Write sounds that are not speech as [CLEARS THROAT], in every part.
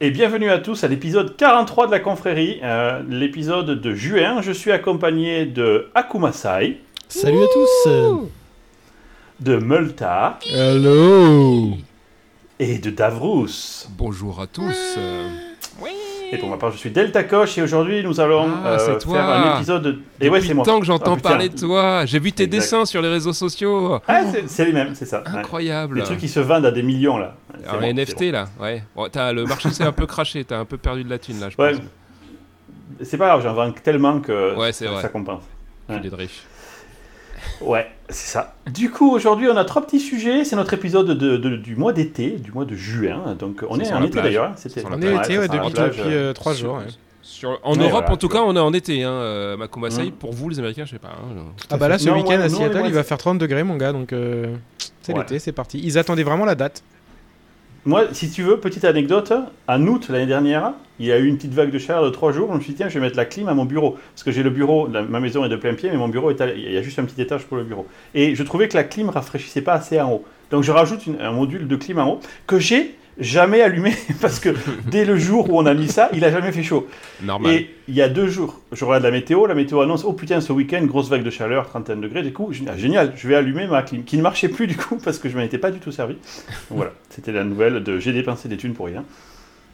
Et bienvenue à tous à l'épisode 43 de la confrérie, euh, l'épisode de juin. Je suis accompagné de Akumasai, Salut à tous de Multa Hello et de Davrous. Bonjour à tous. euh, Et pour ma part, je suis Delta Koch et aujourd'hui nous allons Ah, euh, toi. faire un épisode. de- Et ouais, depuis c'est moi. temps que j'entends Ah, parler de toi. J'ai vu tes Exact. dessins sur les réseaux sociaux. Ah, c'est- les mêmes, c'est ça. ouais. Incroyable. Les trucs qui se vendent à des millions là. Bon, c'est NFT là, ouais. Bon, le marché s'est un peu craché, t'as un peu perdu de la thune là, je Ouais. pense. C'est pas grave, j'en vends tellement que Ouais, vrai. ça compense. Tu es de riche. Ouais, c'est ça. Du coup, aujourd'hui, on a trois petits sujets. C'est notre épisode de- de- du mois d'été, du mois de juin. Donc, on est en été d'ailleurs. hein. On est Ouais, été ouais, depuis, plage, depuis euh, trois Sur- jours. ouais. sur- en Europe, voilà, en tout cas, on est en été. Hein, euh, Makumasai. Pour vous, les Américains, je sais pas. hein, Ah bah là, ce week-end à Seattle, il va faire 30 degrés, mon gars, donc euh, c'est Ouais. l'été, c'est parti. Ils attendaient vraiment la date. Moi, si tu veux, petite anecdote, en août l'année dernière, il y a eu une petite vague de chaleur de trois jours. Je me suis dit, tiens, je vais mettre la clim à mon bureau. Parce que j'ai le bureau, ma maison est de plein pied, mais mon bureau, est à- il y a juste un petit étage pour le bureau. Et je trouvais que la clim rafraîchissait pas assez en haut. Donc je rajoute un module de clim en haut que j'ai jamais allumé [LAUGHS] parce que dès le jour où on a mis ça, il a jamais fait chaud. Normal. Et il y a deux jours, je regarde la météo, la météo annonce Oh putain, ce week-end, grosse vague de chaleur, 31 degrés. Du coup, ah, génial, je vais allumer ma clim, qui ne marchait plus du coup parce que je m'en étais pas du tout servi. Donc voilà, c'était la nouvelle de J'ai dépensé des thunes pour rien.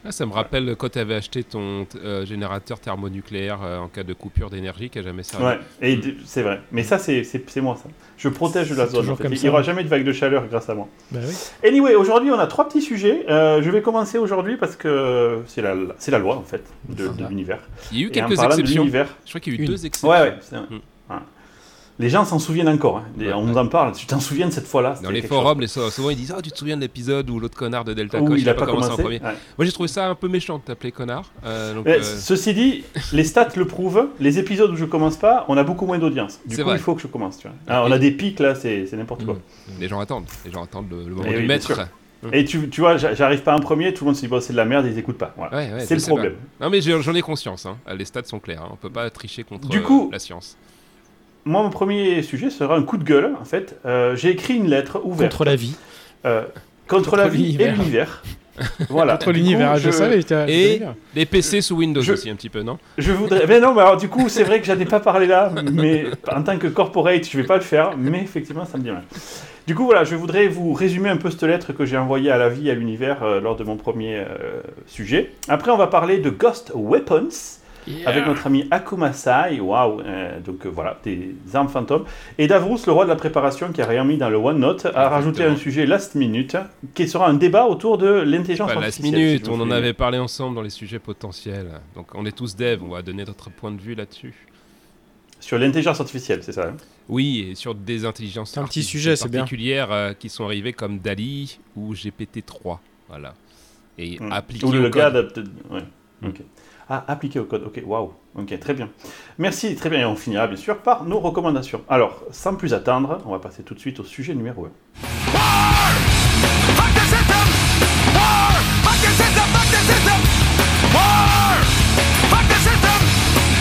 Ah, ça me rappelle quand tu avais acheté ton euh, générateur thermonucléaire euh, en cas de coupure d'énergie qui a jamais servi. Ouais, et c'est vrai. Mais ça, c'est moi ça. Je protège la zone. toujours en fait. comme Il n'y aura jamais de vague de chaleur grâce à moi. Bah oui. Anyway, aujourd'hui, on a trois petits sujets. Euh, je vais commencer aujourd'hui parce que c'est la, c'est la loi en fait de, l'univers. Il y a eu Et quelques exceptions. Je crois qu'il y a eu Une. deux exceptions. Ouais, ouais. Les gens s'en souviennent encore. hein. Les- Ouais, on nous en parle. Tu t'en souviens de cette fois-là? Dans les forums, les, souvent ils disent Ah, tu te souviens de l'épisode où l'autre connard de Delta Coach il a pas commencé commencé. en premier Ouais. Moi j'ai trouvé ça un peu méchant de t'appeler connard. euh, donc, euh, Ceci dit, [LAUGHS] les stats le prouvent. Les épisodes où je commence pas, on a beaucoup moins d'audience. Du coup, vrai. il faut que je commence. Tu vois. Ah, on a des pics là, c'est n'importe quoi. mm, les gens attendent. Les gens attendent le, le moment Eh du oui, maître. Et tu, tu vois, j'a- j'arrive pas en premier, tout le monde se dit bon, c'est de la merde, ils écoutent pas. Voilà. Ouais, ouais, c'est le problème. pas. Non mais j'en ai conscience. Hein. Les stats sont clairs. hein. On peut pas tricher contre Du euh, coup- la science. Moi, mon premier sujet sera un coup de gueule. En fait, Euh, j'ai écrit une lettre ouverte Contre la vie. euh, contre, Contre la vie et l'univers. [LAUGHS] voilà. Contre l'univers, je, savais. Et- Les PC sous Windows Je- aussi un petit peu, non? Je voudrais. Mais non, mais alors du coup, c'est vrai que j'en ai pas parlé là, mais en tant que corporate, je vais pas le faire, mais effectivement, ça me dit mal. Du coup, voilà, je voudrais vous résumer un peu cette lettre que j'ai envoyée à la vie et à l'univers euh, lors de mon premier euh, sujet. Après, on va parler de Ghost Weapons avec notre ami Akumasai, waouh, euh, donc euh, voilà, des armes fantômes. Et Davrous, le roi de la préparation, qui a rien mis dans le OneNote, a rajouté un sujet last minute, qui sera un débat autour de l'intelligence Pas last artificielle. minute, si on en avait parlé ensemble dans les sujets potentiels. Donc on est tous devs, on va donner notre point de vue là-dessus. Sur l'intelligence artificielle, c'est ça hein? Oui, et sur des intelligences C'est un petit artificielles sujet, bien. particulières euh, qui sont arrivées comme DALI ou GPT-3. Voilà. Et Hmm. appliquées Ou le au gars code. de... Ouais. Hmm. ok. Ah, appliqué au code. Ok, waouh. Ok, très bien. Merci, très bien. Et on finira bien sûr par nos recommandations. Alors, sans plus attendre, on va passer tout de suite au sujet numéro 1. Fuck the system! War! Fuck the system! Fuck the system! War! Fuck the system!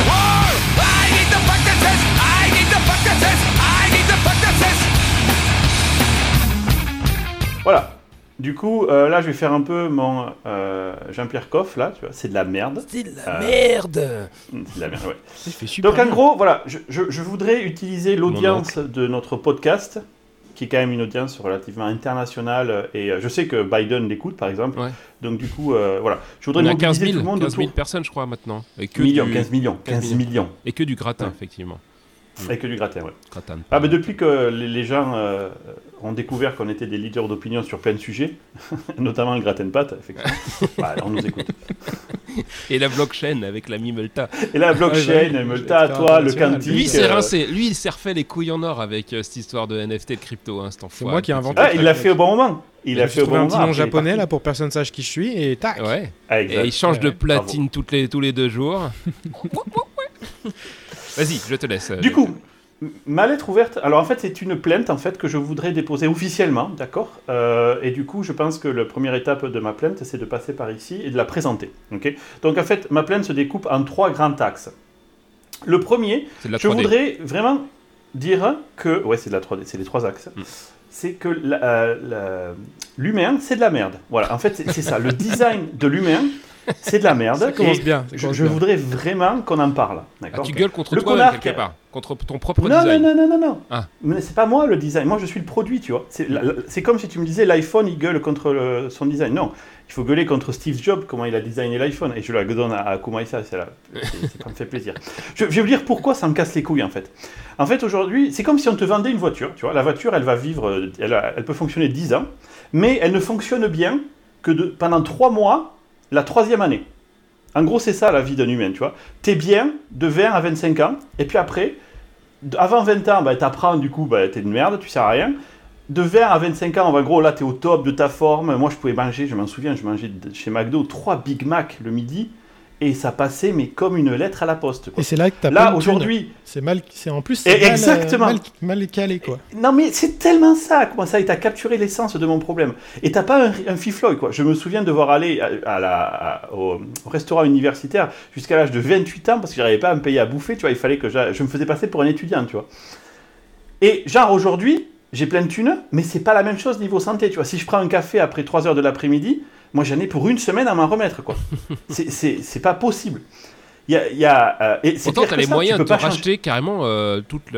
War! I need to fuck the system! I need to fuck the system! I need to fuck the system! Voilà. Du coup, euh, là, je vais faire un peu mon euh, Jean-Pierre Coff, là, tu vois, c'est de la merde. C'est de la merde C'est de la merde, ouais. Fait super Donc, en bien. gros, voilà, je, je- je voudrais utiliser l'audience de notre podcast, qui est quand même une audience relativement internationale, et euh, je sais que Biden l'écoute, par exemple. Ouais. Donc, du coup, euh, voilà. Je voudrais On a 15 mobiliser 000, tout le monde 15 000 autour. personnes, je crois, maintenant. Et que, Millions, du, 15 millions, 15 15 millions. et que du gratin, Ouais. effectivement. Avec que du gratin, ouais. Gratin. Ah, mais depuis que les, les gens euh, ont découvert qu'on était des leaders d'opinion sur plein de sujets, [LAUGHS] notamment le gratin de pâte, effectivement, [LAUGHS] bah, on nous écoute. Et la blockchain avec l'ami Multa. Et là, blockchain, Ouais, ouais, Multa, à toi, le quantique. Lui, il s'est euh, rincé. Lui, il s'est refait les couilles en or avec euh, cette histoire de NFT de crypto, hein, enfoiré. moi qui ai inventé Ah, il l'a fait au bon moment. Il a fait au trouvé bon un petit moment. nom après, il est japonais là pour que personne sache qui je suis et tac. Ouais. Ah, Et il change de Ouais, platine toutes les, tous les deux jours. [LAUGHS] Vas-y, je te laisse. euh, Du coup, ma lettre ouverte, alors en fait c'est une plainte en fait que je voudrais déposer officiellement, d'accord Euh, Et du coup je pense que la première étape de ma plainte c'est de passer par ici et de la présenter, ok Donc en fait ma plainte se découpe en trois grands axes. Le premier, je 3D. voudrais vraiment dire que... Ouais c'est de la 3D, c'est les trois axes. Mm. c'est que euh, l'humain, c'est de la merde. Voilà, en fait, c'est ça. Le design de l'humain, c'est de la merde. Ça commence bien. ça Je, commence je bien. voudrais vraiment qu'on en parle. Ah, tu gueules contre Le toi-même connard quelque part, contre ton propre non, non, design. non, non, non, non. Ah. Mais c'est pas moi le design. Moi, je suis le produit, tu vois. C'est comme si tu me disais l'iPhone, il gueule contre le- son design. Non, il faut gueuler contre Steve Jobs, comment il a designé l'iPhone. Et je la donne à, à là. c'est- Ça me fait plaisir. [LAUGHS] Je, je vais vous dire pourquoi ça me casse les couilles, en fait. En fait, aujourd'hui, c'est comme si on te vendait une voiture, tu vois. La voiture, elle va vivre, euh, elle, peut fonctionner 10 ans, mais elle ne fonctionne bien que de, pendant 3 mois, la troisième année. En gros, c'est ça la vie d'un humain, tu vois. T'es bien de 20 à 25 ans, et puis après, avant 20 ans, bah, t'apprends, du coup, bah, t'es une merde, tu sers à rien. De 20 à 25 ans, en gros, là, t'es au top de ta forme. Moi, je pouvais manger, je m'en souviens, je mangeais chez McDo 3 Big Mac le midi, et ça passait, mais comme une lettre à la poste. quoi. Et c'est là que t'as Là, aujourd'hui, C'est mal, c'est en plus. C'est mal, euh, exactement. Mal, mal calé quoi. Non mais c'est tellement ça, comment ça, il t'a capturé l'essence de mon problème. Et t'as pas un, un fifloy, quoi. Je me souviens devoir aller à, à la, à- au, au restaurant universitaire jusqu'à l'âge de 28 ans parce que j'arrivais pas à me payer à bouffer, tu vois, il fallait que je me faisais passer pour un étudiant, tu vois. Et genre aujourd'hui, j'ai plein de thunes, mais c'est pas la même chose niveau santé, tu vois. Si je prends un café après 3 heures de l'après-midi, moi j'en ai pour une semaine à m'en remettre, quoi. [LAUGHS] C'est- c'est c'est pas possible. Y a... y a, euh, et c'est Pourtant, que les ça, moyens de changer- racheter carrément euh, toute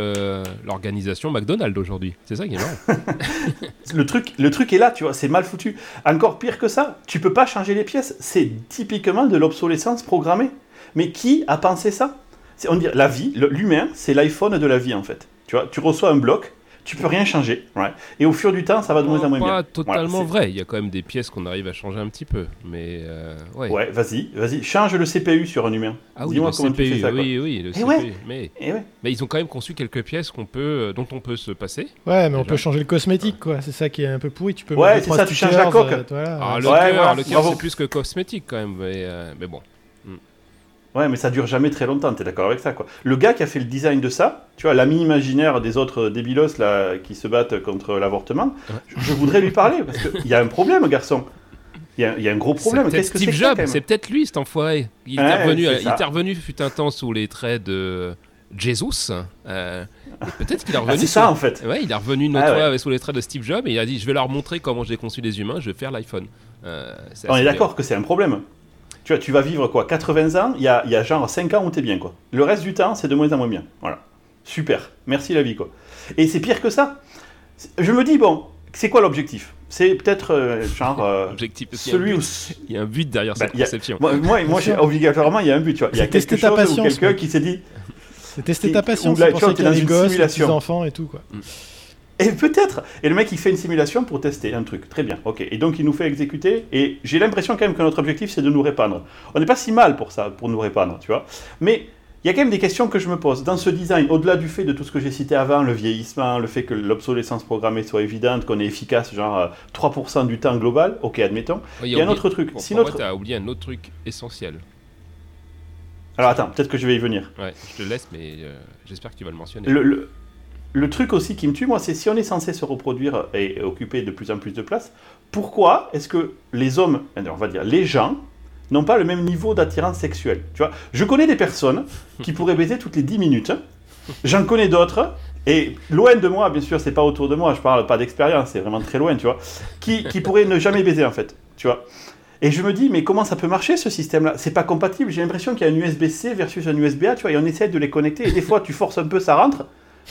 l'organisation McDonald's aujourd'hui. C'est ça qui est marrant. [LAUGHS] Le truc, le truc est là, tu vois, c'est mal foutu. Encore pire que ça, tu peux pas changer les pièces. C'est typiquement de l'obsolescence programmée. Mais qui a pensé ça? C'est- On dit la vie, l'humain, c'est l'iPhone de la vie en fait. Tu vois, tu reçois un bloc, tu peux rien changer. Et au fur du temps, ça va de moins en moins pas bien. totalement Voilà, vrai. Il y a quand même des pièces qu'on arrive à changer un petit peu. Mais euh, ouais. vas-y, vas-y, change le CPU sur un humain. Ah oui, Dis-moi le comment tu CPU, fais ça, oui, oui, le Eh CPU. ouais. Mais, Et ouais. mais ils ont quand même conçu quelques pièces qu'on peut, euh, dont on peut se passer. Ouais, mais on peut changer le cosmétique quoi. C'est ça qui est un peu pourri. Tu peux Ouais, mettre c'est ça, tu changes la coque. euh, voilà. Ah, le Ouais, cœur, c'est plus que cosmétique quand même. Mais, euh, mais bon. Ouais, mais ça dure jamais très longtemps, t'es d'accord avec ça, quoi. Le gars qui a fait le design de ça, tu vois, l'ami imaginaire des autres débilos, là, qui se battent contre l'avortement, Ouais. je, je voudrais lui parler, parce qu'il y a un problème, garçon. Il y a, il y a un gros problème. C'est Steve Jobs, c'est peut-être lui cet enfoiré. Il, Ouais, était revenu, c'est il était revenu fut un temps sous les traits de Jesus. euh, peut-être qu'il est Ah, revenu. c'est sous- ça, en fait. Ouais, il est revenu Ah, ouais. fois sous les traits de Steve Jobs et il a dit Je vais leur montrer comment j'ai conçu les humains, je vais faire l'iPhone. Euh, On est d'accord que c'est un problème. Tu vois, tu vas vivre, quoi, 80 ans, il y a, il y a genre 5 ans où t'es bien, quoi. Le reste du temps, c'est de moins en moins bien. Voilà. Super. Merci la vie, quoi. Et c'est pire que ça. Je me dis, bon, c'est quoi l'objectif? C'est peut-être, euh, genre, euh, [LAUGHS] Objectif, parce qu'il y a un celui où... [LAUGHS] but. Il y a un but derrière Bah, cette il y a- conception. Moi, moi, moi, j'ai- [LAUGHS] obligatoirement, il y a un but, tu vois. Il y a quelque chose ou patience, quelqu'un mec. qui s'est dit... C'est tester Qui- ta ou patience. là, C'est tu pour vois, ça t'es qu'il y a dans une simulation. enfants et tout quoi. Et peut-être Et le mec, il fait une simulation pour tester un truc. Très bien, ok. Et donc, il nous fait exécuter. Et j'ai l'impression quand même que notre objectif, c'est de nous répandre. On n'est pas si mal pour ça, pour nous répandre, tu vois. Mais il y a quand même des questions que je me pose. Dans ce design, au-delà du fait de tout ce que j'ai cité avant, le vieillissement, le fait que l'obsolescence programmée soit évidente, qu'on est efficace, genre euh, 3% du temps global, ok, admettons. Il y a un autre truc. Si notre... t'as oublié un autre truc essentiel. Alors attends, peut-être que je vais y venir. Ouais, je te laisse, mais euh, j'espère que tu vas le mentionner. Le, le- le truc aussi qui me tue, moi, c'est si on est censé se reproduire et, occuper de plus en plus de place, pourquoi est-ce que les hommes, on va dire les gens, n'ont pas le même niveau d'attirance sexuelle? Tu vois, je connais des personnes qui pourraient baiser toutes les 10 minutes. J'en connais d'autres. Et loin de moi, bien sûr, c'est pas autour de moi, je parle pas d'expérience, c'est vraiment très loin, tu vois, qui, qui pourraient ne jamais baiser en fait, tu vois. Et je me dis, mais comment ça peut marcher ce système-là? C'est pas compatible. J'ai l'impression qu'il y a un USB-C versus un USB-A, tu vois, et on essaie de les connecter, et des fois tu forces un peu, ça rentre,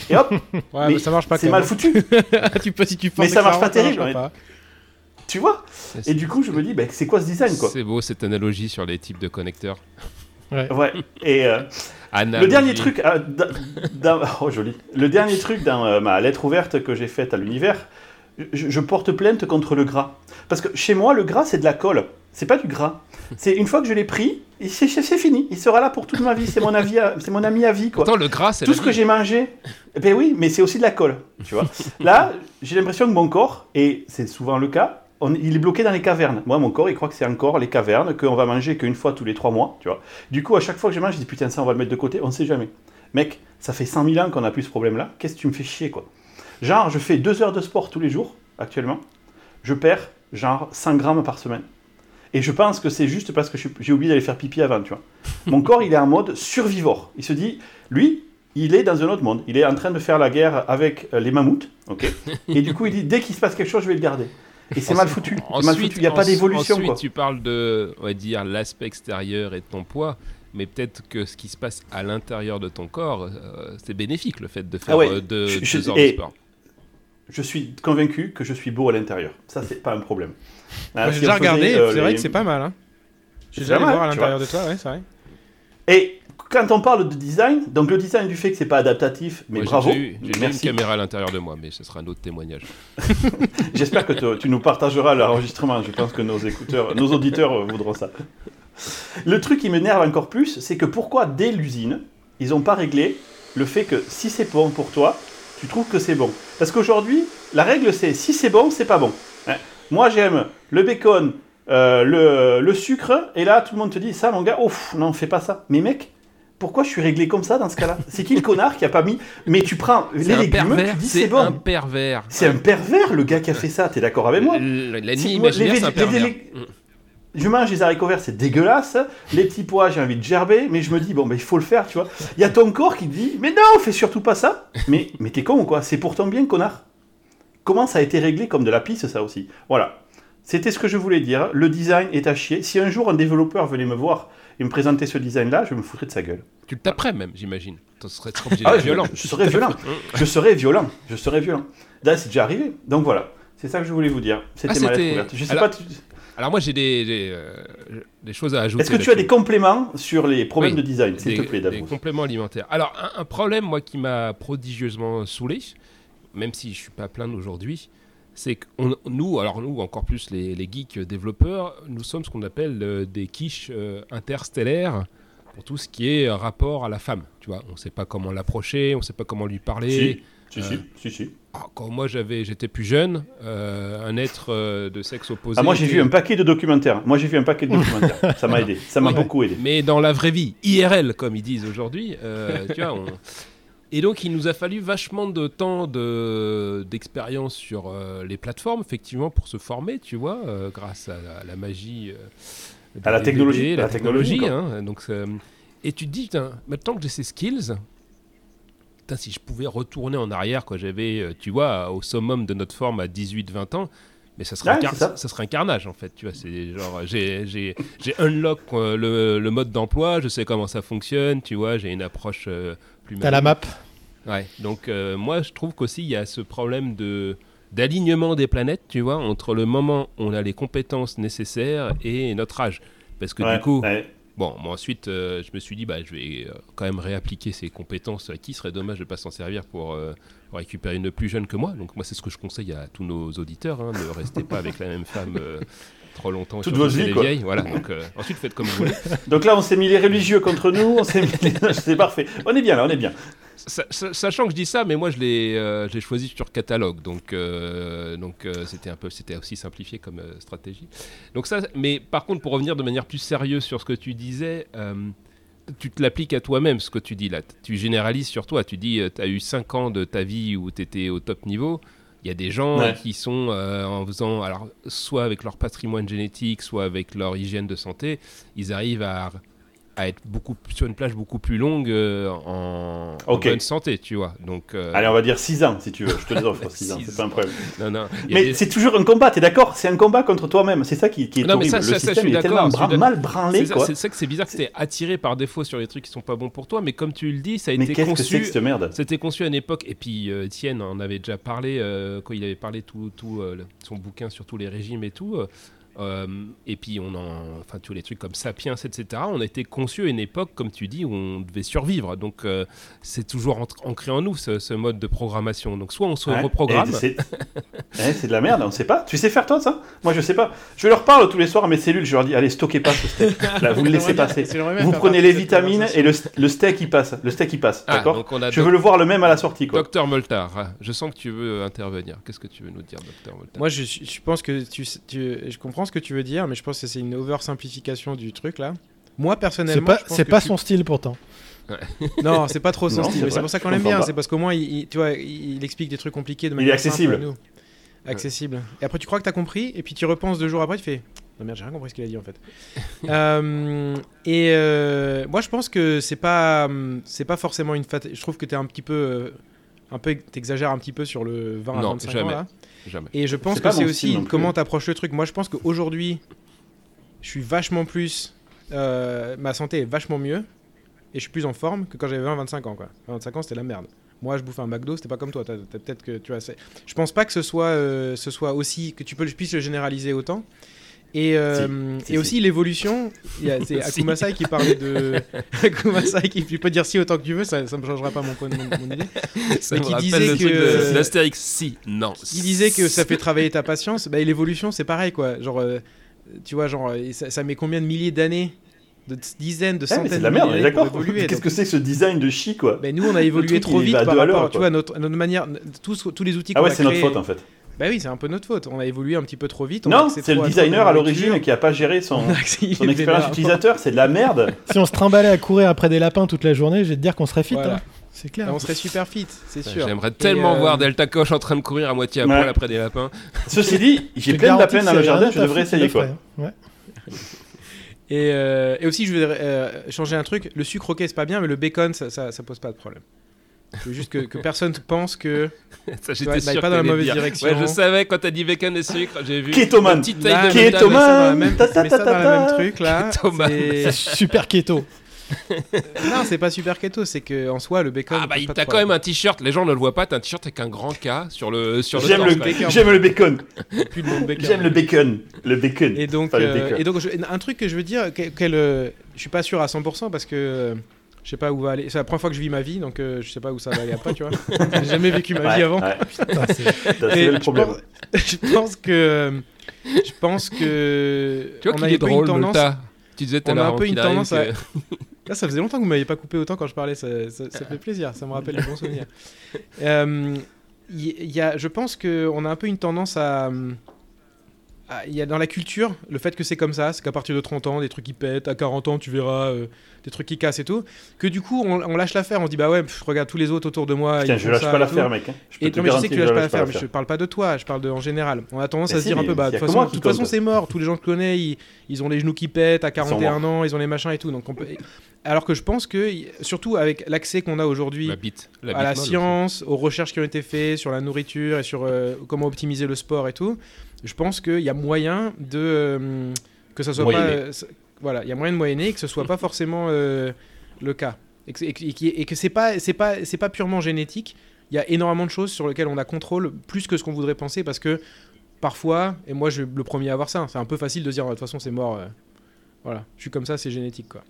et hop, Ouais, Mais mais ça marche pas. c'est mal foutu. [LAUGHS] tu peux si tu Mais ça marche pas terrible, pas. Tu vois Et du coup, je me dis, ben, c'est quoi ce design, quoi C'est beau cette analogie sur les types de connecteurs. Ouais. Et euh, le dernier truc, euh, oh joli. Le dernier truc dans euh, ma lettre ouverte que j'ai faite à l'univers, je, je porte plainte contre le gras. Parce que chez moi, le gras, c'est de la colle. C'est pas du gras. [LAUGHS] C'est une fois que je l'ai pris, c'est fini. Il sera là pour toute ma vie. C'est mon avis, à- c'est mon ami à vie, quoi. Pourtant, le gras, c'est Tout ce que j'ai mangé, ben oui, mais c'est aussi de la colle, tu vois. [LAUGHS] Là, j'ai l'impression que mon corps, et c'est souvent le cas, on- il est bloqué dans les cavernes. Moi, mon corps, il croit que c'est encore les cavernes, qu'on va manger qu'une fois tous les trois mois, tu vois. Du coup, à chaque fois que je mange, je dis putain, ça, on va le mettre de côté, on ne sait jamais. Mec, ça fait 100 000 ans qu'on a plus ce problème-là, qu'est-ce que tu me fais chier, quoi? Genre, je fais deux heures de sport tous les jours, actuellement, je perds genre 100 grammes par semaine. Et je pense que c'est juste parce que j'ai oublié d'aller faire pipi avant, tu vois. [LAUGHS] Mon corps, il est en mode survivore. Il se dit, lui, il est dans un autre monde. Il est en train de faire la guerre avec euh, les mammouths. ok [LAUGHS] et du coup, il dit dès qu'il se passe quelque chose, je vais le garder. Et c'est mal foutu. Foutu. Il n'y a pas ensuite- d'évolution. Ensuite, quoi. tu parles de, on va dire, l'aspect extérieur et de ton poids, mais peut-être que ce qui se passe à l'intérieur de ton corps, euh, c'est bénéfique le fait de faire Ah ouais, euh, deux, je- je- deux heures de sport. Je suis convaincu que je suis beau à l'intérieur. Ça, c'est pas un problème. Ah, Moi, si J'ai déjà regardé, euh, c'est vrai les- que c'est pas mal. Hein. J'ai déjà allé voir à l'intérieur de toi, ouais, c'est vrai. Et quand on parle de design, donc le design du fait que c'est pas adaptatif, mais j'ai bravo, J'ai une caméra à l'intérieur de moi, mais ce sera un autre témoignage. [LAUGHS] J'espère que te- tu nous partageras l'enregistrement. Je pense que nos écouteurs, nos auditeurs voudront ça. Le truc qui m'énerve encore plus, c'est que pourquoi dès l'usine, ils n'ont pas réglé le fait que si c'est bon pour toi, tu trouves que c'est bon. Parce qu'aujourd'hui, la règle c'est si c'est bon, c'est pas bon. Hein. Moi j'aime le bacon, euh, le, le sucre, et là tout le monde te dit ça mon gars, ouf, non fais pas ça. Mais mec, pourquoi je suis réglé comme ça dans ce cas-là? C'est qui le connard qui a pas mis Mais tu prends les C'est légumes, tu dis c'est c'est bon. un pervers. C'est un pervers le gars qui a fait ça, t'es d'accord avec moi? L- L'ennemi moi, imaginaire, les c'est un pervers. Je mange les haricots verts, c'est dégueulasse. Les petits pois, j'ai envie de gerber, mais je me dis, bon, ben, il faut le faire, tu vois. Il y a ton corps qui te dit, mais non, fais surtout pas ça. Mais, mais t'es con ou quoi? C'est pour ton bien, connard. Comment ça a été réglé comme de la pisse, ça aussi? Voilà. C'était ce que je voulais dire. Le design est à chier. Si un jour un développeur venait me voir et me présenter ce design-là, je me foutrais de sa gueule. Tu le taperais même, j'imagine. Tu serais trop Ah je- violent. Je, serais violent. Je serais violent. Je serais violent. Là, c'est déjà arrivé. Donc voilà. C'est ça que je voulais vous dire. C'était Ah, ma lettre ouverte. Je sais Alors- pas. tu- Alors moi j'ai des, des, euh, des choses à ajouter. Est-ce que tu as des compléments sur les problèmes Oui, de design, s'il des, te plaît, des Davos compléments alimentaires. Alors, un, un problème, moi, qui m'a prodigieusement saoulé, même si je suis pas plaindre aujourd'hui, c'est que on- nous, alors nous, encore plus les, les geeks développeurs, nous sommes ce qu'on appelle euh, des quiches euh, interstellaires pour tout ce qui est rapport à la femme. Tu vois, on sait pas comment l'approcher, on sait pas comment lui parler. Si, si, si, si. Ah, Quand moi j'avais, j'étais plus jeune, euh, un être euh, de sexe opposé. Ah, moi, j'ai vu un paquet de documentaires. Moi, j'ai vu un paquet de [LAUGHS] documentaires. Ça m'a aidé. Ça m'a Oui. beaucoup aidé. Mais dans la vraie vie, IRL, comme ils disent aujourd'hui, euh, tu vois, on- Et donc, il nous a fallu vachement de temps de- d'expérience sur les plateformes, effectivement, pour se former, tu vois, grâce à la, la magie. À la technologie, DVD, la, la technologie, technologie. hein, donc, et tu te dis, maintenant que j'ai ces skills, putain, si je pouvais retourner en arrière, quand j'avais, euh, tu vois, au summum de notre forme à 18-20 ans, mais ça serait, Ouais, un ça. ça serait un carnage en fait, tu vois. C'est genre, j'ai, j'ai, j'ai unlock euh, le, le mode d'emploi, je sais comment ça fonctionne, tu vois, j'ai une approche euh, plus. T'as la map. Ouais. Donc euh, moi, je trouve qu'aussi il y a ce problème de d'alignement des planètes, tu vois, entre le moment où on a les compétences nécessaires et notre âge. Parce que Ouais, du coup, ouais. Bon, moi ensuite, euh, je me suis dit, bah, je vais euh, quand même réappliquer ces compétences acquises. Ce serait dommage de ne pas s'en servir pour, euh, pour récupérer une plus jeune que moi? Donc, moi, c'est ce que je conseille à tous nos auditeurs. hein, ne restez pas avec la même femme euh, trop longtemps. et Toute surtout votre chez vie, les quoi. vieilles. Voilà. Donc, ensuite, faites comme vous voulez. [LAUGHS] Donc là, on s'est mis les religieux contre nous. On s'est mis les- [LAUGHS] C'est parfait. On est bien là, on est bien. Sa- sa- sachant que je dis ça, mais moi, je l'ai euh, choisi sur catalogue. Donc, euh, donc euh, c'était un peu, c'était aussi simplifié comme stratégie. Donc ça, mais par contre, pour revenir de manière plus sérieuse sur ce que tu disais, tu te l'appliques à toi-même, ce que tu dis là. Tu généralises sur toi. Tu dis, tu as eu 5 ans de ta vie où tu étais au top niveau. Il y a des gens Ouais. qui sont euh, en faisant, alors, soit avec leur patrimoine génétique, soit avec leur hygiène de santé, ils arrivent à, à être beaucoup, sur une plage beaucoup plus longue euh, en, bonne santé, tu vois. Donc, euh, Allez, on va dire 6 ans si tu veux. Je te les offre 6 [LAUGHS] ans, c'est pas un problème. non, non. Mais des- c'est toujours un combat, t'es d'accord? C'est un combat contre toi-même. C'est ça qui, qui est Non, mais horrible. ça, Le ça, je système suis est tellement bra- mal branlé, c'est ça, que c'est bizarre que t'es attiré par défaut sur les trucs qui sont pas bons pour toi, mais comme tu le dis, ça a Mais été qu'est-ce que c'est conçu. que cette merde? C'était conçu à une époque, et puis euh, Étienne en avait déjà parlé euh, quand il avait parlé tout, tout son bouquin sur tous les régimes et tout. Euh, et puis on en, enfin tous les trucs comme Sapiens, etc. On a été conçu à une époque, comme tu dis, où on devait survivre. Donc euh, c'est toujours entre- ancré en nous ce, ce mode de programmation. Donc soit on se Ouais. reprogramme. C'est [LAUGHS] Eh, c'est de la merde, on sait pas. Tu sais faire toi ça? Moi je sais pas. Je leur parle tous les soirs à mes cellules, je leur dis allez stockez pas ce steak. [LAUGHS] Là, vous le laissez passer. Vous prenez les vitamines et le, le steak il passe. Le steak il passe, Ah, d'accord Je veux le voir le même à la sortie quoi. Docteur Moltar, je sens que tu veux intervenir. Qu'est-ce que tu veux nous dire, Docteur Moltar Moi, je, je pense que tu, tu- je comprends ce que tu veux dire, mais je pense que c'est une oversimplification du truc là. Moi, C'est personnellement, pas, c'est pas tu- son style pourtant. Non, c'est pas trop son Non, style. c'est mais C'est vrai, pour ça qu'on l'aime bien. pas. C'est parce qu'au moins, il, il- tu vois, il, explique des trucs compliqués de Il est manière simple accessible. à nous. Accessible. Et après, tu crois que t'as compris, et puis tu repenses deux jours après, tu fais Non merde, j'ai rien compris ce qu'il a dit en fait. [LAUGHS] Euh, et euh, moi je pense que c'est pas c'est pas forcément une fat... Je trouve que t'es un petit peu euh, un peu t'exagères un petit peu sur le 20 à Non, 25 ans jamais. là. Jamais. Et je pense que c'est aussi comment t'approches le truc. Moi je pense qu'aujourd'hui je suis vachement plus euh, ma santé est vachement mieux et je suis plus en forme que quand j'avais 20-25 ans quoi. 25 ans c'était la merde. Moi je bouffais un McDo, c'était pas comme toi. T'as- t'as peut-être que tu vois. c'est- Je pense pas que ce soit euh, ce soit aussi que tu peux puisses le généraliser autant. Et, euh, Si, si, et aussi l'évolution, c'est. [LAUGHS] Akumasai qui parlait de [LAUGHS] Akumasai qui tu peux dire si autant que tu veux, ça, ça me changera pas mon, point- mon, mon idée. [LAUGHS] Ça Mais me qui disait le que- d'Astérix. Si, non. Il disait que ça fait travailler ta patience. Bah, l'évolution, c'est pareil, quoi. Genre, euh, tu vois, genre, ça, ça met combien de milliers d'années De dizaines, de Ah, mais centaines c'est de la de merde, on est d'accord. Qu'est-ce que c'est que ce design de chi, quoi? Ben, nous, on a évolué truc, trop vite à par à rapport, tu vois, notre, notre manière, tous, tous les outils Ah qu'on ouais, a c'est notre faute en fait. Bah oui, c'est un peu notre faute. On a évolué un petit peu trop vite. on Non, c'est le designer de à l'origine qui a pas géré son, [LAUGHS] expérience utilisateur, c'est de la merde. [LAUGHS] Si on se trimballait à courir après des lapins toute la journée, je vais te dire qu'on serait fit. Voilà. hein. C'est clair. Là, on serait super fit, c'est sûr. J'aimerais tellement euh, voir Delta Coche en train de courir à moitié à Ouais. poil après des lapins. [LAUGHS] Ceci dit, j'ai plein de lapins que dans le jardin, je devrais essayer quoi. ferait. Ouais. Et, euh, et aussi, je voudrais euh, changer un truc. Le sucre, ok, c'est pas bien, mais le bacon, ça, ça, ça pose pas de problème. Je veux juste que, que personne pense que. [LAUGHS] Ça, j'étais bah, sûr pas que dans la mauvaise dire. direction. Ouais, je savais quand t'as dit bacon et sucre, j'ai vu. Kétoman. une petite Là, taille de mais Kétoman. métal. ça dans la même, Ta, ta, ta, dans truc là. [LAUGHS] C'est- super keto. [LAUGHS] non, c'est pas super keto, c'est que en soi le bacon. Ah bah il- t'as quand même un t-shirt, les gens ne le voient pas, t'as un t-shirt avec un grand K sur le sur le J'aime le, bacon. j'aime le bacon. Le. J'aime le bacon. Le bacon. Et donc, Enfin, le euh, bacon. et donc je- un truc que je veux dire, que- quel, euh, je suis pas sûr à 100% parce que euh, je sais pas où va aller. C'est la première fois que je vis ma vie, donc euh, je sais pas où ça va aller après, tu vois. [LAUGHS] [LAUGHS] J'ai jamais vécu ma Ouais, vie avant. ouais. Putain, c'est- le je problème. pense- [LAUGHS] je pense que je pense que Tu vois on qu'il a est un peu drôle, une tendance. Tu disais tout à on a un peu une tendance à- que- Là, ça faisait longtemps que vous m'aviez pas coupé autant quand je parlais, ça, ça- ça fait plaisir, ça me rappelle les bons souvenirs. Euh, Il y, a, je pense qu'on a un peu une tendance à. À- Il y a dans la culture le fait que c'est comme ça, c'est qu'à partir de 30 ans, des trucs qui pètent, à 40 ans, tu verras euh, des trucs qui cassent et tout. Que du coup, on, on lâche l'affaire, on dit bah ouais, pff, regarde tous les autres autour de moi. Putain, ils je lâche ça pas l'affaire, mec. hein. Je peux Et te non, mais je sais que tu lâches pas l'affaire, mais je parle pas de toi, je parle de en général. On a tendance Mais à se dire un peu, bah, de toute que façon, c'est mort, tous les gens que je connais, ils, ils ont les genoux qui pètent à 41 ans, ils ont les machins et tout. Donc on peut... Alors que je pense que, surtout avec l'accès qu'on a aujourd'hui La bite. La à la science, aux recherches qui ont été faites sur la nourriture et sur euh, comment optimiser le sport et tout, je pense qu'il y a moyen de euh, que ça soit pas, euh, voilà, il y a moyen de moyenner et que ce soit pas forcément euh, le cas et que, et que- et c'est pas c'est pas c'est pas purement génétique. Il y a énormément de choses sur lesquelles on a contrôle plus que ce qu'on voudrait penser parce que parfois et moi je suis le premier à avoir ça, c'est un peu facile de dire de toute façon c'est mort. euh, voilà, je suis comme ça, c'est génétique quoi.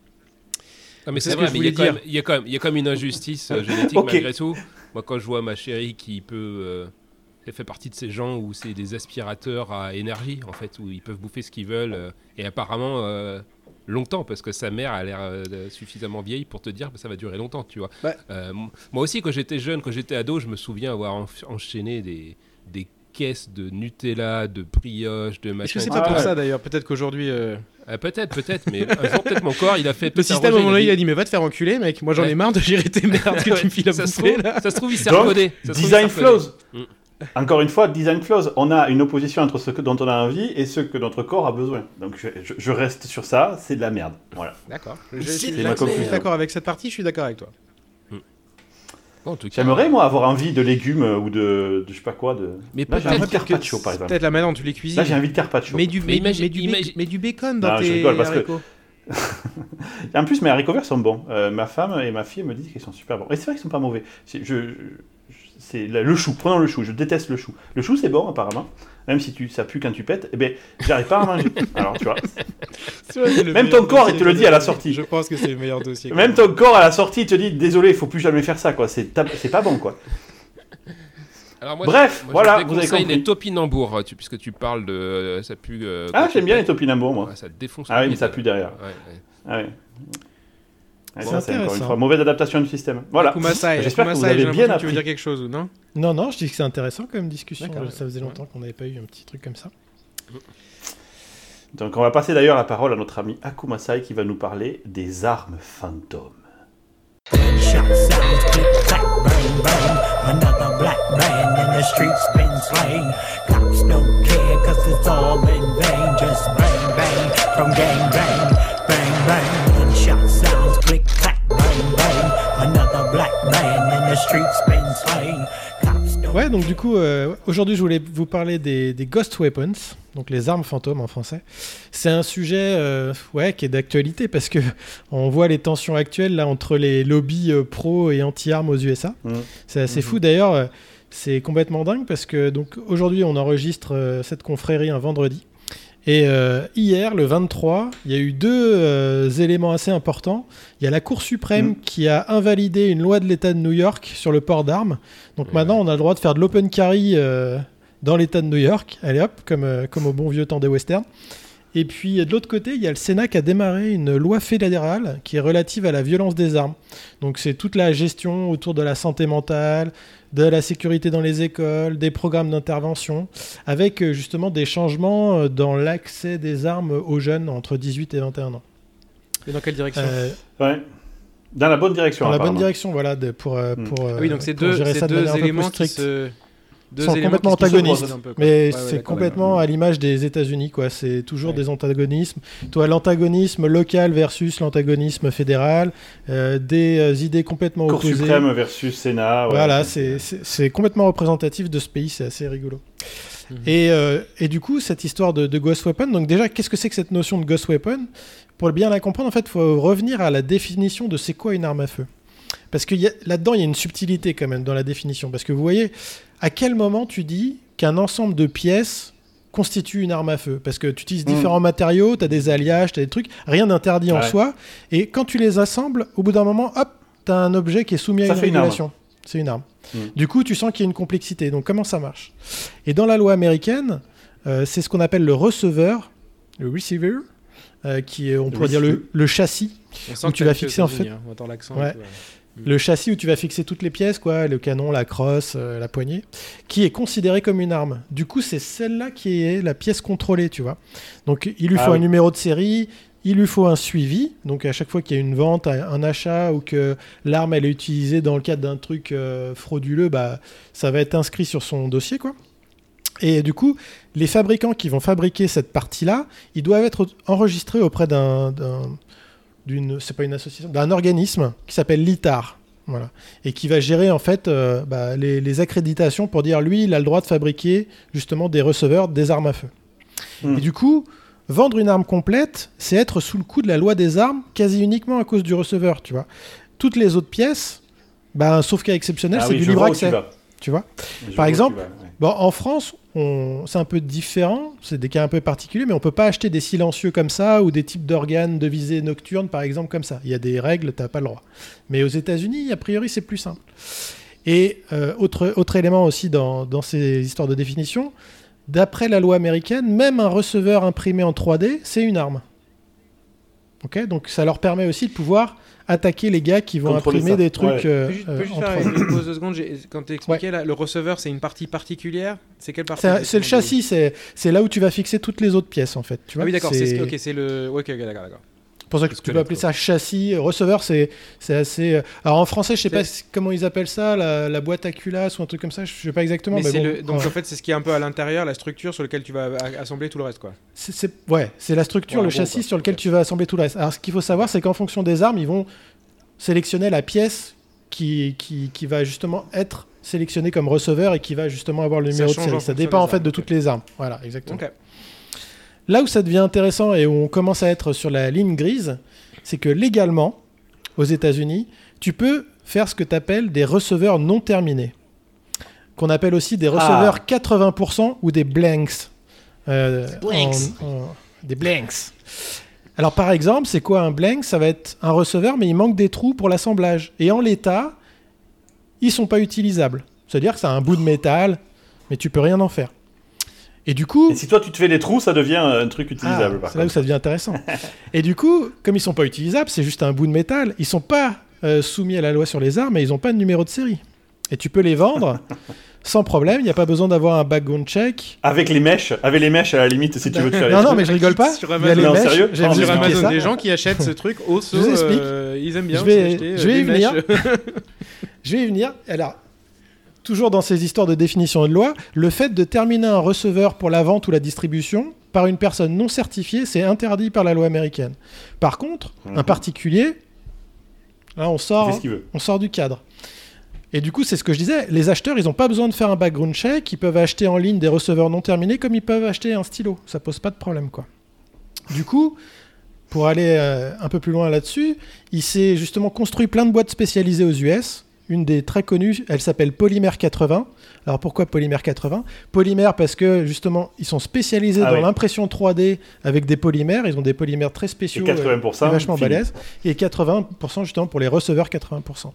Non, mais C'est ce vrai, mais il y, a voulais quand même, il, y a quand même, il y a quand même une injustice euh, [LAUGHS] génétique malgré tout. Moi, quand je vois ma chérie qui peut. euh, elle fait partie de ces gens où c'est des aspirateurs à énergie, en fait, où ils peuvent bouffer ce qu'ils veulent. euh, et apparemment, euh, longtemps, parce que sa mère a l'air euh, suffisamment vieille pour te dire que ça va durer longtemps, tu vois. Ouais. Euh, moi aussi, quand j'étais jeune, quand j'étais ado, je me souviens avoir en- enchaîné des, des caisses de Nutella, de brioche, de Est-ce machin. que c'est pas pour ouais. ça d'ailleurs Peut-être qu'aujourd'hui. euh, Ah, Peut-être, peut-être, mais un jour, peut-être mon corps, il a fait. Le système, à un moment donné, il a dit Mais va te faire enculer, mec. Moi, j'en ai marre de gérer tes merdes que [LAUGHS] tu me files à ça, se bouffer trouve, là. ça se trouve, il s'est Donc, recodé. Ça se trouve, il Design s'est recodé. flows. Mm. Encore une fois, design flows. On a une opposition entre ce que, dont on a envie et ce que notre corps a besoin. Donc je, je- je reste sur ça, c'est de la merde. Voilà. D'accord. Je, suis d'accord- avec cette partie, je suis d'accord avec toi. Bon, cas, J'aimerais, moi, avoir envie de légumes ou de, de je sais pas quoi. De... Mais j'ai envie de carpaccio, par exemple. Peut-être la manière dont tu les cuisines. Là, j'ai envie de carpaccio. mais du, Mais mais, mais du, mais du bacon dans Non, je tes rigole, parce que- haricots. [LAUGHS] En plus, mes haricots verts sont bons. Euh, ma femme et ma fille me disent qu'ils sont super bons. Et c'est vrai qu'ils sont pas mauvais. Je- c'est le le chou. Prenons le chou. Je déteste le chou. Le chou, c'est bon, apparemment. Même si tu, ça pue quand tu pètes. Eh ben, j'arrive pas à manger. [LAUGHS] Alors, tu vois. Même ton corps, il te le dit à la sortie. Je pense que c'est le meilleur dossier. Même ton corps, à la sortie, il te dit Désolé, il faut plus jamais faire ça, quoi. C'est pas bon, quoi. Alors moi, Bref, moi, voilà, je vous avez compris. les topinambours, tu, puisque tu parles de. euh, ça pue. euh, Ah, j'aime tu bien les topinambours, moi. Ouais, ça défonce. Ah oui, mais ça pue derrière. Ouais, ouais. Ah ouais. Ah, C'est ça, c'est encore une fois mauvaise adaptation du système. Voilà. Kumasai, J'espère que vous avez bien que Tu veux appris. dire quelque chose ou non? Non, non, je dis que c'est intéressant comme discussion. D'accord. Ça faisait longtemps qu'on n'avait pas eu un petit truc comme ça. Donc, on va passer d'ailleurs la parole à notre ami Akumasai qui va nous parler des armes fantômes. Shot, silence, click, clack, bang. bang, bang. Another black man in the streets been slain. Cops don't care cause it's all in vain. Just bang, bang, from gang bang, bang, bang. Sounds click, clack, bang, bang. Another black man in the streets been slain. Cops don't Ouais, donc du coup, euh, aujourd'hui, je voulais vous parler des, des Ghost Weapons, donc les armes fantômes en français. C'est un sujet euh, ouais, qui est d'actualité parce que [LAUGHS] on voit les tensions actuelles là entre les lobbies euh, pro et anti-armes aux USA. Mhm. C'est assez fou d'ailleurs. euh, c'est complètement dingue parce que donc aujourd'hui, on enregistre euh, cette confrérie un vendredi. Et euh, hier, le 23, il y a eu deux euh, éléments assez importants. Il y a la Cour suprême Mm. qui a invalidé une loi de l'État de New York sur le port d'armes. Donc maintenant, on a le droit de faire de l'open carry euh, dans l'État de New York. Allez hop, comme, comme au bon vieux temps des westerns. Et puis de l'autre côté, il y a le Sénat qui a démarré une loi fédérale qui est relative à la violence des armes. Donc c'est toute la gestion autour de la santé mentale, de la sécurité dans les écoles, des programmes d'intervention, avec euh, justement des changements euh, dans l'accès des armes aux jeunes entre 18 et 21 ans. Et dans quelle direction Euh, Ouais. Dans la bonne direction. dans la bonne direction, voilà, de- pour, euh, Mm. pour, Ah Oui, donc c'est deux, deux éléments qui se. Deux sont complètement antagonistes. s'opposent un peu, quoi. Mais Ouais, c'est complètement à l'image des États-Unis, quoi. C'est toujours Ouais. des antagonismes. Toi, l'antagonisme local versus l'antagonisme fédéral, euh, des euh, idées complètement Cour opposées. suprême versus Sénat. ouais. Voilà, c'est- complètement représentatif de ce pays, c'est assez rigolo. Mhm. Et, euh, et du coup, cette histoire de, de Ghost Weapon, donc déjà, qu'est-ce que c'est que cette notion de Ghost Weapon? Pour bien la comprendre, en fait, il faut revenir à la définition de c'est quoi une arme à feu. Parce que y a- là-dedans, il y a une subtilité quand même dans la définition. Parce que vous voyez, à quel moment tu dis qu'un ensemble de pièces constitue une arme à feu? Parce que tu utilises différents matériaux, tu as des alliages, tu as des trucs, rien d'interdit en soi. Et quand tu les assembles, au bout d'un moment, hop, tu as un objet qui est soumis à Ça une fait une arme. régulation. C'est une arme. Mhm. Du coup, tu sens qu'il y a une complexité. Donc, comment ça marche? Et dans la loi américaine, euh, c'est ce qu'on appelle le receveur, le receiver, euh, qui est, on pourrait dire, le, receiver. le châssis. On sent où que tu vas fixer, en fait- hein. On entend l'accent. Ouais. et tout, ouais. Le châssis où tu vas fixer toutes les pièces, quoi, le canon, la crosse, euh, la poignée, qui est considéré comme une arme. Du coup, c'est celle-là qui est la pièce contrôlée, tu vois. Donc, il lui Ah faut un numéro de série, il lui faut un suivi. Donc, à chaque fois qu'il y a une vente, un achat ou que l'arme elle est utilisée dans le cadre d'un truc euh, frauduleux, bah, ça va être inscrit sur son dossier, quoi. Et du coup, les fabricants qui vont fabriquer cette partie-là, ils doivent être enregistrés auprès d'un, d'un- d'une, c'est pas une association, d'un organisme qui s'appelle l'ITAR, voilà, et qui va gérer en fait euh, bah, les, les accréditations pour dire lui, il a le droit de fabriquer justement des receveurs, des armes à feu. Hmm. Et du coup, vendre une arme complète, c'est être sous le coup de la loi des armes, quasi uniquement à cause du receveur, tu vois. Toutes les autres pièces, bah, sauf cas exceptionnel, Ah c'est oui, du libre tu accès, tu vois. Je Par exemple. Bon, en France, c'est un peu différent, c'est des cas un peu particuliers, mais on peut pas acheter des silencieux comme ça ou des types d'organes de visée nocturne, par exemple, comme ça. Il y a des règles, t'as pas le droit. Mais aux États-Unis, a priori, c'est plus simple. Et euh, autre, élément aussi dans, ces histoires de définition, d'après la loi américaine, même un receveur imprimé en 3D, c'est une arme. Ok, donc ça leur permet aussi de pouvoir attaquer les gars qui vont Contrôler imprimer ça. des trucs. Ouais. euh, Peux juste, euh, faire 3D. une pause de secondes j'ai- Quand tu expliquais là, le receveur, c'est une partie particulière? C'est quelle partie C'est le châssis, c'est c'est là où tu vas fixer toutes les autres pièces en fait. Tu Ah vois oui, d'accord, c'est c'est ce- ok, c'est le. Ok, ok, d'accord, d'accord. Pour ça que tu peux appeler ça châssis. Receveur, c'est c'est assez. euh, Alors en français, je sais C'est- pas comment ils appellent ça, la, la boîte à culasse ou un truc comme ça. Je sais pas exactement. Mais Mais, c'est bon, le... Donc ouais. en fait, c'est ce qui est un peu à l'intérieur, la structure sur laquelle tu vas assembler tout le reste, quoi. C'est- c'est ouais, c'est la structure, Ouais, le châssis sur lequel tu vas assembler tout le reste. Alors ce qu'il faut savoir, c'est qu'en fonction des armes, ils vont sélectionner la pièce qui, qui, qui va justement être sélectionnée comme receveur et qui va justement avoir le Ça numéro de série. Ça dépend en fait armes, de toutes les armes. Voilà, exactement. Ok. Là où ça devient intéressant et où on commence à être sur la ligne grise, c'est que légalement, aux États-Unis, tu peux faire ce que tu appelles des receveurs non terminés, qu'on appelle aussi des receveurs 80% ou des blanks. Euh, Blanks. en- en- des blanks. Alors par exemple, c'est quoi un blank? Ça va être un receveur, mais il manque des trous pour l'assemblage. Et en l'état, ils sont pas utilisables. C'est-à-dire que c'est un bout de métal, mais tu peux rien en faire. Et du coup, Et si toi tu te fais des trous, ça devient un truc utilisable. ah, par c'est là où ça devient intéressant. et du coup, comme ils sont pas utilisables, c'est juste un bout de métal, ils sont pas euh, soumis à la loi sur les armes et ils ont pas de numéro de série. Et tu peux les vendre [LAUGHS] sans problème, il n'y a pas besoin d'avoir un background check. Avec les mèches, avec les mèches à la limite, si tu veux te faire non, non, mais je rigole pas. [LAUGHS] Sur Il y a Amazon. les mèches, sérieux Oh, Sur Amazon, ça. des gens qui achètent ce truc au saut, Je vous explique. euh, ils aiment bien Je vais- acheter, euh, je vais y venir. [LAUGHS] Je vais y venir. Alors, toujours dans ces histoires de définition de loi, le fait de terminer un receveur pour la vente ou la distribution par une personne non certifiée, c'est interdit par la loi américaine. Par contre, un Mhm. particulier, là, on Il sort, fait ce qu'il veut. on sort du cadre. Et du coup, c'est ce que je disais, les acheteurs, ils n'ont pas besoin de faire un background check, ils peuvent acheter en ligne des receveurs non terminés comme ils peuvent acheter un stylo. Ça pose pas de problème, quoi. Du coup, pour aller euh, un peu plus loin là-dessus, il s'est justement construit plein de boîtes spécialisées aux US. Une des très connues, elle s'appelle Polymer 80. Alors pourquoi Polymer 80 Polymère parce que justement, ils sont spécialisés Ah dans l'impression 3D avec des polymères. Ils ont des polymères très Et spéciaux. euh, 80%. et vachement balèzes. Et 80% justement pour les receveurs 80%.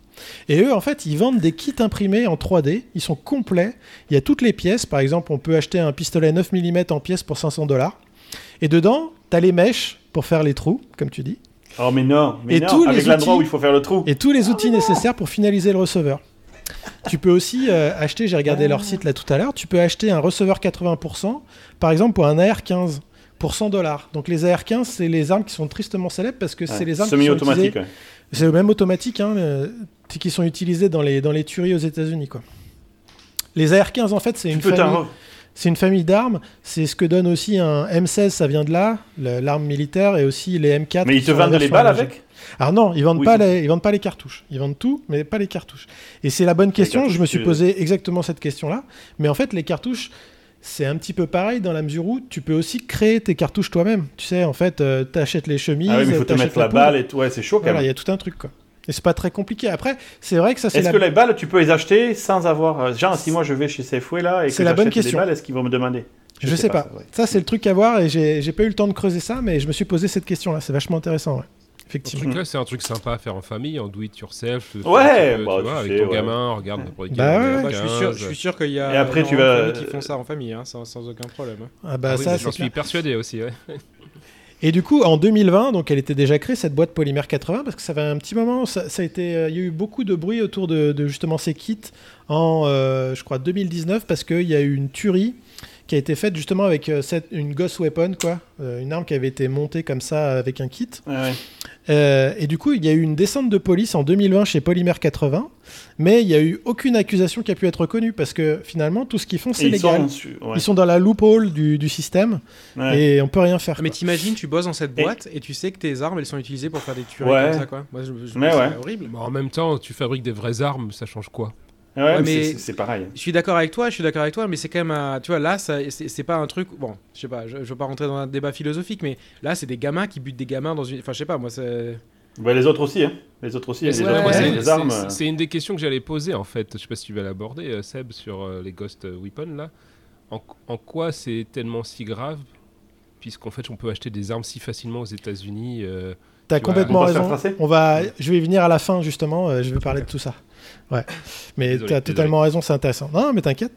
Et eux, en fait, ils vendent des kits imprimés en 3D. Ils sont complets. Il y a toutes les pièces. Par exemple, on peut acheter un pistolet 9 mm en pièces pour 500 dollars. Et dedans, tu as les mèches pour faire les trous, comme tu dis. Oh, mais non. Mais Et non. tous Avec l'endroit outils- où il faut faire le trou. Et tous les outils nécessaires pour finaliser le receveur. Tu peux aussi euh, acheter, j'ai regardé leur site là tout à l'heure, tu peux acheter un receveur 80%, par exemple pour un AR-15 pour 100 dollars. Donc les AR-15, c'est les armes qui sont tristement célèbres parce que c'est les armes qui sont utilisées Semi-automatique. ouais. C'est même automatique, hein, euh, qui sont utilisés dans les, dans les tueries aux États-Unis. quoi. Les AR-15, en fait, c'est une, famille- c'est une famille d'armes. C'est ce que donne aussi un M16, ça vient de là, l'arme militaire, et aussi les M4. Mais ils te vendent les balles avec Alors non, ils vendent Oui, pas les, ils vendent pas les cartouches. Ils vendent tout, mais pas les cartouches. Et c'est la bonne question. je me suis tu- posé exactement cette question-là. Mais en fait, les cartouches, c'est un petit peu pareil dans la mesure où tu peux aussi créer tes cartouches toi-même. Tu sais, en fait, tu t'achètes les chemises, Ah oui, mais il faut te mettre la balle et tout. Ouais, c'est chaud quand Voilà, il même. y a tout un truc quoi. Et c'est pas très compliqué. Après, c'est vrai que ça c'est Est-ce la que les balles, tu peux les acheter sans avoir. euh, Genre, si moi je vais chez Safeway là et que C'est la bonne j'achète des question. balles, est-ce qu'ils vont me demander Je, sais pas. ça, c'est le truc à voir et j'ai pas eu le temps de creuser ça, mais je me suis posé cette question-là. C'est vachement intéressant, ouais. Ce Effectivement. truc-là, c'est un truc sympa à faire en famille, en do it yourself. tu Ouais, peux, bah, tu vois, tu avec ton ouais. gamin, regarde pour les Bah ouais, Bah, je, suis sûr, je 15. suis sûr qu'il y a Et après, tu vas- qui font ça en famille, hein, sans, sans aucun problème. hein. Ah bah Ah oui, ça, J'en suis persuadé aussi, ouais. [LAUGHS] Et du coup, en 2020, donc elle était déjà créée cette boîte Polymère 80 parce que ça fait un petit moment, ça, a été, euh, il y a eu beaucoup de bruit autour de, de justement ces kits en, euh, je crois, 2019 parce qu'il y a eu une tuerie qui a été faite justement avec euh, cette, une Ghost Weapon, quoi, euh, une arme qui avait été montée comme ça avec un kit. Ouais, ouais. Euh, et du coup, il y a eu une descente de police en 2020 chez Polymère 80, mais il n'y a eu aucune accusation qui a pu être reconnue parce que finalement, tout ce qu'ils font, c'est ils légal. sont su- ouais. Ils sont dans la loophole du, du système Ouais. et on peut rien faire. Mais quoi. t'imagines, tu bosses dans cette Et- boîte et tu sais que tes armes elles sont utilisées pour faire des tueries Ouais. comme ça quoi. Moi je, je Mais c'est ouais. horrible. Bah, en même temps, tu fabriques des vraies armes, ça change quoi? Ouais, Ouais, mais c'est- pareil. Je suis d'accord avec toi, je suis d'accord avec toi, mais c'est quand même un, tu vois là c'est pas un truc bon, je sais pas, je, je veux pas rentrer dans un débat philosophique mais là c'est des gamins qui butent des gamins dans une enfin je sais pas moi c'est Bah, les autres aussi, hein. Les autres aussi, Ouais, autres des armes. c'est- euh. C'est une des questions que j'allais poser en fait. Je sais pas si tu vas l'aborder, euh, Seb, sur euh, les Ghost Weapons là. En, en quoi c'est tellement si grave Puisqu'en fait, on peut acheter des armes si facilement aux États-Unis. euh, T'as complètement raison. On va, je vais y venir à la fin justement. euh, je vais parler de tout ça. Ouais. Mais t'as désolé. totalement raison, c'est intéressant. Non, mais t'inquiète.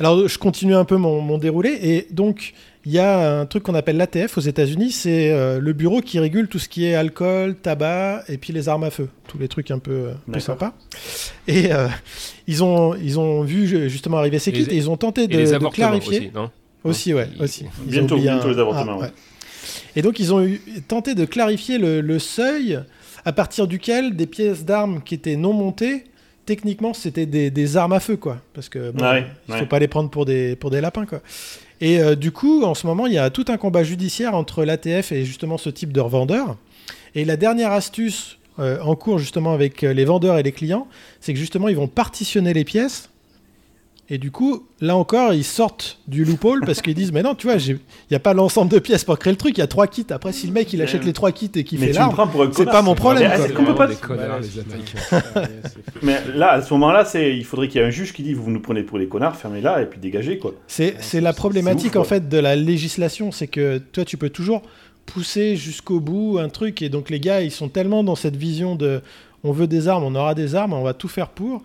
Alors, je continue un peu mon, mon déroulé. Et donc, il y a un truc qu'on appelle l'ATF aux États-Unis. C'est euh, le bureau qui régule tout ce qui est alcool, tabac et puis les armes à feu. Tous les trucs un peu, euh, D'accord. sympas. Et euh, ils ont, ils ont vu ju- justement arriver ces kits et ils ont tenté et de, les de clarifier. aussi, non? Aussi, ouais, aussi. Ils Bientôt, bientôt un- les avortements, ah, ouais. Et donc, ils ont eu, tenté de clarifier le, le seuil à partir duquel des pièces d'armes qui étaient non montées, techniquement, c'était des, des armes à feu, quoi. Parce que bon, Ouais, il ouais. faut pas les prendre pour des, pour des lapins, quoi. Et euh, du coup, en ce moment, il y a tout un combat judiciaire entre l'ATF et justement ce type de revendeur. Et la dernière astuce euh, en cours justement avec euh, les vendeurs et les clients, c'est que justement, ils vont partitionner les pièces. Et du coup, là encore, ils sortent du loophole parce qu'ils disent [LAUGHS] Mais non, tu vois, il n'y a pas l'ensemble de pièces pour créer le truc, il y a trois kits. Après, si le mec il achète les trois kits et qu'il fait l'arme, c'est pas mon problème, Mais quoi. pas. Des connards, les Américains. Mais là, à ce moment-là, il faudrait qu'il y ait un juge qui dit vous nous prenez pour des connards, fermez-la et puis dégagez quoi. c'est la problématique ouf, en fait de la législation, c'est que toi tu peux toujours pousser jusqu'au bout un truc et donc les gars ils sont tellement dans cette vision de on veut des armes, on aura des armes, on va tout faire pour,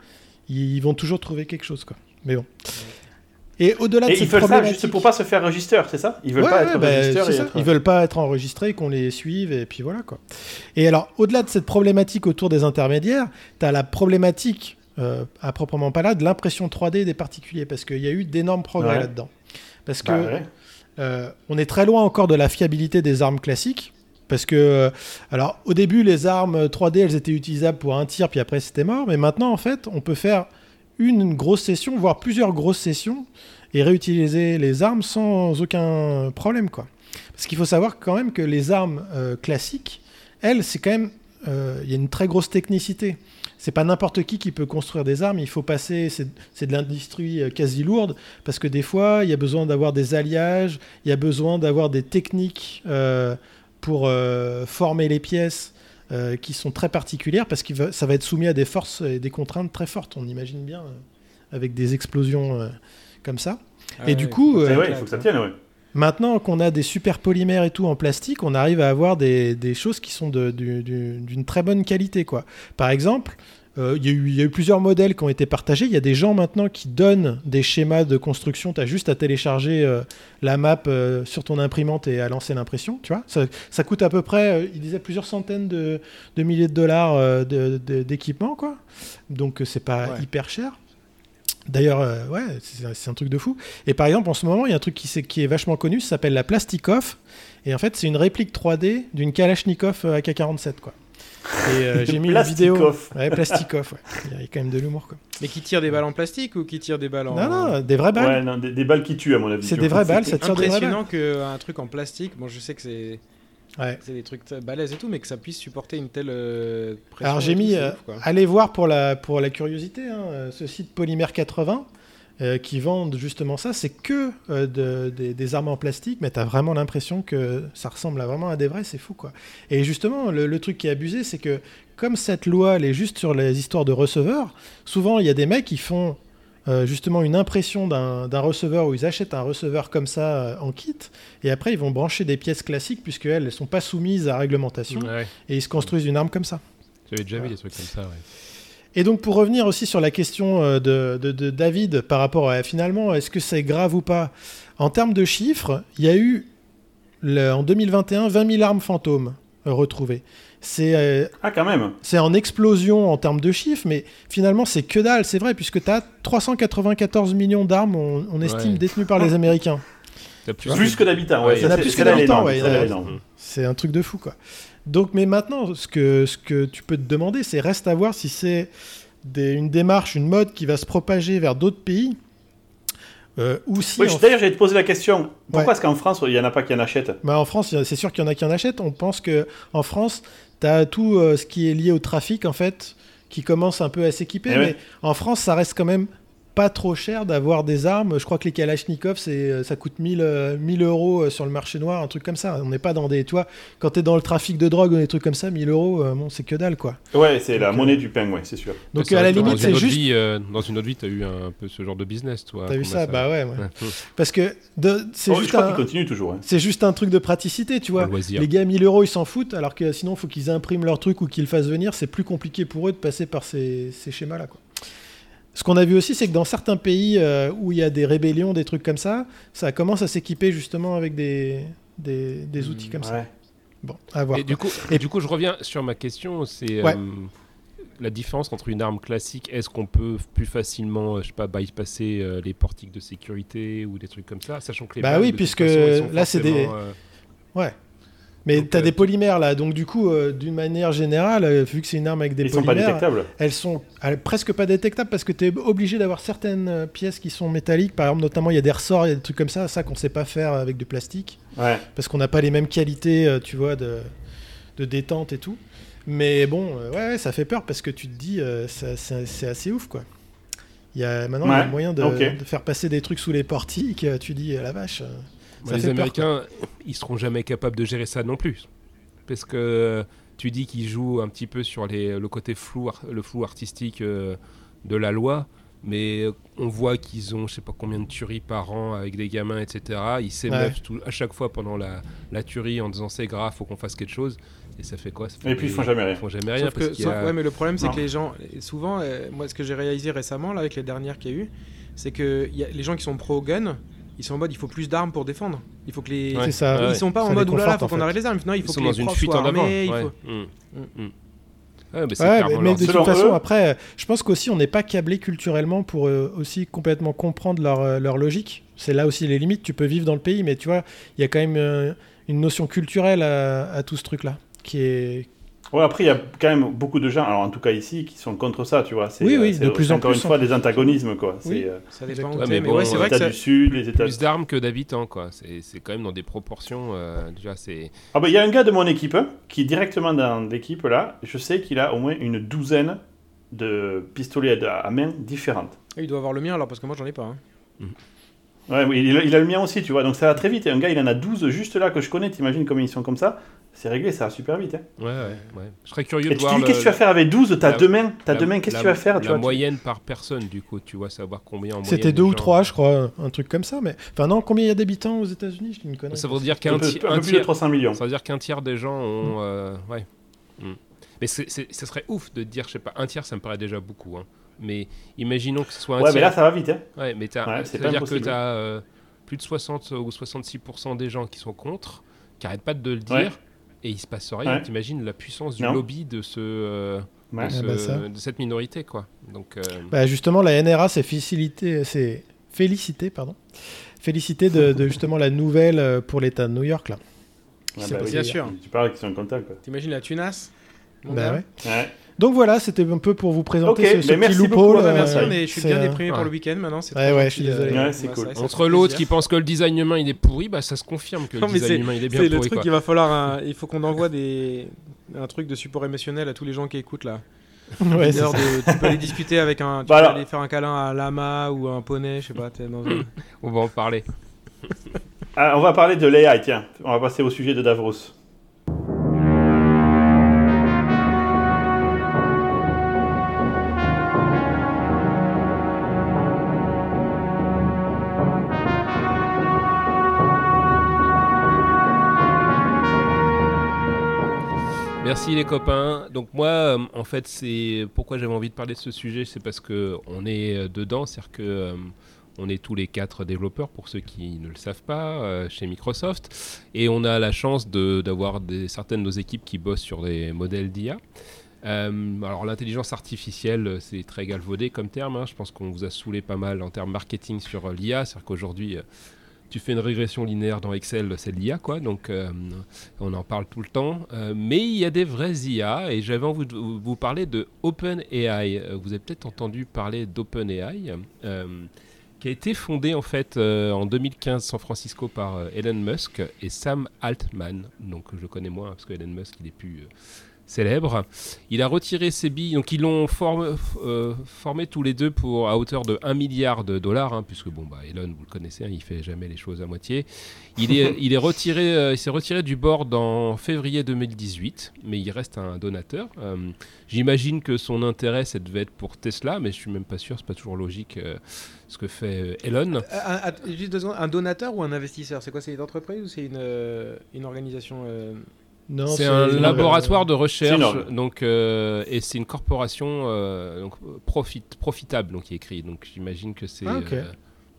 ils, ils vont toujours trouver quelque chose quoi. Mais bon. Et au-delà de ils veulent ça juste pour pas se faire register, c'est ça? Ils veulent Ouais, pas ouais, être bah, et être- Ils veulent pas être enregistrés, qu'on les suive, et puis voilà quoi. Et alors, au-delà de cette problématique autour des intermédiaires, tu as la problématique, euh, à proprement pas là, de l'impression 3D des particuliers, parce qu'il y a eu d'énormes progrès Ouais. là-dedans. Parce que Bah ouais. euh, on est très loin encore de la fiabilité des armes classiques. Parce que, euh, alors, au début, les armes 3D, elles étaient utilisables pour un tir, puis après, c'était mort. Mais maintenant, en fait, on peut faire une grosse session, voire plusieurs grosses sessions, et réutiliser les armes sans aucun problème, quoi. Parce qu'il faut savoir quand même que les armes euh, classiques, elles, c'est quand même, euh, il y a une très grosse technicité. C'est pas n'importe qui qui peut construire des armes. Il faut passer, c'est de l'industrie euh, quasi lourde, parce que des fois, il y a besoin d'avoir des alliages, il y a besoin d'avoir des techniques pour former les pièces euh, qui sont très particulières, parce que ça va être soumis à des forces et des contraintes très fortes. On imagine bien euh, avec des explosions euh, comme ça. Ah et ouais, du coup, il faut que ça tienne, ouais. Maintenant qu'on a des super polymères et tout en plastique, on arrive à avoir des, des choses qui sont du- d'une très bonne qualité. Quoi. Par exemple, euh, il y, a eu- il y a eu plusieurs modèles qui ont été partagés. Il y a des gens maintenant qui donnent des schémas de construction. Tu as juste à télécharger euh, la map euh, sur ton imprimante et à lancer l'impression. Tu vois ça, ça coûte à peu près, euh, il disait plusieurs centaines de, de milliers de dollars d'équipement. quoi. Donc c'est pas Ouais. hyper cher. D'ailleurs, ouais, c'est un truc de fou. Et par exemple, en ce moment, il y a un truc qui, est vachement connu, ça s'appelle la Plastikov. Et en fait, c'est une réplique 3D d'une Kalachnikov euh, AK-47, quoi. Et euh, [LAUGHS] j'ai mis une vidéo. Ouais, Plastikov, ouais. Il y a quand même de l'humour, quoi. Mais qui tire des balles en plastique ou qui tire des balles en. Non, non, des vraies balles. Ouais, non, des, des balles qui tuent, à mon avis. C'est des vraies balles, ça tire des vraies balles. Impressionnant qu'un truc en plastique, bon, je sais que c'est Ouais. c'est des trucs balèzes et tout, mais que ça puisse supporter une telle euh, pression. Alors j'ai mis, euh, ouf, allez voir pour la, pour la curiosité, hein, ce site Polymère 80 euh, qui vendent justement ça, c'est que euh, de- des- des armes en plastique, mais tu as vraiment l'impression que ça ressemble à vraiment à des vrais, c'est fou quoi. Et justement, le, le truc qui est abusé, c'est que comme cette loi, elle est juste sur les histoires de receveurs, souvent il y a des mecs qui font euh, justement une impression d'un receveur où ils achètent un receveur comme ça euh, en kit, et après ils vont brancher des pièces classiques puisqu'elles ne sont pas soumises à réglementation, Ouais, et ils se construisent une arme comme ça. j'avais déjà vu des trucs comme ça, ouais. Et donc pour revenir aussi sur la question euh, de, de- de David par rapport à finalement est-ce que c'est grave ou pas? En termes de chiffres, il y a eu le- en 2021 20 000 armes fantômes retrouvées. C'est euh, Ah, quand même. c'est en explosion en termes de chiffres, mais finalement c'est que dalle, c'est vrai, puisque tu as 394 millions d'armes, on, on estime, Ouais. détenues par les Américains. Plus- que d'habitants, ouais. Ouais, il y en ça, a c'est- plus que d'habitants, ouais, il y c'est en a- là énorme. C'est un truc de fou, quoi. Donc, mais maintenant, ce que, ce que tu peux te demander, c'est reste à voir si c'est des- une démarche, une mode qui va se propager vers d'autres pays, euh, ou si Oui, en, je- D'ailleurs, j'allais te poser la question. Pourquoi Ouais. est-ce qu'en France, il n'y en a pas qui en achètent? Bah, en France, c'est sûr qu'il y en a qui en achètent. On pense que en France, tu as tout euh, ce qui est lié au trafic, en fait, qui commence un peu à s'équiper. Eh mais ouais. en France, ça reste quand même pas trop cher d'avoir des armes. Je crois que les Kalachnikov, c'est, euh, ça coûte 1000, euh, 1000 euros euh, sur le marché noir, un truc comme ça. On n'est pas dans des. Toi, quand tu es dans le trafic de drogue ou des trucs comme ça, 1000 euros, euh, bon, c'est que dalle, quoi. Ouais, c'est la euh, monnaie du pain, ouais, c'est sûr. Donc à la limite, c'est juste. vie, euh, dans une autre vie, t'as eu un peu ce genre de business, toi. T'as vu comment ça Bah ouais. Parce que de- c'est Oh, je juste crois un. qu'il continue toujours. hein. C'est juste un truc de praticité, tu vois. Les gars, 1000 euros, ils s'en foutent, alors que sinon, il faut qu'ils impriment leur truc ou qu'ils le fassent venir. C'est plus compliqué pour eux de passer par ces, ces schémas-là. quoi. Ce qu'on a vu aussi, c'est que dans certains pays euh, où il y a des rébellions, des trucs comme ça, ça commence à s'équiper justement avec des, des, des outils comme ça. Ouais. Bon, à voir. Et du coup, Et- du coup, je reviens sur ma question. C'est Ouais. euh, la différence entre une arme classique. Est-ce qu'on peut plus facilement, euh, je sais pas, bypasser euh, les portiques de sécurité ou des trucs comme ça, sachant que les Bah balles, oui, de toute puisque façon, là, c'est des- euh, Ouais. Mais Donc, t'as euh, des polymères là, donc du coup, euh, d'une manière générale, euh, vu que c'est une arme avec des Ils sont pas polymères, détectables. elles sont presque pas détectables parce que tu es obligé d'avoir certaines pièces qui sont métalliques. Par exemple, notamment, il y a des ressorts, il y a des trucs comme ça, ça qu'on sait pas faire avec du plastique Ouais. parce qu'on n'a pas les mêmes qualités, tu vois, de, de détente et tout. Mais bon, ouais, ça fait peur parce que tu te dis, c'est assez ouf quoi. Il y a, maintenant, il y a Ouais, moyen de, faire passer des trucs sous les portiques. Tu dis, la vache. Ça les fait peur, Américains, ils seront jamais capables de gérer ça non plus. Parce que tu dis qu'ils jouent un petit peu sur les, le côté flou, le flou artistique euh, de la loi, mais on voit qu'ils ont je sais pas combien de tueries par an avec des gamins, etc. Ils s'émeuvent à chaque fois pendant la, la tuerie en disant c'est grave, faut qu'on fasse quelque chose. Et ça fait quoi? Ça fait Et puis, ils font jamais rien. Ils font jamais rien Sauf parce que, sauf- a- ouais, mais le problème, c'est que les gens, souvent, euh, moi, ce que j'ai réalisé récemment, là, avec les dernières qu'il y a eu, c'est que y a, les gens qui sont pro-gun, ils sont en mode, il faut plus d'armes pour défendre. Il faut que les. Ouais. Ça. Ouais. Ils sont pas Ça en mode, oulala, faut qu'on arrête les armes. Non, il ils faut sont que dans les une fuite en avant. ouais. faut- Mm. Mm. Ouais, mais Ouais, de toute façon, eux- après, je pense qu'aussi on n'est pas câblé culturellement pour euh, aussi complètement comprendre leur, euh, leur logique. C'est là aussi les limites. Tu peux vivre dans le pays, mais tu vois, il y a quand même euh, une notion culturelle à, à tout ce truc-là, qui est. Ouais, après, il y a quand même beaucoup de gens, alors en tout cas ici, qui sont contre ça, tu vois. C'est, Oui, oui, c'est- de plus c'est en encore une fois des antagonismes, quoi. Oui. euh, Ça dépend Ouais, mais mais bon, ouais, c'est les vrai que États ça- du Sud, les États. plus d'armes que d'habitants, quoi. C'est c'est quand même dans des proportions. euh, déjà, c'est. Ah bah, il y a un gars de mon équipe hein, qui est directement dans l'équipe là. Je sais qu'il a au moins une douzaine de pistolets à, main différentes. Il doit avoir le mien alors parce que moi j'en ai pas. hein. Ouais, oui, il, a- il a le mien aussi, tu vois. Donc ça va très vite. Et un gars, il en a 12 juste là que je connais. T'imagines combien ils sont comme ça C'est réglé, ça va super vite. Hein. Ouais, ouais, ouais. Je serais curieux Et de voir. qu'est-ce que tu vas faire avec 12 T'as deux mains, t'as deux mains, qu'est-ce que tu vas faire La tu vois, tu- moyenne par personne, du coup, tu vois, savoir combien en moyenne. C'était deux ou gens- trois, je crois, un truc comme ça. Mais enfin non, combien il y a d'habitants aux États-Unis Je dis une connerie. Ça veut dire Un qu'un peu, ti- un un peu plus de tiers. 300 millions. Ça veut dire qu'un tiers des gens ont. euh, ouais. Mm. Mais ce serait ouf de dire, je sais pas, un tiers, ça me paraît déjà beaucoup. hein. Mais imaginons que ce soit un Ouais, mais tiers. là, ça va vite. Hein. Ouais, mais t'as- Ouais, c'est pas c'est-à-dire que impossible. tu as plus de 60 ou 66% des gens qui sont contre, qui arrêtent pas de le dire, Ouais. Et il se passe rien. Ouais. T'imagines la puissance du Non. lobby de, ce, euh, Ouais. de, Ah ce- bah de cette minorité, quoi. Donc, euh, Bah, justement, la NRA s'est félicité, s'est félicité, pardon, félicité de, de [LAUGHS] justement la nouvelle euh, pour l'État de New York là. C'est bah oui. bien sûr. Tu parles qu'ils sont quoi. T'imagines la tunasse Bah ouais. Ouais. Donc voilà, c'était un peu pour vous présenter Ok, ce, ce mais petit merci loophole. beaucoup, euh, merci, je suis bien euh, déprimé pour ouais. le week-end maintenant. c'est Ouais, ouais, je suis désolé. euh, Ouais, c'est cool. ça- ça entre l'autre qui pense que le design humain il est pourri, bah ça se confirme que Non, le design humain il est bien C'est le pourri. truc, quoi. il va falloir un- il faut qu'on envoie des un truc de support émotionnel à tous les gens qui écoutent là. [LAUGHS] ouais, de- tu peux aller discuter avec un, tu Bah peux aller faire un câlin à un lama ou à un poney, je sais pas. t'es dans un- [LAUGHS] On va en parler. [LAUGHS] Ah, on va parler de l'AI, tiens. On va passer au sujet de Davros. Merci les copains. Donc moi, euh, en fait, c'est pourquoi j'avais envie de parler de ce sujet, c'est parce que on est euh, dedans, c'est-à-dire que euh, on est tous les quatre développeurs pour ceux qui ne le savent pas chez Microsoft, et on a la chance d'avoir certaines de nos équipes qui bossent sur des modèles d'IA. Alors l'intelligence artificielle, c'est très galvaudé comme terme. hein. Je pense qu'on vous a saoulé pas mal en termes marketing sur l'IA, c'est-à-dire qu'aujourd'hui tu fais une régression linéaire dans Excel, c'est l'IA, quoi. Donc, euh, on en parle tout le temps. Euh, mais il y a des vrais IA, et j'avais envie de vous parler de OpenAI. Euh, Vous avez peut-être entendu parler d'OpenAI, qui a été fondé en fait en 2015 San Francisco par Elon Musk et Sam Altman. Donc, je connais moins parce que Elon Musk, il est plus célèbre. Il a retiré ses billes, donc ils l'ont euh, formé tous les deux pour à hauteur de 1 milliard de dollars, hein, puisque bon bah Elon, vous le connaissez, hein, il fait jamais les choses à moitié. Il est, il est retiré, euh, s'est retiré du board en février 2018, mais il reste un donateur. Euh, J'imagine que son intérêt, ça devait être pour Tesla, mais je suis même pas sûr, c'est pas toujours logique ce que fait Elon. Juste deux secondes, un donateur ou un investisseur C'est quoi C'est une entreprise ou c'est une, une organisation C'est un laboratoire de recherche, donc euh, et c'est une corporation euh, donc profit, profitable, donc qui est écrit. Donc j'imagine que c'est. Ah, euh,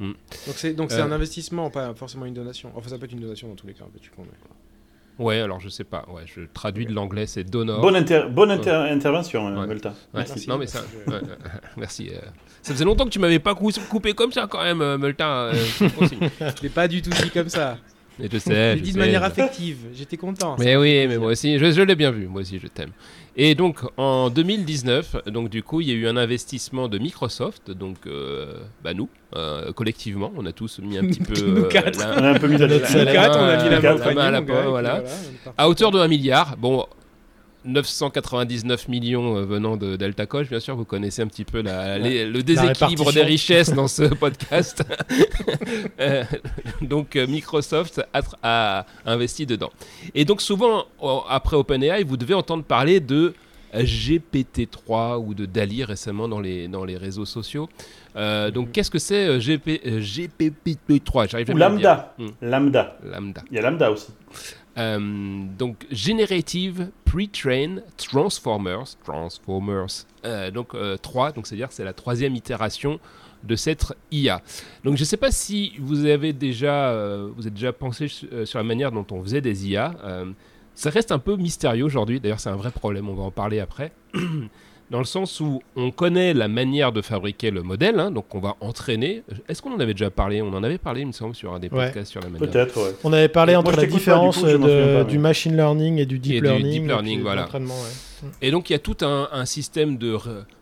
Donc c'est donc c'est un investissement, pas forcément une donation. Enfin ça peut être une donation dans tous les cas, tu con, mais- ouais, alors je sais pas. Ouais, je traduis de l'anglais, c'est donor. Bonne, inter- bonne inter- intervention, Ouais. Volta. Ouais, Merci. Non mais ça. Je- ouais, ouais, merci. euh. Ça faisait longtemps que tu m'avais pas cou- coupé comme ça quand même, Multa. euh. [LAUGHS] Je l'ai pas du tout dit comme ça. Et je sais. l'ai je dit de sais. manière affective. J'étais content. Mais oui, mais moi aussi, je, je l'ai bien vu, moi aussi je t'aime. Et donc en 2019, donc du coup, il y a eu un investissement de Microsoft, donc euh, bah nous, euh, collectivement, on a tous mis un petit [LAUGHS] peu Nous euh, quatre. la- On a un peu mis la Notre salaire. On a mis la la main à la pomme, voilà. à hauteur de 1 milliard. Bon. 999 millions euh, venant de Delta Coche, bien sûr, vous connaissez un petit peu la- les- le déséquilibre des richesses dans ce podcast. [LAUGHS] Euh, donc euh, Microsoft a, investi dedans. Et donc souvent, après OpenAI, vous devez entendre parler de GPT-3 ou de DALI récemment dans les, dans les réseaux sociaux. Euh, donc qu'est-ce que c'est euh, GP, euh, GPT-3 J'arrive Ou à dire. Hmm, Lambda. Lambda. Il y a Lambda aussi. Euh, donc Generative Pre-Train Transformers, Transformers, euh, donc 3, donc c'est-à-dire c'est la troisième itération de cette IA. Donc je ne sais pas si vous avez déjà, euh, vous êtes déjà pensé su- euh, sur la manière dont on faisait des IA. Euh, Ça reste un peu mystérieux aujourd'hui, d'ailleurs c'est un vrai problème, on va en parler après. [CLEARS THROAT] Dans le sens où on connaît la manière de fabriquer le modèle, hein, donc on va entraîner. Est-ce qu'on en avait déjà parlé? On en avait parlé, il me semble, sur un des Ouais. podcasts sur la manière. Peut-être, ouais. On avait parlé entre la pas, différence du coup, de- pas, du machine learning et du deep du learning. deep learning, puis voilà. ouais. Et donc il y a tout un, un système de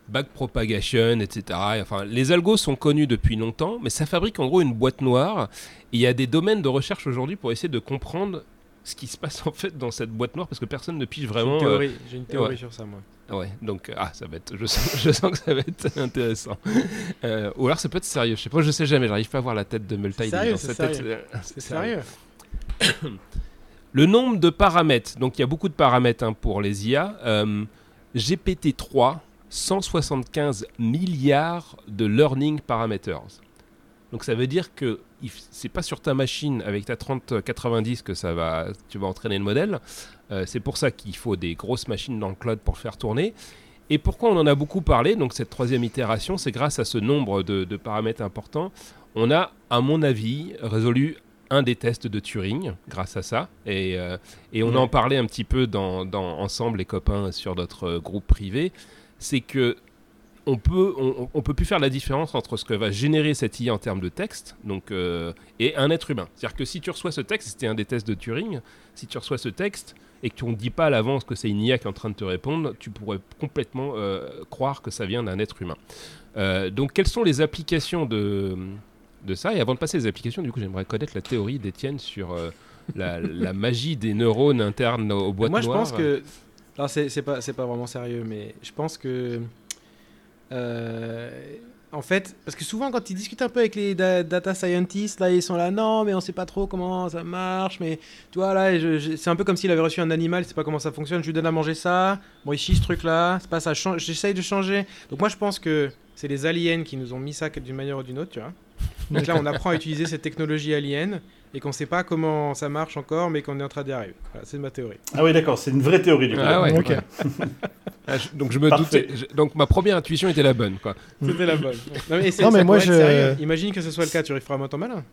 backpropagation, etc. Et Enfin, les algos sont connus depuis longtemps, mais ça fabrique en gros une boîte noire. Et il y a des domaines de recherche aujourd'hui pour essayer de comprendre ce qui se passe en fait dans cette boîte noire parce que personne ne pige J'ai vraiment. une euh, théorie, j'ai une théorie ouais. sur ça, moi. Ouais, donc ah, ça va être, je sens, [LAUGHS] je sens que ça va être intéressant. Euh, ou alors ça peut être sérieux. Je sais pas, je sais jamais. J'arrive pas à voir la tête de dans c'est sa tête, sérieux. euh, C'est sérieux. [LAUGHS] [COUGHS] Le nombre de paramètres. Donc il y a beaucoup de paramètres hein, pour les IA. Euh, GPT-3, 175 milliards de learning parameters. Donc ça veut dire que c'est pas sur ta machine avec ta 3090 que ça va, tu vas entraîner le modèle. Euh, c'est pour ça qu'il faut des grosses machines dans le cloud pour le faire tourner. Et pourquoi on en a beaucoup parlé, donc cette troisième itération, c'est grâce à ce nombre de, de paramètres importants, on a, à mon avis, résolu un des tests de Turing grâce à ça. Et, euh, et on Ouais. en parlait un petit peu dans, dans- ensemble, les copains, sur notre groupe privé. C'est que on peut, on, on peut plus faire la différence entre ce que va générer cette IA en termes de texte donc, euh, et un être humain. C'est-à-dire que si tu reçois ce texte, c'était un des tests de Turing, si tu reçois ce texte et que tu ne dis pas à l'avance que c'est une IA qui est en train de te répondre, tu pourrais complètement euh, croire que ça vient d'un être humain. Euh, donc quelles sont les applications de, de ça? Et avant de passer aux applications, du coup, j'aimerais connaître la théorie d'Étienne sur euh, la, [LAUGHS] la magie des neurones internes aux boîtes Moi, je noires. pense que. Alors, c'est pas, c'est pas vraiment sérieux, mais je pense que. En fait, parce que souvent, quand ils discutent un peu avec les da- data scientists, là, ils sont là, non, mais on sait pas trop comment ça marche, mais tu vois, là, c'est un peu comme s'il avait reçu un animal, il sait pas comment ça fonctionne, je lui donne à manger ça, bon, il ce truc-là, c'est pas ça, j'essaye de changer. Donc, moi, je pense que c'est les aliens qui nous ont mis ça d'une manière ou d'une autre, tu vois. Donc là, on apprend à utiliser cette technologie alien et qu'on sait pas comment ça marche encore, mais qu'on est en train d'y arriver. Voilà, c'est ma théorie. Ah oui, d'accord, c'est une vraie théorie du coup. Ah ouais. Ah, donc je me Parfait. doutais. je- donc ma première intuition était la bonne, quoi. C'était la bonne. [LAUGHS] Non, mais, Non, moi, je- sérieux. Imagine que ce soit le cas, tu feras vraiment ton malin.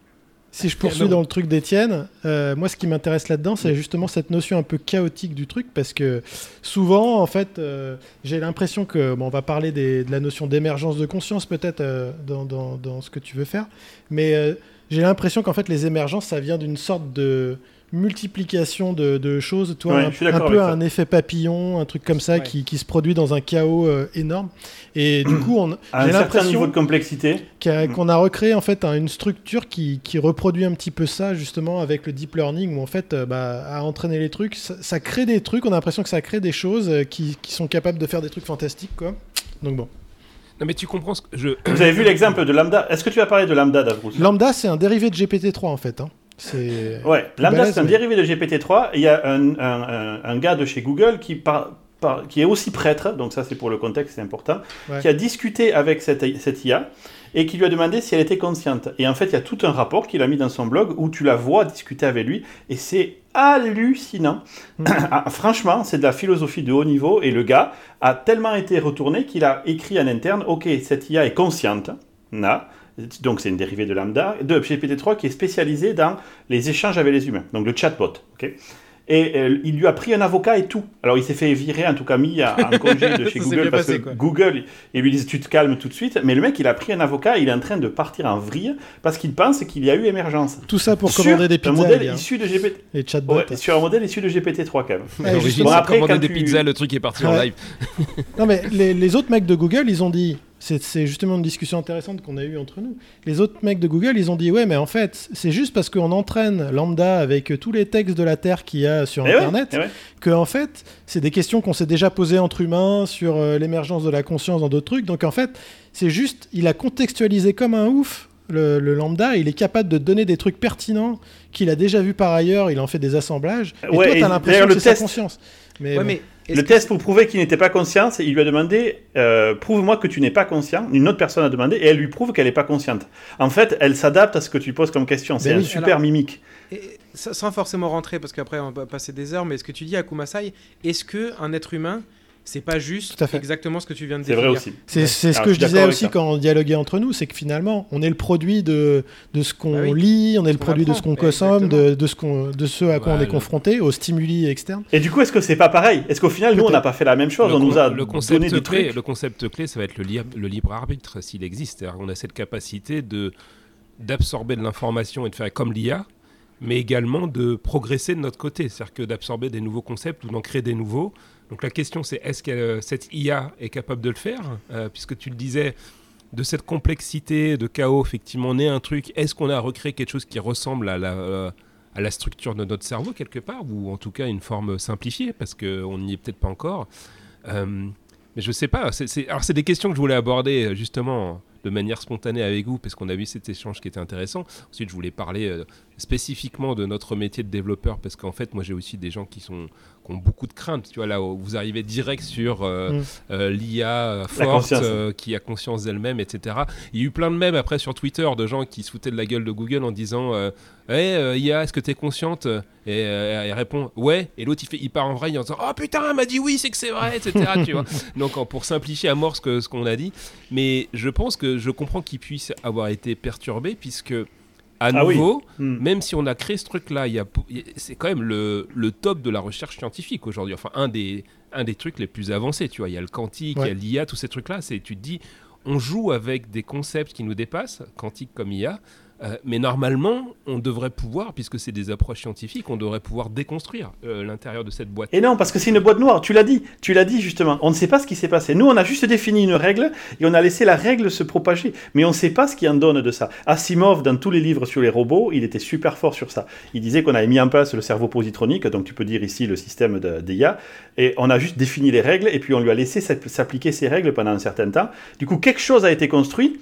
Si je poursuis dans le truc d'Étienne, euh, moi ce qui m'intéresse là-dedans, c'est justement cette notion un peu chaotique du truc, parce que souvent, en fait, euh, j'ai l'impression que, bon, on va parler des- de la notion d'émergence de conscience peut-être euh, dans, dans- dans ce que tu veux faire, mais euh, j'ai l'impression qu'en fait les émergences, ça vient d'une sorte de multiplication de, de choses, toi, Ouais, un, peu un effet papillon, un truc comme ça Ouais. qui, qui se produit dans un chaos euh, énorme. Et du [CLEARS THROAT] coup, on, À un j'ai certain l'impression niveau de complexité. Mm. qu'on a recréé en fait un- une structure qui, qui reproduit un petit peu ça justement avec le deep learning où en fait euh, bah, à entraîner les trucs ça, ça crée des trucs on a l'impression que ça crée des choses euh, qui, qui sont capables de faire des trucs fantastiques quoi donc bon Non mais tu comprends ce que je. Vous avez vu l'exemple de Lambda Est-ce que tu vas parler de Lambda, Davrous lambda c'est un dérivé de GPT-3 en fait hein. c'est Ouais, Lambda balèze, c'est un mais- dérivé de GPT-3. Il y a un, un- un- un gars de chez Google qui, par- par- qui est aussi prêtre, donc ça c'est pour le contexte, c'est important, Ouais. qui a discuté avec cette, cette IA et qui lui a demandé si elle était consciente. Et en fait, il y a tout un rapport qu'il a mis dans son blog où tu la vois discuter avec lui et c'est hallucinant. Mm. [COUGHS] Ah, Franchement, c'est de la philosophie de haut niveau et le gars a tellement été retourné qu'il a écrit en interne Ok, cette IA est consciente. Na. Donc c'est une dérivée de lambda, de GPT-3 qui est spécialisée dans les échanges avec les humains, donc le chatbot. ok et euh, il lui a pris un avocat et tout. Alors il s'est fait virer, en tout cas mis à- en congé de [LAUGHS] chez Google parce passé, que quoi. Google, ils lui disent tu te calmes tout de suite. Mais le mec, il a pris un avocat, il est en train de partir en vrille parce qu'il pense qu'il y a eu émergence. tout ça pour Sur commander des un pizzas modèle les gars. issu de GPT. les chatbots Ouais, sur un modèle issu de GPT-3 quand même. [LAUGHS] Ouais, L'origine, justement. c'est Bon, après, commander quand des tu- pizzas, le truc est parti en live. Non, mais les, les autres mecs de Google, ils ont dit. C'est justement une discussion intéressante qu'on a eue entre nous. Les autres mecs de Google, ils ont dit Ouais, mais en fait, c'est juste parce qu'on entraîne Lambda avec tous les textes de la Terre qu'il y a sur Eh Internet eh ouais. que, en fait, c'est des questions qu'on s'est déjà posées entre humains sur euh, l'émergence de la conscience dans d'autres trucs. Donc, en fait, c'est juste, il a contextualisé comme un ouf. Le, le lambda, il est capable de donner des trucs pertinents qu'il a déjà vu par ailleurs. Il en fait des assemblages. Et Ouais, toi, t'as l'impression que c'est sa conscience. Mais, Ouais, bon. mais est-ce Le que test pour prouver qu'il n'était pas conscient, c'est- il lui a demandé euh, prouve-moi que tu n'es pas conscient. Une autre personne a demandé et elle lui prouve qu'elle n'est pas consciente. En fait, elle s'adapte à ce que tu poses comme question. C'est Ben un oui. super Alors- mimique. Et sans forcément rentrer, parce qu'après on va passer des heures, mais ce que tu dis à Kumasai, est-ce que un être humain c'est pas juste Tout à fait. exactement ce que tu viens de C'est définir. vrai aussi. C'est Ouais. c'est ce Alors, que je disais aussi ça. quand on dialoguait entre nous, c'est que finalement, on est le produit de, de ce qu'on Bah oui. lit, on est le produit de ce qu'on consomme, de, de, ce qu'on, de ce à quoi on est confronté, aux stimuli externes. Et du coup, est-ce que c'est pas pareil? Est-ce qu'au final, nous, on n'a pas fait la même chose? Le On nous a le donné concept des clé, trucs. le concept clé, ça va être le, li- le libre arbitre s'il existe. Qu'on a cette capacité de d'absorber de l'information et de faire comme l'IA, mais également de progresser de notre côté. C'est-à-dire que d'absorber des nouveaux concepts ou d'en créer des nouveaux. Donc la question, c'est est-ce que euh, cette IA est capable de le faire Euh, Puisque tu le disais, de cette complexité, de chaos, effectivement, naît un truc. Est-ce qu'on a recréé quelque chose qui ressemble à la, euh, à la structure de notre cerveau quelque part, ou en tout cas une forme simplifiée, parce qu'on n'y est peut-être pas encore mais je sais pas. alors, c'est des questions que je voulais aborder justement de manière spontanée avec vous, parce qu'on a vu cet échange qui était intéressant. Ensuite, je voulais parler spécifiquement de notre métier de développeur, parce qu'en fait, moi, j'ai aussi des gens qui sont qui ont beaucoup de craintes. Tu vois, là, où vous arrivez direct sur euh, Mm. euh, l'IA euh, forte, conscience. euh, qui a conscience d'elle-même, etc. Il y a eu plein de mèmes après sur Twitter de gens qui se foutaient de la gueule de Google en disant euh, Hey, euh, IA, est-ce que t'es consciente? Et euh, elle répond Ouais. Et l'autre, il, fait- il part en vrai en disant Oh putain, elle m'a dit oui, c'est que c'est vrai, etc. tu vois [LAUGHS] Donc, pour simplifier à mort ce qu'on a dit. Mais je pense que je comprends qu'il puisse avoir été perturbé, puisque, à Ah oui. nouveau, Hmm. même si on a créé ce truc-là, il y a po- il y a- c'est quand même le, le top de la recherche scientifique aujourd'hui. Enfin, un des, un des trucs les plus avancés, tu vois. Il y a le quantique, il y a l'IA, tous ces trucs-là. C'est, tu te dis, on joue avec des concepts qui nous dépassent, quantique comme IA. Euh, mais normalement, on devrait pouvoir, puisque c'est des approches scientifiques, on devrait pouvoir déconstruire euh, l'intérieur de cette boîte. Et non, parce que c'est une boîte noire, tu l'as dit, tu l'as dit justement, on ne sait pas ce qui s'est passé. Nous, on a juste défini une règle et on a laissé la règle se propager, mais on ne sait pas ce qui en donne de ça. Asimov, dans tous les livres sur les robots, il était super fort sur ça. Il disait qu'on avait mis en place le cerveau positronique, donc tu peux dire ici le système d'IA, et on a juste défini les règles et puis on lui a laissé s'app- s'appliquer ces règles pendant un certain temps. Du coup, quelque chose a été construit.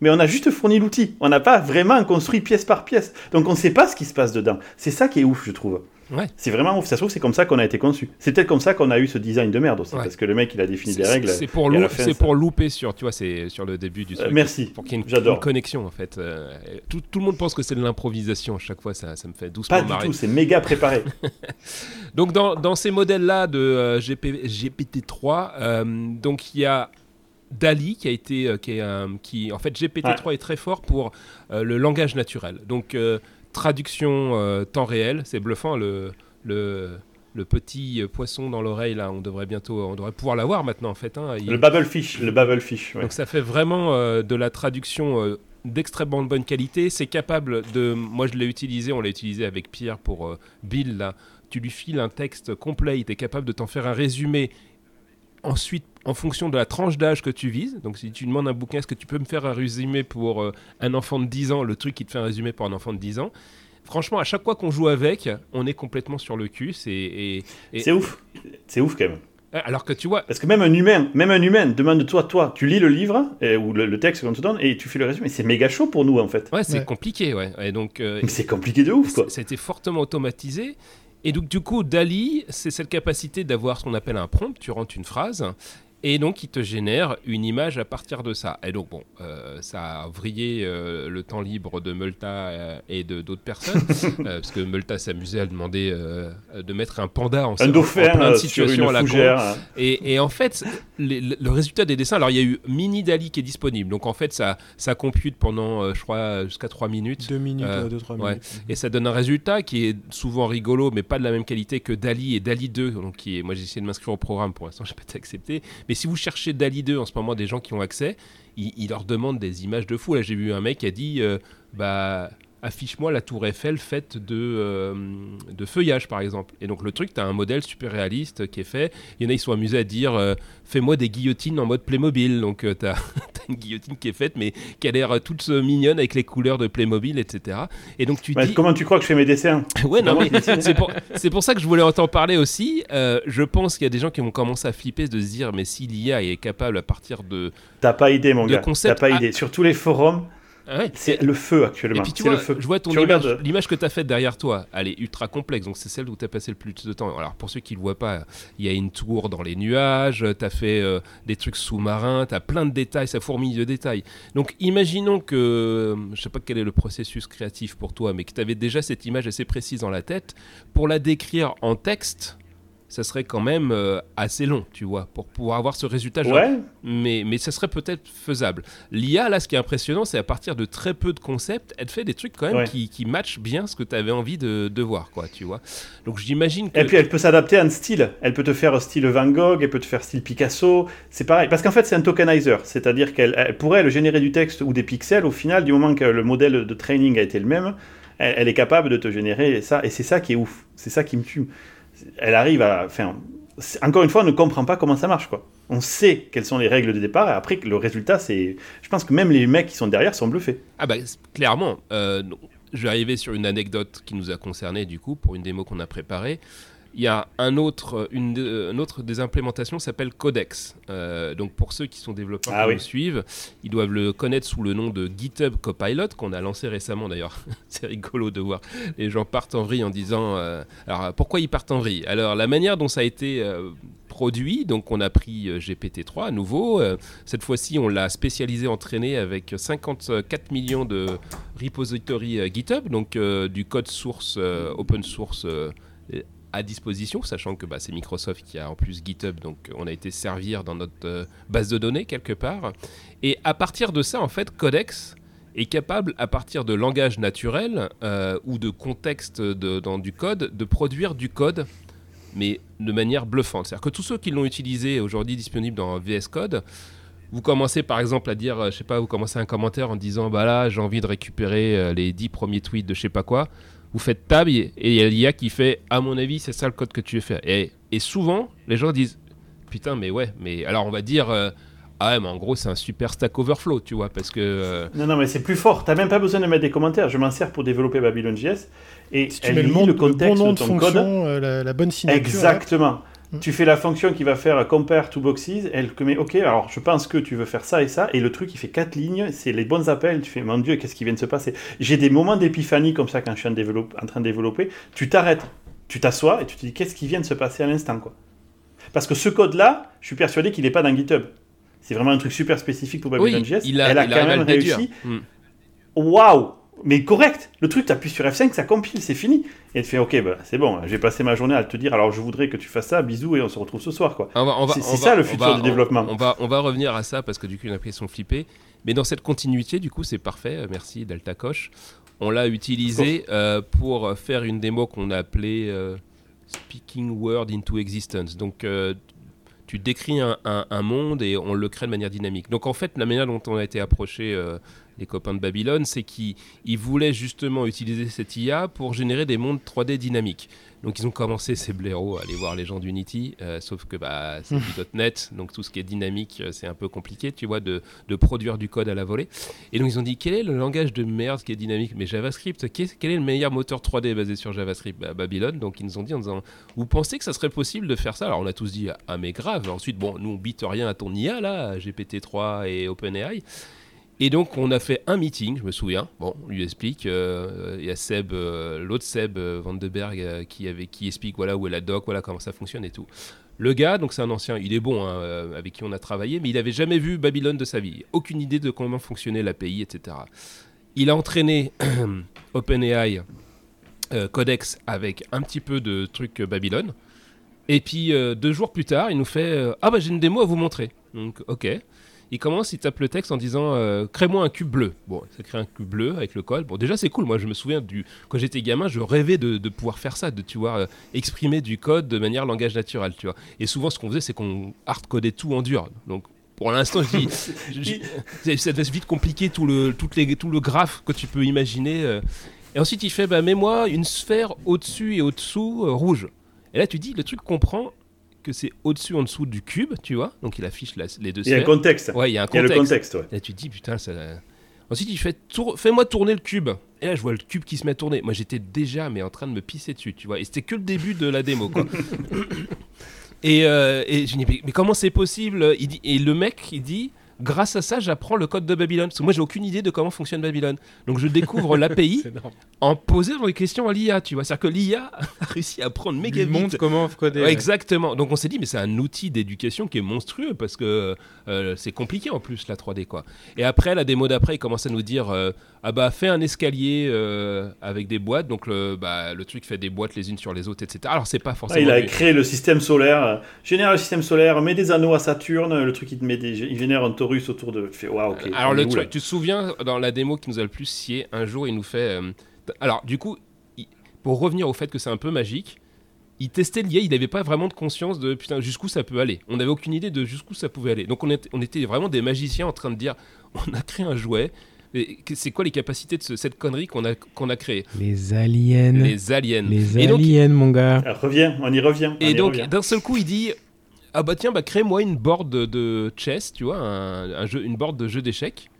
Mais on a juste fourni l'outil. On n'a pas vraiment construit pièce par pièce. Donc on ne sait pas ce qui se passe dedans. C'est ça qui est ouf, je trouve. Ouais. C'est vraiment ouf. Ça se trouve, c'est comme ça qu'on a été conçu. C'est peut-être comme ça qu'on a eu ce design de merde aussi. Ouais. Parce que le mec, il a défini des règles. c'est pour, lou- pour louper sur, tu vois, sur le début du Euh, truc. merci. Pour qu'il y ait une, connexion en fait. Euh, tout, tout le monde pense que c'est de l'improvisation à chaque fois, ça, ça me fait doucement Pas du tout. C'est méga préparé. [LAUGHS] Donc dans, dans ces modèles-là de euh, GP GPT-3, euh, donc il y a Dali qui a été, euh, qui, est, qui en fait GPT-3 est très fort pour euh, le langage naturel. Donc euh, traduction euh, temps réel, c'est bluffant le le le petit euh, poisson dans l'oreille là, on devrait bientôt, on devrait pouvoir l'avoir maintenant en fait. hein. Il- le Babblefish. Le Babblefish. ouais. donc ça fait vraiment euh, de la traduction euh, d'extrêmement bonne qualité. C'est capable de... Moi je l'ai utilisé, on l'a utilisé avec Pierre pour euh, Bill. Là. Tu lui files un texte complet, il est capable de t'en faire un résumé. Ensuite, en fonction de la tranche d'âge que tu vises, donc si tu demandes un bouquin, est-ce que tu peux me faire un résumé pour euh, un enfant de 10 ans, le truc qui te fait un résumé pour un enfant de 10 ans? Franchement, à chaque fois qu'on joue avec, on est complètement sur le cul. C'est, et, ouf. C'est ouf quand même. alors que tu vois, Parce que même un humain, même un humain, demande-toi, toi, tu lis le livre et- ou le, le texte qu'on te donne et tu fais le résumé. C'est méga chaud pour nous en fait. ouais, c'est Ouais. compliqué, ouais. Et donc, euh, Mais c'est compliqué de ouf quoi. Ça a été fortement automatisé. Et donc, du coup, Dali, c'est cette capacité d'avoir ce qu'on appelle un prompt. Tu rentres une phrase. Et donc, il te génère une image à partir de ça. Et donc, bon, euh, ça a vrillé euh, le temps libre de Multa euh, et de d'autres personnes. [LAUGHS] euh, parce que Multa s'amusait à demander euh, de mettre un panda en, Un en plein de une à la con. hein. Et, et en fait, les- le, le résultat des dessins, alors il y a eu Mini Dali qui est disponible. Donc en fait, ça, ça compute pendant, euh, je crois, jusqu'à 3 minutes. Deux minutes, Euh, euh, deux, trois ouais. minutes. Et ça donne un résultat qui est souvent rigolo, mais pas de la même qualité que Dali et Dali 2. Donc qui est, moi j'ai essayé de m'inscrire au programme, pour l'instant [LAUGHS] j'ai pas été accepté. Mais si vous cherchez Dali 2 en ce moment, des gens qui ont accès, ils, ils leur demandent des images de fou. Là j'ai vu un mec qui a dit, euh, bah affiche-moi la tour Eiffel faite de, euh, de feuillage par exemple. Et donc le truc, tu as un modèle super réaliste qui est fait. Il y en a, ils sont amusés à dire, euh, fais-moi des guillotines en mode Playmobil. Donc tu as, [LAUGHS] une guillotine qui est faite, mais qui a l'air euh, toute euh, mignonne avec les couleurs de Playmobil, etc. Et donc tu dis... Comment tu crois que je fais mes dessins? [LAUGHS] Ouais, non, mais c'est pour, ça que je voulais en t'en parler aussi. Euh, je pense qu'il y a des gens qui vont commencer à flipper de se dire, mais si l'IA est capable à partir de. T'as pas idée, mon De gars. T'as pas à- idée. Sur tous les forums, Ah ouais. c'est le feu Et actuellement. puis tu vois, le feu. je vois ton Tu image, regardes- l'image que tu as faite derrière toi, elle est ultra complexe, donc c'est celle où tu as passé le plus de temps. Alors pour ceux qui ne le voient pas, il y a une tour dans les nuages, tu as fait euh, des trucs sous-marins, tu as plein de détails, ça fourmille de détails. Donc imaginons que, euh, je sais pas quel est le processus créatif pour toi, mais que tu avais déjà cette image assez précise dans la tête, pour la décrire en texte, ça serait quand même euh, assez long, tu vois, pour pouvoir avoir ce résultat. genre- Ouais, mais, mais ça serait peut-être faisable. L'IA, là, ce qui est impressionnant, c'est à partir de très peu de concepts, elle fait des trucs quand même Ouais. qui, qui matchent bien ce que tu avais envie de, de voir, quoi, tu vois. Donc j'imagine que... Et puis elle peut s'adapter à un style. Elle peut te faire style Van Gogh, elle peut te faire style Picasso. C'est pareil. Parce qu'en fait, c'est un tokenizer. C'est-à-dire qu'elle elle pourrait elle, générer du texte ou des pixels. Au final, du moment que le modèle de training a été le même, elle, elle est capable de te générer ça. Et c'est ça qui est ouf. C'est ça qui me tue. Elle arrive à. Enfin, encore une fois, on ne comprend pas comment ça marche. Quoi. On sait quelles sont les règles de départ. Et après, le résultat, c'est. Je pense que même les mecs qui sont derrière sont bluffés. Ah bah clairement, euh, je vais arriver sur une anecdote qui nous a concerné du coup pour une démo qu'on a préparée. Il y a un autre, une, autre des implémentations s'appelle Codex. Euh, donc pour ceux qui sont développeurs Ah qui oui. nous suivent, ils doivent le connaître sous le nom de GitHub Copilot qu'on a lancé récemment d'ailleurs. [LAUGHS] C'est rigolo de voir les gens partent en vrille en disant euh, alors pourquoi ils partent en vrille? Alors la manière dont ça a été euh, produit, donc on a pris euh, GPT-3 à nouveau. cette fois-ci, on l'a spécialisé, entraîné avec 54 millions de repositories GitHub, donc du code source, open source à disposition, sachant que bah, c'est Microsoft qui a en plus GitHub, donc on a été servir dans notre euh, base de données quelque part. Et à partir de ça, en fait, Codex est capable, à partir de langage naturel euh, ou de contexte dans du code, de produire du code, mais de manière bluffante. C'est-à-dire que tous ceux qui l'ont utilisé aujourd'hui disponible dans VS Code, vous commencez par exemple à dire, euh, je sais pas, vous commencez un commentaire en disant, bah là, j'ai envie de récupérer les 10 premiers tweets de je sais pas quoi. Vous faites tab et il y a l'IA qui fait, à mon avis, c'est ça le code que tu veux faire. Et, et souvent, les gens disent, putain, mais ouais, mais alors on va dire, euh, ah ouais, mais en gros, c'est un super stack overflow, tu vois, parce que. euh, Non, non, mais c'est plus fort. T'as même pas besoin de mettre des commentaires. Je m'en sers pour développer Babylon.js. Et Si tu elle mets le, lit le le contexte bon nom de de ton code. euh, la, la bonne signature. Exactement. Mm. Tu fais la fonction qui va faire compare to boxes, elle te met OK, alors je pense que tu veux faire ça et ça, et le truc il fait quatre lignes, c'est les bons appels, tu fais mon Dieu, qu'est-ce qui vient de se passer? J'ai des moments d'épiphanie comme ça quand je suis en, développe- en train de développer, tu t'arrêtes, tu t'assois et tu te dis qu'est-ce qui vient de se passer à l'instant quoi? Parce que ce code-là, je suis persuadé qu'il n'est pas dans GitHub. C'est vraiment un truc super spécifique pour oui, Babylon.js. il a, elle a il quand même réussi Hmm. Waouh Mais correct Le truc, t'appuies sur F5, ça compile, c'est fini. Et elle fait, ok, bah, c'est bon, j'ai passé ma journée à te dire, alors je voudrais que tu fasses ça, bisous, et on se retrouve ce soir, quoi. C'est- ça, le futur va- du développement. On va, on va revenir à ça parce que du coup, il y en a qui sont flippés. Mais dans cette continuité, du coup, c'est parfait. Euh, Merci, Delta Coche. On l'a utilisé euh, pour faire une démo qu'on a appelée euh, Speaking Word into Existence. Donc, euh, tu décris un, un- un monde et on le crée de manière dynamique. Donc, en fait, la manière dont on a été approché. Les copains de Babylone, c'est qu'ils ils voulaient justement utiliser cette IA pour générer des mondes 3D dynamiques. Donc ils ont commencé ces blaireaux à aller voir les gens d'Unity, euh, sauf que bah, c'est du [LAUGHS] .NET, donc tout ce qui est dynamique, euh, c'est un peu compliqué, tu vois, de, de produire du code à la volée. Et donc ils ont dit, quel est le langage de merde qui est dynamique? Mais JavaScript, quel est le meilleur moteur 3D basé sur JavaScript? Bah, Babylone. Donc ils nous ont dit en disant, vous pensez que ça serait possible de faire ça? Alors on a tous dit, ah mais grave. Ensuite, bon, nous on bite rien à ton IA là, GPT-3 et OpenAI. Et donc on a fait un meeting, je me souviens. Bon, on lui explique. euh, Il y a Seb, euh, l'autre Seb euh, Van de Berg, euh, qui avait, qui explique voilà où est la doc, voilà comment ça fonctionne et tout. Le gars, donc c'est un ancien, il est bon, hein, avec qui on a travaillé, mais il avait jamais vu Babylone de sa vie, aucune idée de comment fonctionnait l'API, etc. Il a entraîné [CLEARS THROAT] OpenAI Codex avec un petit peu de trucs Babylone. Et puis deux jours plus tard, il nous fait Ah bah j'ai une démo à vous montrer. Donc ok. Il commence, il tape le texte en disant euh, Crée-moi un cube bleu. Bon, ça crée un cube bleu avec le code. Bon, déjà c'est cool. Moi je me souviens du. Quand j'étais gamin, je rêvais de, de pouvoir faire ça, de tu vois, euh, exprimer du code de manière langage naturel, tu vois. Et souvent ce qu'on faisait, c'est qu'on hardcodait tout en dur. Donc pour l'instant, je dis, [LAUGHS] je- ça devait vite compliquer tout le, toutes les, tout le graphe que tu peux imaginer. euh. Et ensuite, il fait, bah, mets-moi une sphère au-dessus et au-dessous euh, rouge. Et là, tu dis, le truc comprend que c'est au-dessus, en dessous du cube, tu vois. Donc, il affiche la- les deux Il y a un sphères. contexte. Ouais, il y a un Il y a le contexte. contexte, ouais. Et tu te dis, putain, ça. Ensuite, il fait, tour- fais-moi tourner le cube. Et là, je vois le cube qui se met à tourner. Moi, j'étais déjà, mais en train de me pisser dessus, tu vois. Et c'était que le début de la démo, quoi. [LAUGHS] et, euh, et je dis, mais comment c'est possible? Il dit, Et le mec, il dit, grâce à ça, j'apprends le code de Babylone. Parce que moi, j'ai aucune idée de comment fonctionne Babylone. Donc, je découvre [LAUGHS] l'API en posant des questions à l'IA, tu vois. C'est-à-dire que l'IA [LAUGHS] a réussi à prendre Lui méga montre comment coder. Ouais, exactement. Donc on s'est dit, mais c'est un outil d'éducation qui est monstrueux parce que euh, c'est compliqué en plus la 3D quoi. Et après, la démo d'après, il commence à nous dire, euh, ah bah fais un escalier euh, avec des boîtes, donc le, bah, le truc fait des boîtes les unes sur les autres, etc. Alors c'est pas Ah, forcément. il a créé le système solaire, génère le système solaire, met des anneaux à Saturne, le truc il te met des, il génère un torus autour de. Tu fais. Alors le truc, tu te souviens dans la démo qui nous a le plus scié, un jour il nous fait. euh, alors du coup, il- pour revenir au fait que c'est un peu magique, il testait l'IA, il n'avait pas vraiment de conscience de putain jusqu'où ça peut aller. On n'avait aucune idée de jusqu'où ça pouvait aller. Donc on était, on était vraiment des magiciens en train de dire on a créé un jouet. C'est quoi les capacités de ce- cette connerie qu'on a, qu'on a créée? Les aliens. Les, Les aliens. donc, aliens, mon gars. Reviens, on y revient. on Et y donc, d'un seul coup, il dit Ah bah tiens, bah crée-moi une board de, de chess, tu vois, un, un jeu, une board de jeu d'échecs.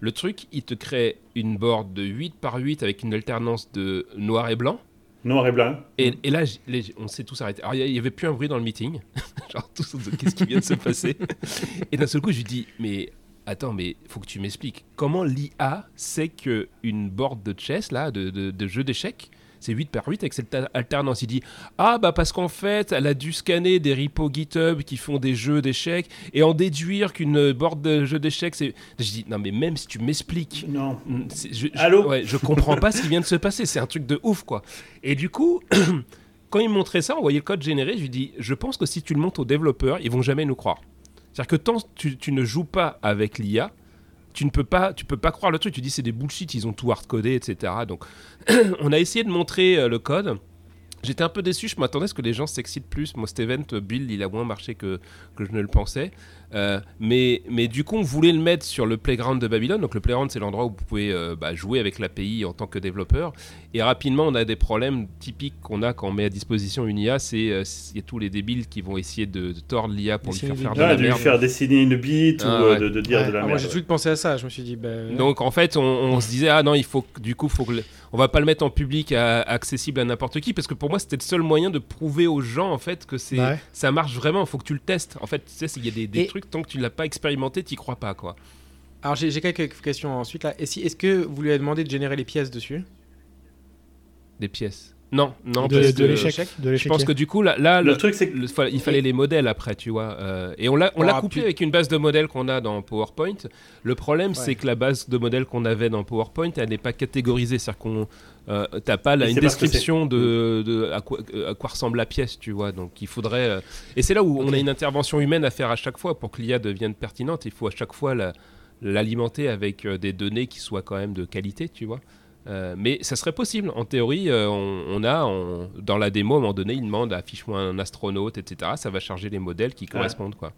Le truc, il te crée une board de 8 par 8 avec une alternance de noir et blanc. Noir et blanc. Et, et là, les- on s'est tous arrêtés. Alors, il n'y avait plus un bruit dans le meeting. [LAUGHS] Genre, tous, on se dit, qu'est-ce qui vient de se passer? Et d'un seul coup, je lui dis Mais attends, mais faut que tu m'expliques. Comment l'IA sait qu'une board de chess, là, de, de, de jeu d'échecs, c'est 8 par 8 avec cette alternance? Il dit Ah, bah parce qu'en fait, elle a dû scanner des repos GitHub qui font des jeux d'échecs et en déduire qu'une board de jeu d'échecs, c'est. Je dis Non, mais même si tu m'expliques Non. Mm, c'est- Je, je- Allô? ouais, je comprends pas ce qui vient de se passer. C'est un truc de ouf, quoi. Et du coup, [CLEARS THROAT] quand il me montrait ça, on voyait le code généré. Je lui dis, je pense que si tu le montres aux développeurs, ils vont jamais nous croire. C'est-à-dire que tant tu, tu ne joues pas avec l'IA, tu ne peux pas, tu peux pas croire le truc. Tu dis c'est des bullshit, ils ont tout hardcodé, etc. Donc, [CLEARS THROAT] on a essayé de montrer euh, le code. J'étais un peu déçu, je m'attendais à ce que les gens s'excitent plus. Moi, cet event, euh, build, il a moins marché que, que je ne le pensais. Euh, mais, mais du coup, on voulait le mettre sur le playground de Babylone. Donc, le playground, c'est l'endroit où vous pouvez euh, bah, jouer avec l'API en tant que développeur. Et rapidement, on a des problèmes typiques qu'on a quand on met à disposition une IA. C'est euh, il y a tous les débiles qui vont essayer de, de tordre l'IA pour lui faire faire des de Ah, la de lui merde. faire dessiner une bite Ah, ou ouais. de, de dire Ouais. de la Ah, merde. moi, j'ai tout de suite pensé à ça. Je me suis dit, bah, ouais. Donc en fait, on, on se disait ah non, il faut que- du coup, faut que le- on va pas le mettre en public, à- accessible à n'importe qui, parce que pour moi, c'était le seul moyen de prouver aux gens en fait que c'est Ouais. ça marche vraiment. Il faut que tu le testes. En fait, tu sais, il y a des, des Et- trucs tant que tu l'as pas expérimenté, t'y crois pas quoi. Alors, j'ai j'ai quelques questions ensuite là. Et si, est-ce que vous lui avez demandé de générer les pièces dessus? Des pièces. Non, non, de, parce de l'échec. Je pense que du coup là, là Le le- truc, c'est que le- fa- il fallait les modèles après, tu vois. euh, et on l'a on l'a ah, couplé puis- avec une base de modèles qu'on a dans PowerPoint. Le problème, c'est que la base de modèles qu'on avait dans PowerPoint, elle n'est pas catégorisée. C'est-à-dire qu'on euh, t'as pas là, une description de, de à, quoi, à quoi ressemble la pièce, tu vois. Donc il faudrait. euh, Et c'est là où on a une intervention humaine à faire à chaque fois pour que l'IA devienne pertinente. Il faut à chaque fois la- l'alimenter avec euh, des données qui soient quand même de qualité, tu vois. Euh, mais ça serait possible. En théorie, euh, on, on a on- dans la démo, à un moment donné, il demande affiche-moi un astronaute, etc. Ça va charger les modèles qui correspondent, quoi.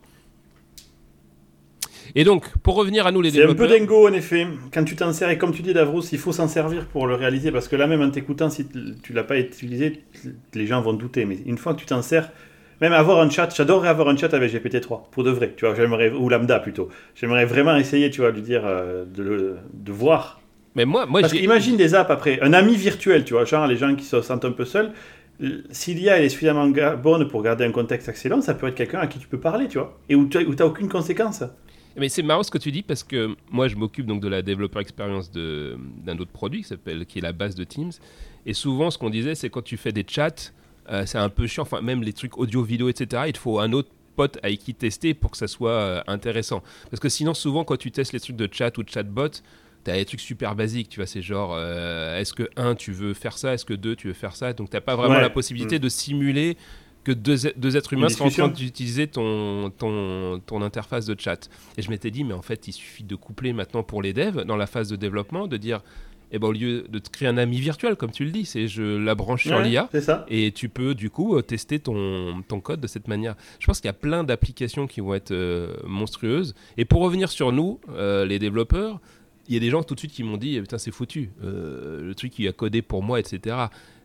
Et donc, pour revenir à nous les c'est un peu développeurs, dingo en effet. Quand tu t'en sers, et comme tu dis Davros, il faut s'en servir pour le réaliser parce que là même en t'écoutant, si tu l'as pas utilisé, les gens vont douter. Mais une fois que tu t'en sers, même avoir un chat, j'adorerais avoir un chat avec GPT-3 pour de vrai. Tu vois, j'aimerais ou Lambda plutôt. J'aimerais vraiment essayer, tu vois, de lui dire, euh, de, le- de voir. Mais moi, moi Parce qu'imagine des apps après, un ami virtuel, tu vois, genre les gens qui se sentent un peu seuls. Si l'IA elle est suffisamment bonne pour garder un contexte excellent, ça peut être quelqu'un à qui tu peux parler, tu vois, et où tu n'as aucune conséquence. Mais c'est marrant ce que tu dis parce que moi je m'occupe donc de la développeur expérience d'un autre produit qui s'appelle qui est la base de Teams et souvent ce qu'on disait c'est quand tu fais des chats euh, c'est un peu chiant enfin même les trucs audio vidéo etc il te faut un autre pote avec qui tester pour que ça soit euh, intéressant parce que sinon souvent quand tu testes les trucs de chat ou de chatbot T'as des trucs super basiques, tu vois, c'est genre, euh, est-ce que un, tu veux faire ça, est-ce que deux, tu veux faire ça, donc t'as pas vraiment Ouais. la possibilité de simuler que deux, êtres humains sont en train d'utiliser ton, ton, ton interface de chat. Et je m'étais dit, mais en fait, il suffit de coupler maintenant pour les devs, dans la phase de développement, de dire, eh ben, au lieu de te créer un ami virtuel, comme tu le dis, c'est je la branche sur l'IA. Et tu peux du coup euh, tester ton, ton code de cette manière. Je pense qu'il y a plein d'applications qui vont être euh, monstrueuses. Et pour revenir sur nous, euh, les développeurs, il y a des gens tout de suite qui m'ont dit putain c'est foutu, Euh, le truc il a codé pour moi, etc.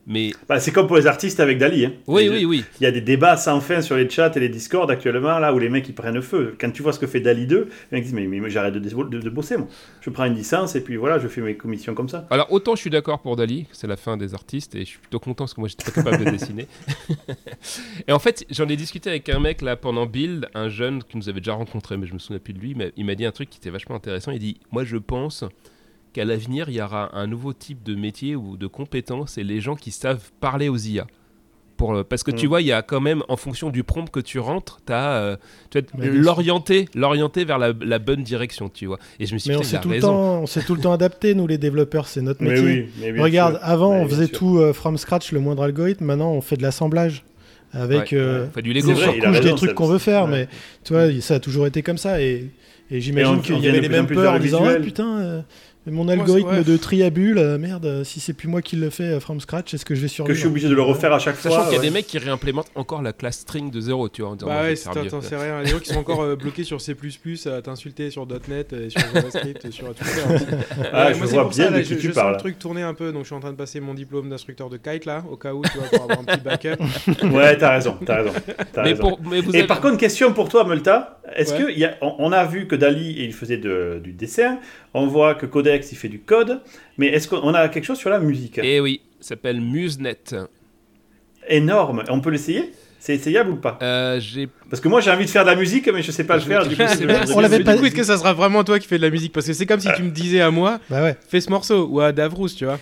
Mais Bah, c'est comme pour les artistes avec Dali. Hein. oui, Les- oui, oui. Il y a des débats sans fin sur les chats et les discords actuellement, là où les mecs ils prennent feu. Quand tu vois ce que fait Dali 2, les mecs disent Mais, j'arrête de, de- de bosser, moi. Je prends une licence et puis voilà, je fais mes commissions comme ça. Alors autant je suis d'accord pour Dali, c'est la fin des artistes et je suis plutôt content parce que moi j'étais pas capable de dessiner. [LAUGHS] et en fait j'en ai discuté avec un mec là pendant Build, un jeune qui nous avait déjà rencontré mais je me souviens plus de lui, mais il m'a dit un truc qui était vachement intéressant. Il dit moi je pense qu'à l'avenir il y aura un nouveau type de métier ou de compétence et les gens qui savent parler aux IA. Pour, euh, parce que tu Mm. vois, il y a quand même, en fonction du prompt que tu rentres, tu as tu vas l'orienter, l'orienter vers la, la bonne direction, tu vois. Et je me suis Mais dit, on s'est tout le raison. temps, on s'est tout le temps adapté, nous les développeurs, c'est notre Mais métier. oui, mais bien Regarde, sûr. avant Mais on faisait sûr. tout euh, from scratch, le moindre algorithme. Maintenant on fait de l'assemblage avec Ouais. euh, Enfin, du des Lego. Vrai, des trucs qu'on veut faire, ouais. mais tu vois, ça a toujours été comme ça. Et, et j'imagine qu'il y avait les mêmes peurs en disant. Ah, putain, euh, mon algorithme vrai. de triabule, euh, merde, euh, si c'est plus moi qui le fais euh, from scratch, est-ce que je vais survivre Que je suis obligé de le refaire à chaque Sachant fois. qu'il y a ouais. des mecs qui réimplémentent encore la classe string de zéro, tu vois. En disant, Bah je ouais, t'en sais rien. Les gens qui sont encore euh, bloqués sur C++, à t'insulter sur .NET, et sur JavaScript, sur Twitter. [LAUGHS] aussi. Ah, Ouais, je moi, c'est vois pour bien ça, là, de je, qui tu je sens parles. le truc tourner un peu, donc je suis en train de passer mon diplôme d'instructeur de kite là, au cas où, tu vois, pour avoir un petit backup. [LAUGHS] Ouais, t'as raison, t'as raison. Mais, raison. pour, mais vous Et avez- par contre, question pour toi, Multa. Est-ce Ouais. que y a, on, on a vu que Dali il faisait de- du dessin, on voit que Codex il fait du code, mais est-ce qu'on a quelque chose sur la musique? Eh oui, ça s'appelle MuseNet. Énorme. On peut l'essayer? C'est essayable ou pas? Euh, Parce que moi j'ai envie de faire de la musique, mais je sais pas le faire. [LAUGHS] Du coup, On l'avait pas-. Du coup, est-ce que ça sera vraiment toi qui fais de la musique? Parce que c'est comme si tu me disais à moi, Bah ouais. fais ce morceau, ou à Davrous, tu vois.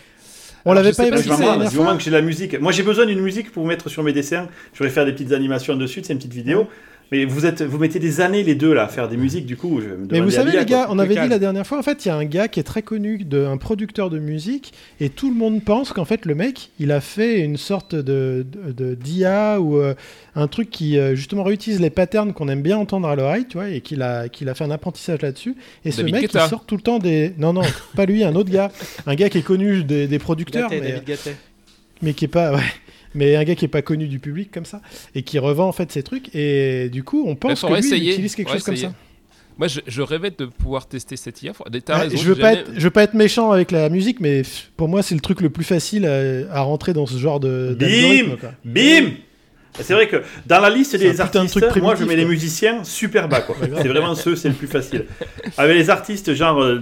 On l'avait pas évoqué du moment que j'ai de la musique. Moi j'ai besoin d'une musique pour mettre sur mes dessins. Je voudrais faire des petites animations dessus, c'est une petite vidéo. Mais vous êtes, vous mettez des années les deux là à faire des musiques, du coup. Je vais me Mais vous savez les quoi. gars, on avait dit la dernière fois, en fait, il y a un gars qui est très connu, de, un producteur de musique, et tout le monde pense qu'en fait le mec, il a fait une sorte de de- de- d'IA ou euh, un truc qui euh, justement réutilise les patterns qu'on aime bien entendre à l'oreille, tu vois, et qu'il a qu'il a fait un apprentissage là-dessus. Et ce David mec, Guetta. il sort tout le temps des, non non, pas lui, un autre gars, un gars qui est connu des, des producteurs, Gattet, mais, David Gattet. mais qui est pas, ouais, mais un gars qui est pas connu du public comme ça, et qui revend en fait ces trucs. Et du coup, on pense que lui, il utilise quelque chose comme ça. Moi, je, je rêvais de pouvoir tester cette IA. Raison. je veux j'ai pas jamais- être, je veux pas être méchant avec la musique, mais pour moi c'est le truc le plus facile à, à rentrer dans ce genre de. Bim quoi. Bim C'est vrai que dans la liste C'est des de artistes, truc moi je mets les musiciens super bas [LAUGHS] c'est vraiment ceux, c'est le plus facile. Avec les artistes, genre euh,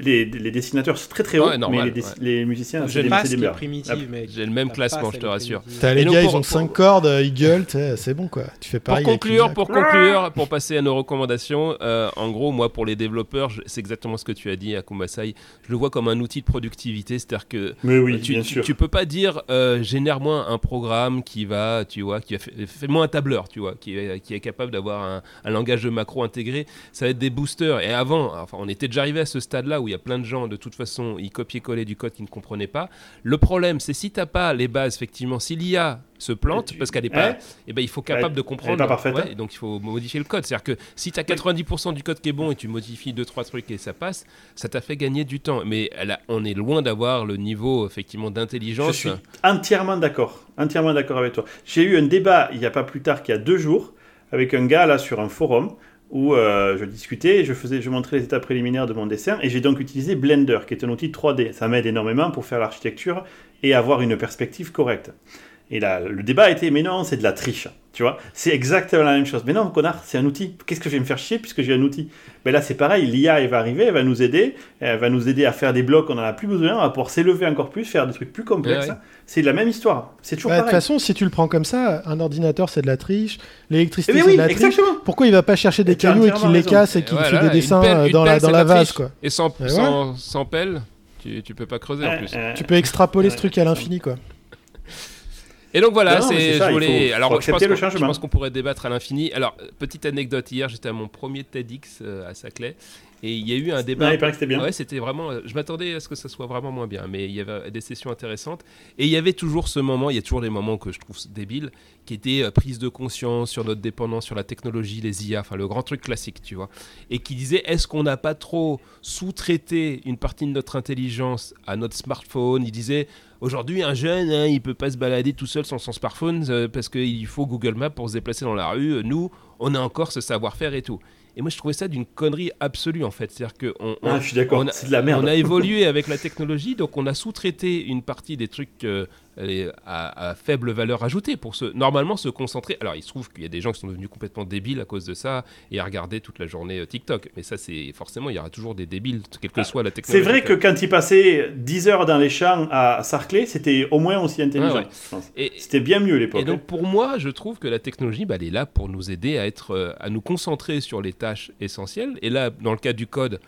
les, les dessinateurs c'est très très haut, Ouais, normal, mais les, dess- ouais. les musiciens c'est des, c'est des mec. J'ai le même La classement, je te rassure. T'as les gars, pour- ils ont pour- 5 cordes, euh, ils gueulent, c'est bon quoi. Tu fais Pour pareil. avec conclure, pour conclure, pour passer à nos recommandations, euh, en gros, moi, pour les développeurs, c'est exactement ce que tu as dit à Kumasai. Je le vois comme un outil de productivité, c'est-à-dire que Mais oui, tu, bien tu- sûr. tu peux pas dire euh, génère-moi un programme qui va, tu vois, qui va fais-moi un tableur, tu vois, qui est, qui est capable d'avoir un, un langage de macro intégré. Ça va être des boosters. Et avant, enfin, on était déjà arrivé à ce stade-là où il y a plein de gens, de toute façon, ils copiaient-collaient du code qu'ils ne comprenaient pas. Le problème, c'est si t'as pas les bases, effectivement, si l'IA se plante tu- parce qu'elle est pas, eh ben il faut capable de comprendre. pas parfaite, Ouais, hein. et donc il faut modifier le code. C'est-à-dire que si tu as 90% du code qui est bon et tu modifies deux trois trucs et ça passe, ça t'a fait gagner du temps. Mais elle a- on est loin d'avoir le niveau effectivement Je d'intelligence. suis entièrement d'accord, entièrement d'accord avec toi. J'ai eu un débat il n'y a pas plus tard qu'il y a deux jours avec un gars là sur un forum où euh, je discutais, je faisais, je montrais les étapes préliminaires de mon dessin et j'ai donc utilisé Blender qui est un outil 3D. Ça m'aide énormément pour faire l'architecture et avoir une perspective correcte. Et là, le débat a été, mais non, c'est de la triche, tu vois. C'est exactement la même chose. Mais non, connard, c'est un outil. Qu'est-ce que je vais me faire chier puisque j'ai un outil? Mais là, c'est pareil, l'IA, elle va arriver, elle va nous aider, elle va nous aider à faire des blocs, on n'en a plus besoin, on va pouvoir s'élever encore plus, faire des trucs plus complexes. C'est la même histoire. C'est toujours Bah, De toute pareil. façon, si tu le prends comme ça, un ordinateur c'est de la triche, l'électricité Eh c'est oui, de la triche. exactement. Pourquoi il va pas chercher des cailloux et qu'il les casse et qu'il voilà, fait des dessins pelle- euh, dans la, dans la la vase quoi Et sans, Ouais, sans, sans pelle, tu, tu peux pas creuser en plus. euh, Tu peux extrapoler ce truc à l'infini quoi. Et donc voilà, c'est je voulais. faut- alors faut je pense accepter le qu'on- je pense qu'on pourrait débattre à l'infini. Alors petite anecdote hier, j'étais à mon premier TEDx euh, à Saclay et il y a eu un débat. C'était bien. Ouais, c'était vraiment. euh, Je m'attendais à ce que ça soit vraiment moins bien, mais il y avait des sessions intéressantes. Et il y avait toujours ce moment, il y a toujours des moments que je trouve débiles, qui étaient euh, prise de conscience sur notre dépendance, sur la technologie, les IA, enfin le grand truc classique, tu vois. Et qui disait est-ce qu'on n'a pas trop sous-traité une partie de notre intelligence à notre smartphone? Il disait aujourd'hui, un jeune, hein, il peut pas se balader tout seul sans son smartphone euh, parce qu'il faut Google Maps pour se déplacer dans la rue. Nous, on a encore ce savoir-faire et tout. Et moi, je trouvais ça d'une connerie absolue, en fait. C'est-à-dire que on, on- je suis d'accord, on a- c'est de la merde. on a évolué avec la technologie, donc on a sous-traité une partie des trucs euh, les- à, à faible valeur ajoutée pour se, normalement se concentrer. Alors il se trouve qu'il y a des gens qui sont devenus complètement débiles à cause de ça et à regarder toute la journée euh, TikTok. Mais ça, c'est forcément, il y aura toujours des débiles, quelle que Ah, soit la C'est technologie. vrai que quand il passait 10 heures dans les champs à Sarclay, c'était au moins aussi intelligent. Ouais. Et, C'était bien mieux à l'époque. et donc pour moi, je trouve que la technologie, bah, elle est là pour nous aider à être, euh, à nous concentrer sur les tâches essentielles. Et là, dans le cas du code,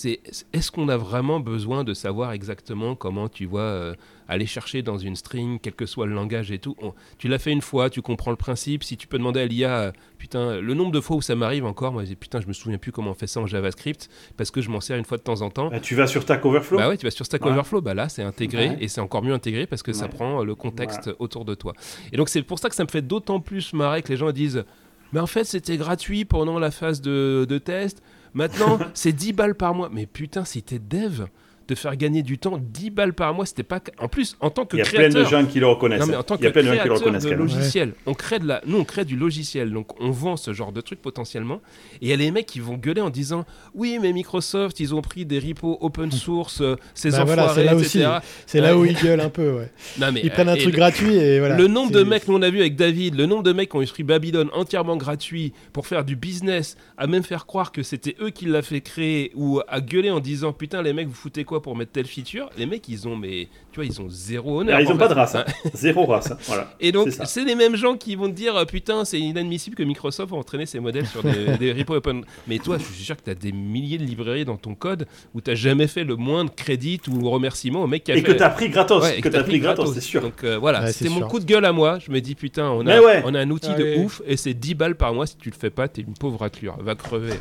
c'est est-ce qu'on a vraiment besoin de savoir exactement comment tu vois euh, aller chercher dans une string, quel que soit le langage et tout? On- tu l'as fait une fois, tu comprends le principe. Si tu peux demander à l'IA, euh, putain, le nombre de fois où ça m'arrive encore, moi, je dis, putain, je me souviens plus comment on fait ça en JavaScript parce que je m'en sers une fois de temps en temps. Bah, tu vas sur Stack Overflow. Bah ouais, tu vas sur Stack Ouais. Overflow, bah là c'est intégré Ouais. et c'est encore mieux intégré parce que ça prend euh, le contexte autour de toi. Et donc c'est pour ça que ça me fait d'autant plus marrer que les gens disent Mais en fait c'était gratuit pendant la phase de, de test, maintenant c'est 10 balles par mois. Mais putain, si t'es dev, de faire gagner du temps, 10 balles par mois, c'était pas. En plus, en tant que Il y a plein de gens qui le reconnaissent. Non, mais en tant Il y a que plein de gens qui le reconnaissent de logiciel, on crée de la, nous on crée du logiciel, donc on vend ce genre de truc potentiellement. Et il y a les mecs qui vont gueuler en disant oui mais Microsoft ils ont pris des repos open source, euh, ces Bah voilà, enfoirés, c'est là etc. C'est là où ils gueulent un peu, ouais. Non, mais, Ils prennent un euh, truc le- gratuit et voilà. Le nombre de mecs, nous on a vu avec David, le nombre de mecs qui ont pris Babylone entièrement gratuit pour faire du business, à même faire croire que c'était eux qui l'a fait créer, ou à gueuler en disant putain les mecs vous foutez quoi pour mettre telle feature, les mecs ils ont mais tu vois ils ont zéro honneur. Ah, ils en n'ont pas de race. hein. [LAUGHS] Zéro race. hein. Voilà. Et donc, C'est les mêmes gens qui vont te dire euh, Putain, c'est inadmissible que Microsoft a entraîné ses modèles sur des, [LAUGHS] des repos open. Mais toi, je suis sûr que tu as des milliers de librairies dans ton code où tu jamais fait le moindre crédit ou remerciement au mec qui a Et fait. que tu as pris gratos. Ouais, et que tu as pris gratos, c'est sûr. Donc euh, voilà, Ouais, c'était c'est mon coup de gueule à moi. Je me dis Putain, on a, ouais. on a un outil Allez. de ouf et c'est 10 balles par mois. Si tu le fais pas, t'es une pauvre raclure. Va crever.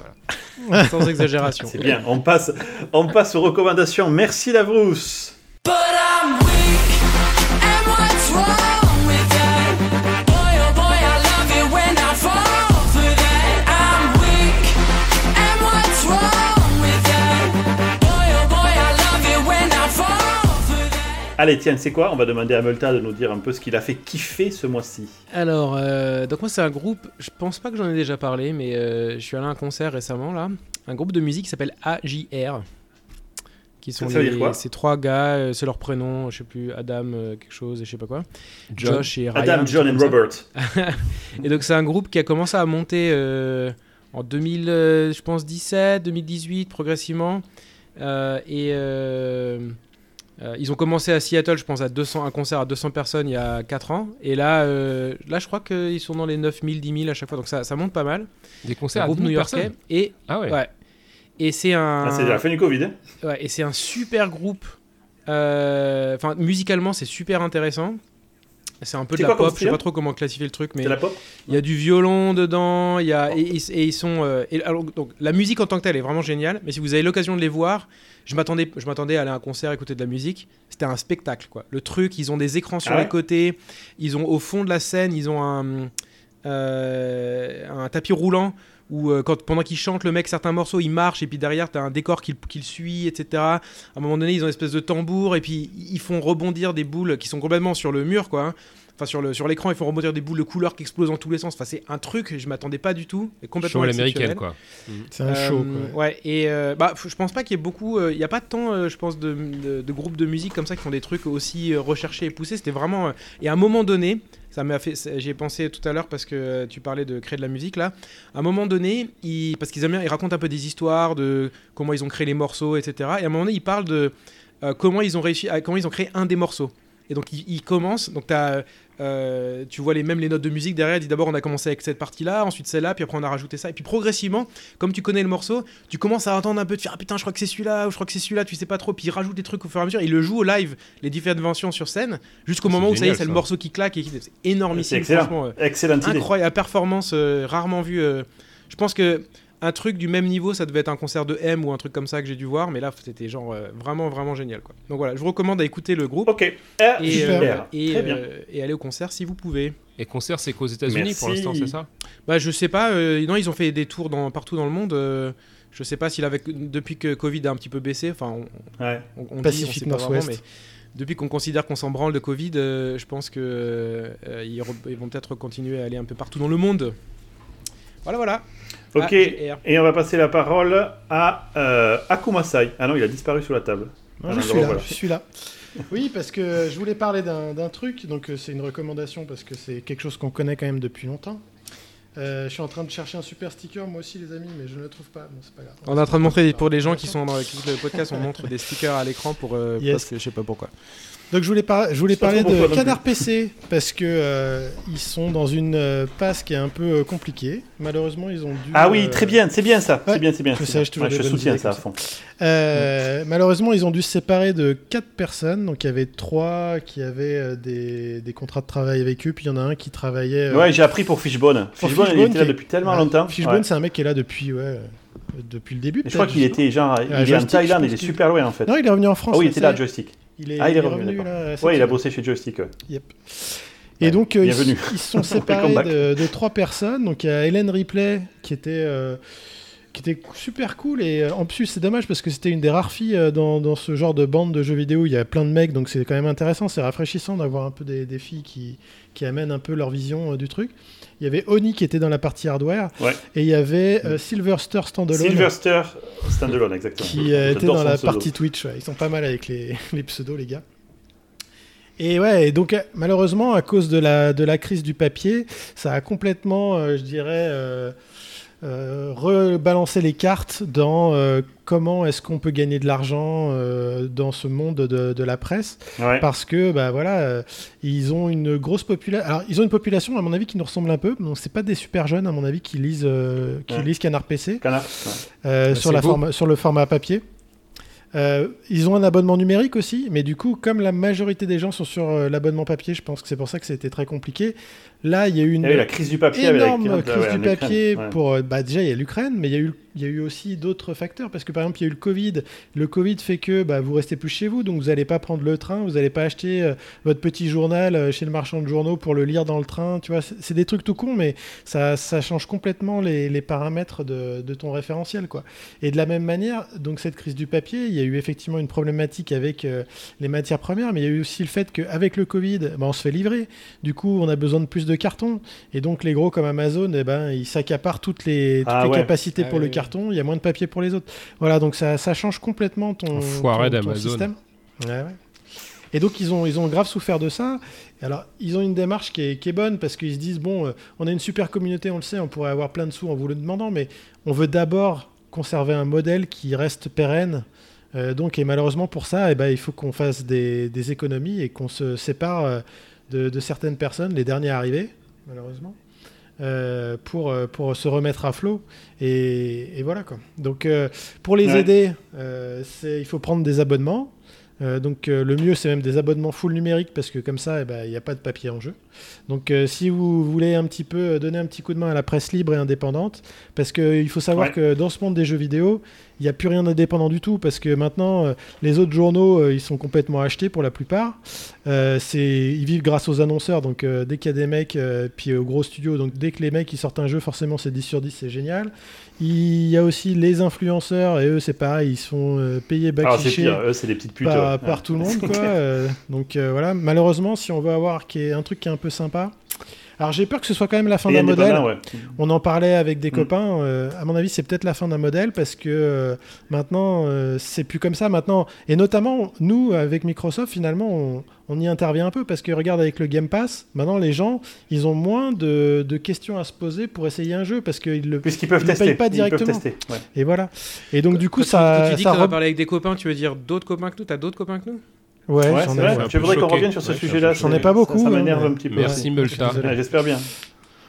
Voilà. [LAUGHS] Sans exagération. C'est bien. On passe, on passe aux recommandations. Merci? Boy, oh oh. Allez, tiens, c'est quoi? On va demander à Multa de nous dire un peu ce qu'il a fait kiffer ce mois-ci. Alors, euh, donc moi c'est un groupe, je pense pas que j'en ai déjà parlé, mais euh, je suis allé à un concert récemment là, un groupe de musique qui s'appelle AJR, qui sont Ça les- ces trois gars, euh, c'est leur prénom, je sais plus, Adam euh, quelque chose et je sais pas quoi, John. Josh et Ryan. Adam, John et. Robert. [LAUGHS] Et donc c'est un groupe qui a commencé à monter euh, en 2000, euh, je pense 17, 2018 progressivement. Euh, et euh, euh, ils ont commencé à Seattle, je pense à 200, un concert à 200 personnes il y a 4 ans. Et là, euh, là je crois qu'ils sont dans les 9000, 10 000 à chaque fois. Donc ça, ça monte pas mal. Des concerts à groupe 10 000 new-yorkais. personnes. Et, Ah ouais. ouais. Et c'est un... Ah, c'est la fin du Covid. hein. Ouais, et c'est un super groupe. Euh, Enfin, musicalement, c'est super intéressant. C'est un peu de la pop, je sais pas trop comment classifier le truc, mais il y a du violon dedans, il y a et, et- et ils sont euh, et alors, donc la musique en tant que telle est vraiment géniale, mais si vous avez l'occasion de les voir, je m'attendais je m'attendais à aller à un concert écouter de la musique, c'était un spectacle quoi. Le truc, ils ont des écrans sur Ah ouais les côtés, ils ont au fond de la scène, ils ont un euh, un tapis roulant où euh, quand, pendant qu'ils chantent le mec certains morceaux il marche et puis derrière t'as un décor qui, le- qui le suit etc à un moment donné ils ont une espèce de tambour et puis ils font rebondir des boules qui sont complètement sur le mur quoi hein. enfin sur le sur l'écran ils font rebondir des boules de couleurs qui explosent dans tous les sens enfin c'est un truc je m'attendais pas du tout et complètement Show exceptionnel. quoi. C'est un Euh, show, quoi. Ouais, et euh, bah, je pense pas qu'il y ait beaucoup. euh, Il y a pas tant, euh, je pense, de, de- de groupes de musique comme ça qui font des trucs aussi euh, recherchés et poussés. C'était vraiment. euh, et à un moment donné, ça m'a fait. J'y pensé tout à l'heure parce que tu parlais de créer de la musique là. À un moment donné, ils, parce qu'ils aiment bien, ils racontent un peu des histoires de comment ils ont créé les morceaux, etc. Et à un moment donné, ils parlent de euh, comment ils ont réussi, à- comment ils ont créé un des morceaux. Et donc ils, commencent. Donc t'as, euh, tu vois les même les notes de musique derrière. Il dit d'abord on a commencé avec cette partie-là, ensuite celle-là, puis après on a rajouté ça. Et puis progressivement, comme tu connais le morceau, tu commences à entendre un peu de faire ah putain je crois que c'est celui-là ou je crois que c'est celui-là, tu sais pas trop. Puis il rajoute des trucs au fur et à mesure. Il le joue au live les différentes versions sur scène jusqu'au C'est moment où ça y est c'est le morceau qui claque et qui c'est C'est énormissime. excellent. Franchement, euh, Excellente idée. incroyable performance euh, rarement vue. je pense que un truc du même niveau, ça devait être un concert de M ou un truc comme ça que j'ai dû voir, mais là c'était genre euh, vraiment vraiment génial quoi. Donc voilà, je vous recommande à écouter le groupe Ok. Ah, et, euh, et, euh, et aller au concert si vous pouvez. Et concert, c'est qu'aux États-Unis pour l'instant, c'est ça? Bah je sais pas, euh, non ils ont fait des tours dans, partout dans le monde. euh, je sais pas s'il avait depuis que Covid a un petit peu baissé, enfin on, Ouais. on, on dit, Pacifique on sait pas vraiment, mais depuis qu'on considère qu'on s'en branle de Covid, euh, je pense que euh, euh, ils, re- ils vont peut-être continuer à aller un peu partout dans le monde. Voilà voilà. Ok. AJR. Et on va passer la parole à euh, Akumasai. Ah non, il a disparu sous la table. Non, Ah, je suis là, voilà. je suis là. Oui, parce que je voulais parler d'un truc, donc euh, c'est une recommandation parce que c'est quelque chose qu'on connaît quand même depuis longtemps. Euh, je suis en train de chercher un super sticker, moi aussi, les amis, mais je ne le trouve pas. Bon, c'est pas grave. On est en train de montrer pour les gens qui sont dans le podcast, on montre des stickers à l'écran pour euh, Yes. parce que je sais pas pourquoi. Donc je voulais, par- je voulais C'est pas parler de Canard PC parce que euh, ils sont dans une euh, passe qui est un peu euh, compliquée. Malheureusement, ils ont dû. Ah oui, très bien, c'est bien ça. ouais, c'est bien, c'est bien. je sais, Ouais, je soutiens ça à fond. Malheureusement, ils ont dû se séparer de quatre personnes. Donc il y avait trois qui avaient des, des contrats de travail avec eux, puis il y en a un qui travaillait. Ouais, j'ai appris pour Fishbone. pour Fishbone, il Fishbone, était là est- depuis tellement longtemps. Fishbone, c'est un mec qui est là depuis, ouais, depuis le début. Je crois qu'il était genre, il est en Thaïlande, il est super loin en fait. Non, il est revenu en France. Ah oui, il était là, joystick. Il est, Ah, il est revenu, revenu là. Ouais, il a bossé chez Joystick. ouais. Yep. Et Ouais, donc, euh, ils, ils se sont [LAUGHS] séparés de trois personnes. Donc, il y a Hélène Ripley qui était, euh, qui était super cool. Et euh, en plus, c'est dommage parce que c'était une des rares filles euh, dans, dans ce genre de bande de jeux vidéo. Il y a plein de mecs, donc c'est quand même intéressant. C'est rafraîchissant d'avoir un peu des, des filles qui, qui amènent un peu leur vision euh, du truc. Il y avait Oni qui était dans la partie hardware. Ouais. Et il y avait euh, Sylvester Standalone. Sylvester Standalone, exactement. qui euh, était dans la partie Twitch. ouais. Ils sont pas mal avec les, [LAUGHS] les pseudos, les gars. Et ouais, et donc malheureusement, à cause de la, de la crise du papier, ça a complètement, euh, je dirais, euh, rebalancé les cartes dans euh, comment est-ce qu'on peut gagner de l'argent euh, dans ce monde de, de la presse. Ouais. Parce que, bah voilà, euh, ils ont une grosse population. Alors, ils ont une population, à mon avis, qui nous ressemble un peu. Donc, c'est pas des super jeunes, à mon avis, qui lisent, euh, qui Ouais. lisent Canard PC Canard. ouais. euh, Bah, sur, la sur le format papier. Euh, ils ont un abonnement numérique aussi, mais du coup, comme la majorité des gens sont sur euh, l'abonnement papier, je pense que c'est pour ça que c'était très compliqué. Là, il y a eu une Il y a eu la crise du papier avec énorme crise ouais, du Ukraine, papier ouais. pour euh, bah, déjà il y a l'Ukraine mais il y a eu il y a eu aussi d'autres facteurs parce que par exemple il y a eu le Covid. Le Covid fait que bah, vous restez plus chez vous donc vous n'allez pas prendre le train vous n'allez pas acheter euh, votre petit journal euh, chez le marchand de journaux pour le lire dans le train tu vois. C'est des trucs tout cons mais ça, ça change complètement les, les paramètres de, de ton référentiel quoi. Et de la même manière donc cette crise du papier il y a eu effectivement une problématique avec euh, les matières premières mais il y a eu aussi le fait qu'avec le Covid bah, on se fait livrer. Du coup on a besoin de plus de cartons et donc les gros comme Amazon, eh ben, ils s'accaparent toutes les, toutes Ah les ouais. capacités Ah pour oui, le oui. carton, il y a moins de papier pour les autres. Voilà, donc ça, ça change complètement ton, ton- ton d'Amazon. système. Ouais, ouais. Et donc ils ont, ils ont grave souffert de ça. Et Alors ils ont une démarche qui est, qui est bonne parce qu'ils se disent, bon, euh, on a une super communauté, on le sait, on pourrait avoir plein de sous en vous le demandant, mais on veut d'abord conserver un modèle qui reste pérenne. Euh, donc, et malheureusement pour ça, eh ben, il faut qu'on fasse des, des économies et qu'on se sépare euh, de, de certaines personnes, les derniers arrivés, malheureusement, euh, pour, euh, pour se remettre à flot. Et, et voilà quoi. Donc, euh, pour les Ouais. aider, il faut prendre des abonnements. Donc le mieux c'est même des abonnements full numérique parce que comme ça eh ben, il n'y a pas de papier en jeu. Donc euh, si vous voulez un petit peu euh, donner un petit coup de main à la presse libre et indépendante, parce qu'il faut savoir Ouais. que dans ce monde des jeux vidéo, il n'y a plus rien d'indépendant du tout parce que maintenant euh, les autres journaux euh, ils sont complètement achetés pour la plupart. Euh, ils vivent grâce aux annonceurs donc euh, dès qu'il y a des mecs euh, puis aux gros studios donc dès que les mecs ils sortent un jeu forcément c'est 10 sur 10 c'est génial. Il y a aussi les influenceurs et eux c'est pareil ils sont euh, payés bac Alors Ah, eux c'est des petites putes. par, ouais. par tout le [LAUGHS] monde quoi. euh, donc euh, voilà, malheureusement si on veut avoir un truc qui est un peu sympa. Alors j'ai peur que ce soit quand même la fin d'un modèle. ouais. On en parlait avec des Mm. copains. euh, à mon avis, c'est peut-être la fin d'un modèle parce que euh, maintenant, euh, c'est plus comme ça. Maintenant, et notamment nous, avec Microsoft, finalement, on, on y intervient un peu parce que regarde avec le Game Pass, maintenant les gens, ils ont moins de, de questions à se poser pour essayer un jeu parce qu'ils le Puisqu'ils peuvent Ils tester. payent pas Ils directement. peuvent tester. ouais. et voilà. Et donc du coup, Quand tu- ça, quand tu dis ça que t'en as re- parlé avec des copains, tu veux dire d'autres copains que nous? T'as d'autres copains que nous? Ouais, Ouais, j'en c'est ai- vrai. un Je peu voudrais qu'on revienne sur ce sujet-là. J'en ai pas beaucoup, Ça hein, m'énerve mais- un petit peu. Merci Multa. J'espère bien.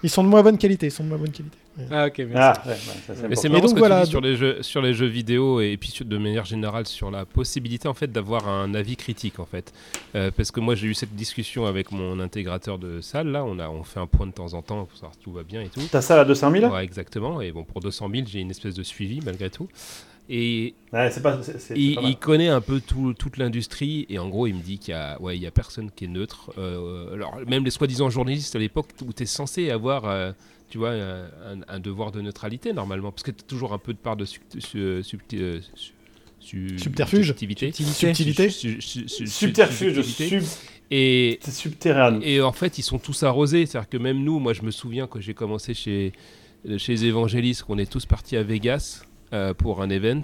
Ils sont de moins bonne qualité. Ils sont de moins bonne qualité. Ah ok, merci. Ah, ouais, ouais, ça, c'est Mais c'est marrant ce que voilà, tu dis sur les, jeux, sur les jeux vidéo et puis sur- de manière générale sur la possibilité en fait d'avoir un avis critique en fait. Euh, parce que moi j'ai eu cette discussion avec mon intégrateur de salle là, on, a, on fait un point de temps en temps pour savoir si tout va bien et tout. T'as ça à 200 000 Ouais, exactement. Et bon, pour 200 000, j'ai une espèce de suivi malgré tout. Et Ouais, c'est pas. c'est- c'est- c'est il, pas mal. il connaît un peu tout- toute l'industrie et en gros il me dit qu'il y a, ouais, il y a personne qui est neutre. Euh, alors même les soi-disant journalistes à l'époque où tu es censé avoir euh, tu vois, un, un- un devoir de neutralité normalement parce que tu as toujours un peu de part de su- euh, su- su- Subterfuge. subtilité. Subtilité. Su- su- su- su- Subterfuge, sub... Et, c'est subterranean. et en fait, ils sont tous arrosés. C'est-à-dire que même nous, moi, je me souviens quand j'ai commencé chez, chez les évangélistes, qu'on est tous partis à Vegas euh, pour un event.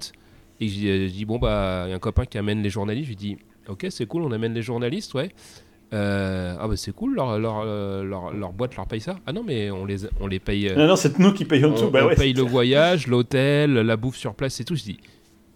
Et je dis, je dis, bon, bah, il y a un copain qui amène les journalistes. Je lui dis, ok, c'est cool, on amène les journalistes, ouais. Euh, ah, bah, c'est cool, leur, leur, euh, leur, leur boîte leur paye ça. Ah non, mais on les, on les paye. euh, Non, non, c'est nous qui payons on, tout. Bah on ouais, paye le clair. voyage, l'hôtel, la bouffe sur place et tout. Je dis,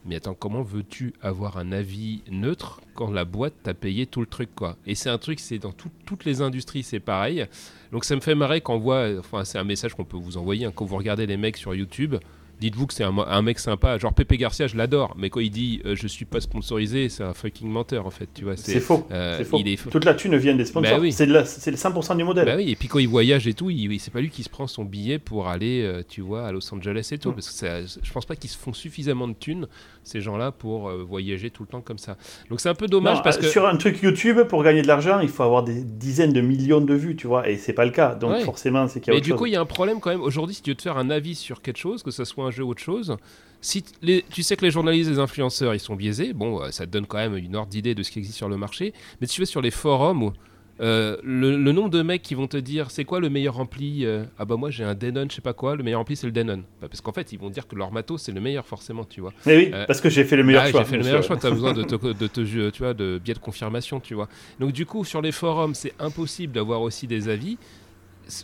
Mais attends, comment veux-tu avoir un avis neutre quand la boîte t'a payé tout le truc, quoi? Et c'est un truc, c'est dans tout- toutes les industries, c'est pareil. Donc ça me fait marrer quand on voit, enfin c'est un message qu'on peut vous envoyer, hein, quand vous regardez les mecs sur YouTube, dites-vous que c'est un, un mec sympa, genre Pepe Garcia, je l'adore, mais quand il dit euh, je suis pas sponsorisé, c'est un fucking menteur en fait, tu vois. C'est faux. euh, c'est faux. il est- Toute la thune vient des sponsors. Bah oui. C'est le 100% du modèle. Bah oui, et puis quand il voyage et tout, il, c'est pas lui qui se prend son billet pour aller, euh, tu vois, à Los Angeles et tout. Mm. Parce que ça- je pense pas qu'ils se font suffisamment de thunes, ces gens-là, pour euh, voyager tout le temps comme ça. Donc c'est un peu dommage Non, parce que. Sur un truc YouTube, pour gagner de l'argent, il faut avoir des dizaines de millions de vues, tu vois, et c'est pas le cas. Donc Ouais. forcément, c'est qu'il y a Mais autre du chose. coup, il y a un problème quand même. Aujourd'hui, si tu veux te faire un avis sur quelque chose, que ce soit un jeu ou autre chose, si les- tu sais que les journalistes et les influenceurs, ils sont biaisés, bon, euh, ça te donne quand même une ordre d'idée de ce qui existe sur le marché. Mais si tu vas sur les forums, euh, le, le nombre de mecs qui vont te dire c'est quoi le meilleur ampli euh, Ah bah moi j'ai un Denon, je sais pas quoi, le meilleur ampli c'est le Denon. Bah, parce qu'en fait, ils vont dire que leur matos c'est le meilleur forcément, tu vois. Mais oui, Euh, parce que j'ai fait le meilleur Ah, choix. J'ai fait le meilleur choix, besoin de te, [LAUGHS] de te tu vois, de biais de confirmation, tu vois. Donc du coup, sur les forums, c'est impossible d'avoir aussi des avis.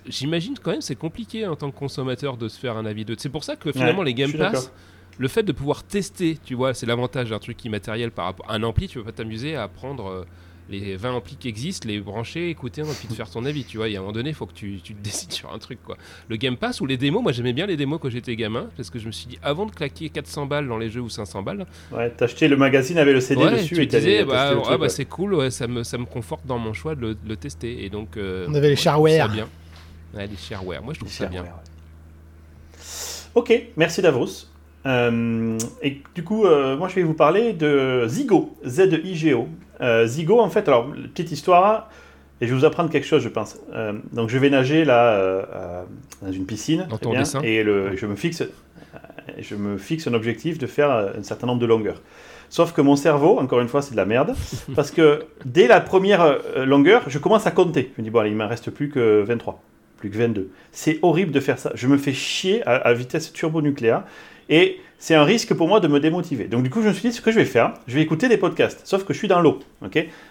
J'imagine quand même c'est compliqué en tant que consommateur de se faire un avis de. C'est pour ça que finalement Ouais, les Game Pass, le fait de pouvoir tester, tu vois, c'est l'avantage d'un truc immatériel par rapport à un ampli, tu vas pas t'amuser à prendre euh, les 20 amplis qui existent, les brancher, écouter et puis te faire ton avis, tu vois. Il y a un moment donné, il faut que tu, tu te [LAUGHS] décides sur un truc, quoi. Le Game Pass ou les démos, moi j'aimais bien les démos quand j'étais gamin, parce que je me suis dit, avant de claquer 400 balles dans les jeux ou 500 balles, Ouais, t'as acheté le magazine avec le CD Ouais, dessus tu et t'as disais, bah, bah, ouais. c'est cool, ouais, ça, me, ça me conforte dans mon choix de le, de le tester. Et donc, euh, On avait les ça bien. Ouais, les shareware, moi je trouve ça bien. ouais. Ok, merci Davos. Euh, et du coup, euh, moi je vais vous parler de Zigo, Z-I-G-O. Euh, Zigo, en fait, alors, petite histoire, et je vais vous apprendre quelque chose, je pense. Donc, je vais nager là, dans une piscine, Dans ton bien, dessin et le, je, me fixe, je me fixe un objectif de faire un certain nombre de longueurs. Sauf que mon cerveau, encore une fois, c'est de la merde, [LAUGHS] parce que dès la première longueur, je commence à compter. Je me dis, bon, allez, il m'en reste plus que 23, plus que 22. C'est horrible de faire ça. Je me fais chier à, à vitesse turbonucléaire. Et c'est un risque pour moi de me démotiver. Donc du coup, je me suis dit, ce que je vais faire, je vais écouter des podcasts. Sauf que je suis dans l'eau.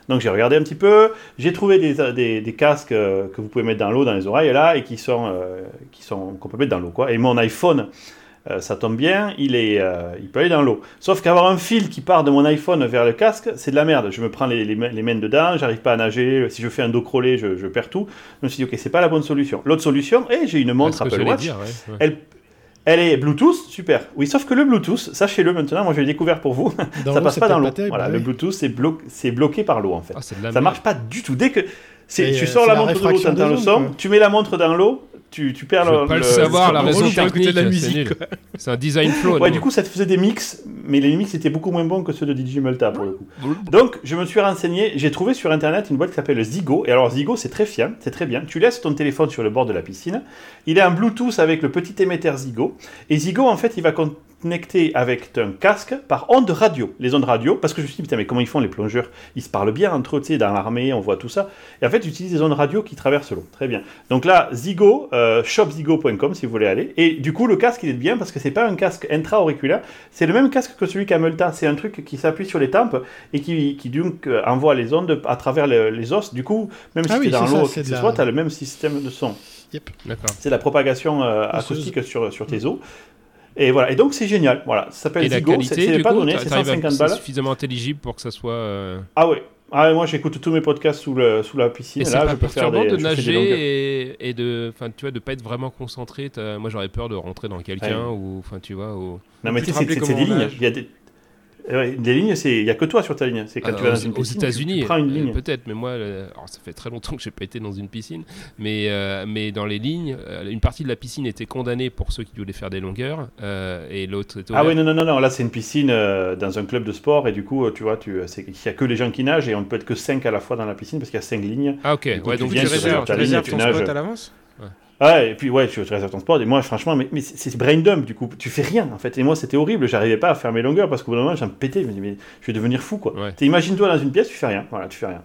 Donc j'ai regardé un petit peu, j'ai trouvé des, casques euh, que vous pouvez mettre dans l'eau, dans les oreilles, là, et qui sont, euh, qu'on peut mettre dans l'eau. quoi. Et mon iPhone, euh, ça tombe bien, il, est, euh, il peut aller dans l'eau. Sauf qu'avoir un fil qui part de mon iPhone vers le casque, c'est de la merde. Je me prends les, les, mains- les mains dedans, j'arrive pas à nager. Si je fais un dos crawlé, je, je perds tout. Je me suis dit, ok, c'est pas la bonne solution. L'autre solution, et j'ai une montre Apple Watch. dire, ouais, ouais. Elle, elle est Bluetooth, super. Oui, sauf que le Bluetooth, sachez-le maintenant, moi je l'ai découvert pour vous, Dans [LAUGHS] ça passe pas dans l'eau. Voilà, le. Bluetooth c'est blo- c'est bloqué par l'eau en fait. Ah, ça marche pas du tout. Dès que tu euh, sors la la montre de l'eau, réfraction t'entends le son, quoi. tu mets la montre dans l'eau, tu, tu perds Je le. pas le le- savoir, la raison écouter de la musique. C'est un design flow. Ouais, non du coup, ça te faisait des mix, mais les mix étaient beaucoup moins bons que ceux de DJ Multa pour le coup. Donc, je me suis renseigné, j'ai trouvé sur internet une boîte qui s'appelle Zigo. Et alors, Zigo, c'est très fiable, c'est très bien. Tu laisses ton téléphone sur le bord de la piscine. Il est en Bluetooth avec le petit émetteur Zigo. Et Zigo, en fait, il va connecter avec un casque par ondes radio. Les ondes radio, parce que je me suis dit, putain, mais comment ils font les plongeurs? Ils se parlent bien entre eux, tu sais, dans l'armée, on voit tout ça. Et en fait, j'utilise des ondes radio qui traversent l'eau. Très bien. Donc là, Zigo, euh, shopzigo.com si vous voulez aller. Et du coup, le casque, il est bien parce que c'est pas un casque intra-auriculaire. C'est le même casque que celui qu'a Multa. C'est un truc qui s'appuie sur les tempes et qui, qui donc euh, envoie les ondes à travers le- les os. Du coup, même si Ah tu es oui, dans l'eau, que ce soit, tu as le même système de son. D'accord. C'est la propagation euh, acoustique sur, sur tes os. Et voilà, et donc c'est génial. Voilà, ça s'appelle Zigo, c'est pas coup, donné, c'est t'arrives à- 150 c'est balles. suffisamment intelligible pour que ça soit. euh, Ah ouais. Ah ouais, moi j'écoute tous mes podcasts sous, le, sous la piscine. Et c'est là, pas je peux faire des, de des nager et, et de, enfin, tu vois, de pas être vraiment concentré. Moi, j'aurais peur de rentrer dans quelqu'un Ouais. ou, enfin, tu vois, Non mais Tu sais, c'est des lignes. nage Il y a des, ouais, des lignes, c'est il y a que toi sur ta ligne. C'est quand Ah, tu vas dans aux, une aux piscine, tu- États-Unis, tu euh, ligne. peut-être, mais moi, euh, alors ça fait très longtemps que j'ai pas été dans une piscine, mais euh, mais dans les lignes, euh, une partie de la piscine était condamnée pour ceux qui voulaient faire des longueurs euh, et l'autre Ah oui, non, non, non, non, là c'est une piscine euh, dans un club de sport et du coup, euh, tu vois, tu, il n'y a que les gens qui nagent et on ne peut être que 5 à la fois dans la piscine parce qu'il y a 5 lignes. Ah ok, Du coup, ouais, tu donc viens Tu réserves, tu réserves tu ton nages. spot à l'avance? Ah, et puis ouais, tu réserves ton sport et moi franchement, mais, mais c'est brain dump du coup, tu fais rien en fait. Et moi c'était horrible, j'arrivais pas à faire mes longueurs parce qu'au bout d'un moment j'en pétais, je me dis, mais je vais devenir fou quoi. Ouais. Imagine-toi dans une pièce, tu fais rien, voilà, tu fais rien.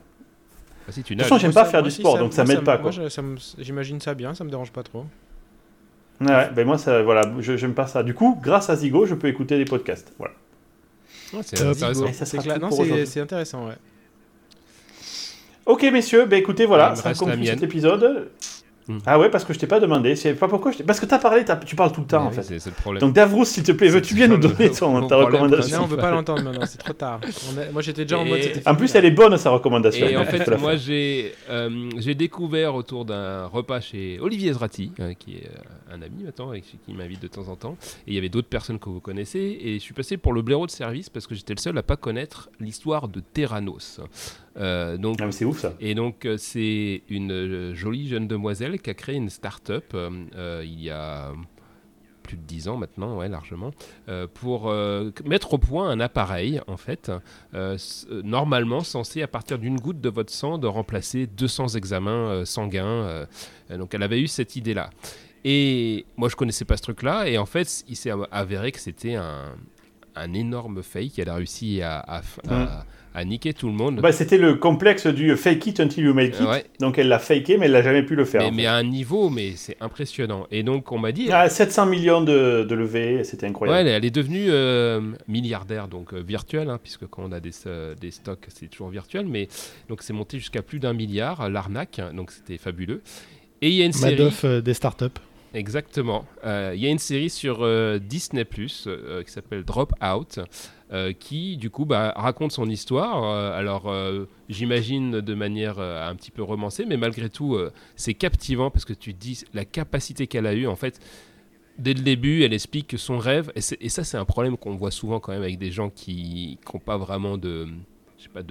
Ah, si tu De toute façon, j'aime pas ça- faire du sport donc ça m'aide pas quoi. J'imagine ça bien, ça me dérange pas trop. Ouais, ouais, ben moi ça, voilà, je- j'aime pas ça. Du coup, grâce à Zigo, je peux écouter des podcasts. Voilà. Ouais, c'est Euh, intéressant. C'est intéressant, ouais. Ok messieurs, ben écoutez, Il voilà, ça conclut cet épisode. Ah ouais, parce que je t'ai pas demandé. C'est pas pourquoi. je Parce que t'as parlé, t'as- tu parles tout le temps Mais en oui, fait. C'est le problème. Donc Davrous, s'il te plaît, veux-tu bien nous donner ton, ta recommandation Non, on veut pas l'entendre maintenant, c'est trop tard. On a- Moi j'étais déjà en mode. En plus, elle est bonne sa recommandation. Et en [LAUGHS] fait, moi, j'ai euh, j'ai découvert autour d'un repas chez Olivier Zrati, euh, qui est euh, un ami maintenant, et qui qui m'invite de temps en temps. Et il y avait d'autres personnes que vous connaissez. Et je suis passé pour le blaireau de service parce que j'étais le seul à pas connaître l'histoire de Terranos. Euh, donc, Ah, c'est ouf ça. et donc, euh, c'est une euh, jolie jeune demoiselle qui a créé une start-up il y a plus de 10 ans maintenant, ouais, largement, euh, pour euh, mettre au point un appareil, en fait, euh, normalement censé, à partir d'une goutte de votre sang, de remplacer 200 examens sanguins. donc, elle avait eu cette idée-là. Et moi, je connaissais pas ce truc-là, et en fait, il s'est avéré que c'était un, un énorme fake. Elle a réussi à, à, à- à niquer tout le monde. Bah, c'était le complexe du fake it until you make it. Ouais. Donc elle l'a faké, mais elle l'a jamais pu le faire. Mais, en mais fait. à un niveau, mais c'est impressionnant. Et donc, on m'a dit. Ah, 700 millions de, de levées, c'était Ouais, incroyable. elle, elle est devenue euh, milliardaire, donc euh, virtuelle, hein, puisque quand on a des, euh, des stocks, c'est toujours virtuel. Mais donc, c'est monté jusqu'à plus d'un milliard, l'arnaque, donc c'était fabuleux. Et il y a une série. Madoff euh, des startups. Exactement. Euh, Il y a une série sur euh, Disney Plus euh, qui s'appelle Drop Out, qui du coup bah, raconte son histoire. Alors j'imagine de manière un petit peu romancée, mais malgré tout c'est captivant parce que tu dis la capacité qu'elle a eue en fait. Dès le début, elle explique que son rêve, et, ça c'est un problème qu'on voit souvent quand même avec des gens qui n'ont pas vraiment de, je sais pas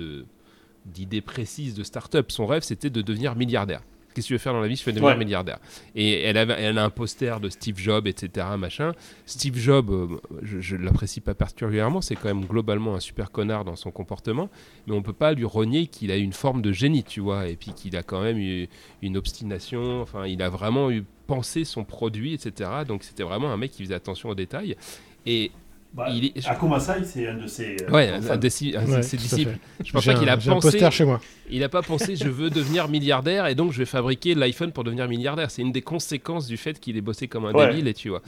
d'idées précises de start-up. Son rêve c'était de devenir milliardaire. Qu'est-ce que tu veux faire dans la vie Je veux devenir Ouais. milliardaire. Et elle, avait, elle a un poster de Steve Jobs, etc. Machin. Steve Jobs, euh, je ne l'apprécie pas particulièrement, c'est quand même globalement un super connard dans son comportement, mais on peut pas lui renier qu'il a eu une forme de génie, tu vois, et puis qu'il a quand même eu une obstination, enfin, il a vraiment eu pensé son produit, etc. Donc c'était vraiment un mec qui faisait attention aux détails. Et Bah, il est- Akuma Sai, c'est un de ses. euh, ouais, enfants. un de ses, un de Ouais, ses tout à disciples. Je pense pas qu'il a un pensé. poster chez moi. Il n'a pas pensé je veux devenir milliardaire et donc je vais fabriquer l'iPhone pour devenir milliardaire. C'est une des conséquences du fait qu'il ait bossé comme un Ouais. débile et tu vois.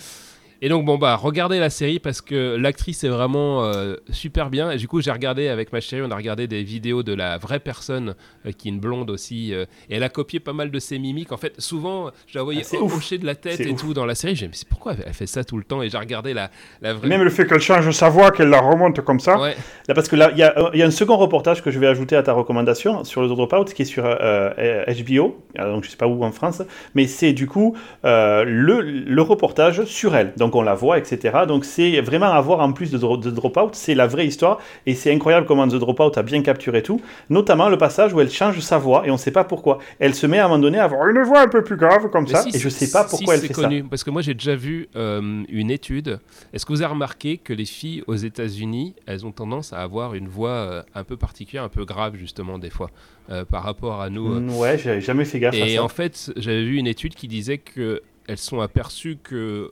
Et donc bon bah regardez la série parce que l'actrice est vraiment euh, super bien. Et du coup j'ai regardé avec ma chérie, on a regardé des vidéos de la vraie personne euh, qui est une blonde aussi. euh, et elle a copié pas mal de ses mimiques. En fait souvent je la voyais Ah, hocher de la tête et ouf. tout dans la série. J'ai dit mais pourquoi elle fait ça tout le temps? Et j'ai regardé la, la vraie. Même le fait qu'elle change sa voix, qu'elle la remonte comme ça. Ouais. Là, parce que là, il y, y a un second reportage que je vais ajouter à ta recommandation sur le Dropout, qui est sur HBO, alors, donc je sais pas où en France, mais c'est du coup le, le reportage sur elle. Donc on la voit, etc. Donc c'est vraiment à voir en plus de, de Dropout, c'est la vraie histoire, et c'est incroyable comment The Dropout a bien capturé tout, notamment le passage où elle change sa voix, et on sait pas pourquoi. Elle se met à un moment donné à avoir une voix un peu plus grave comme Mais ça, si, et je sais pas pourquoi si, elle fait connu, Parce que moi j'ai déjà vu euh, une étude. Est-ce que vous avez remarqué que les filles aux États-Unis, elles ont tendance à avoir une voix euh, un peu particulière, un peu grave justement des fois, euh, par rapport à nous. ça. Ouais, j'avais jamais fait gaffe à Et ça. en fait, j'avais vu une étude qui disait que elles sont aperçues que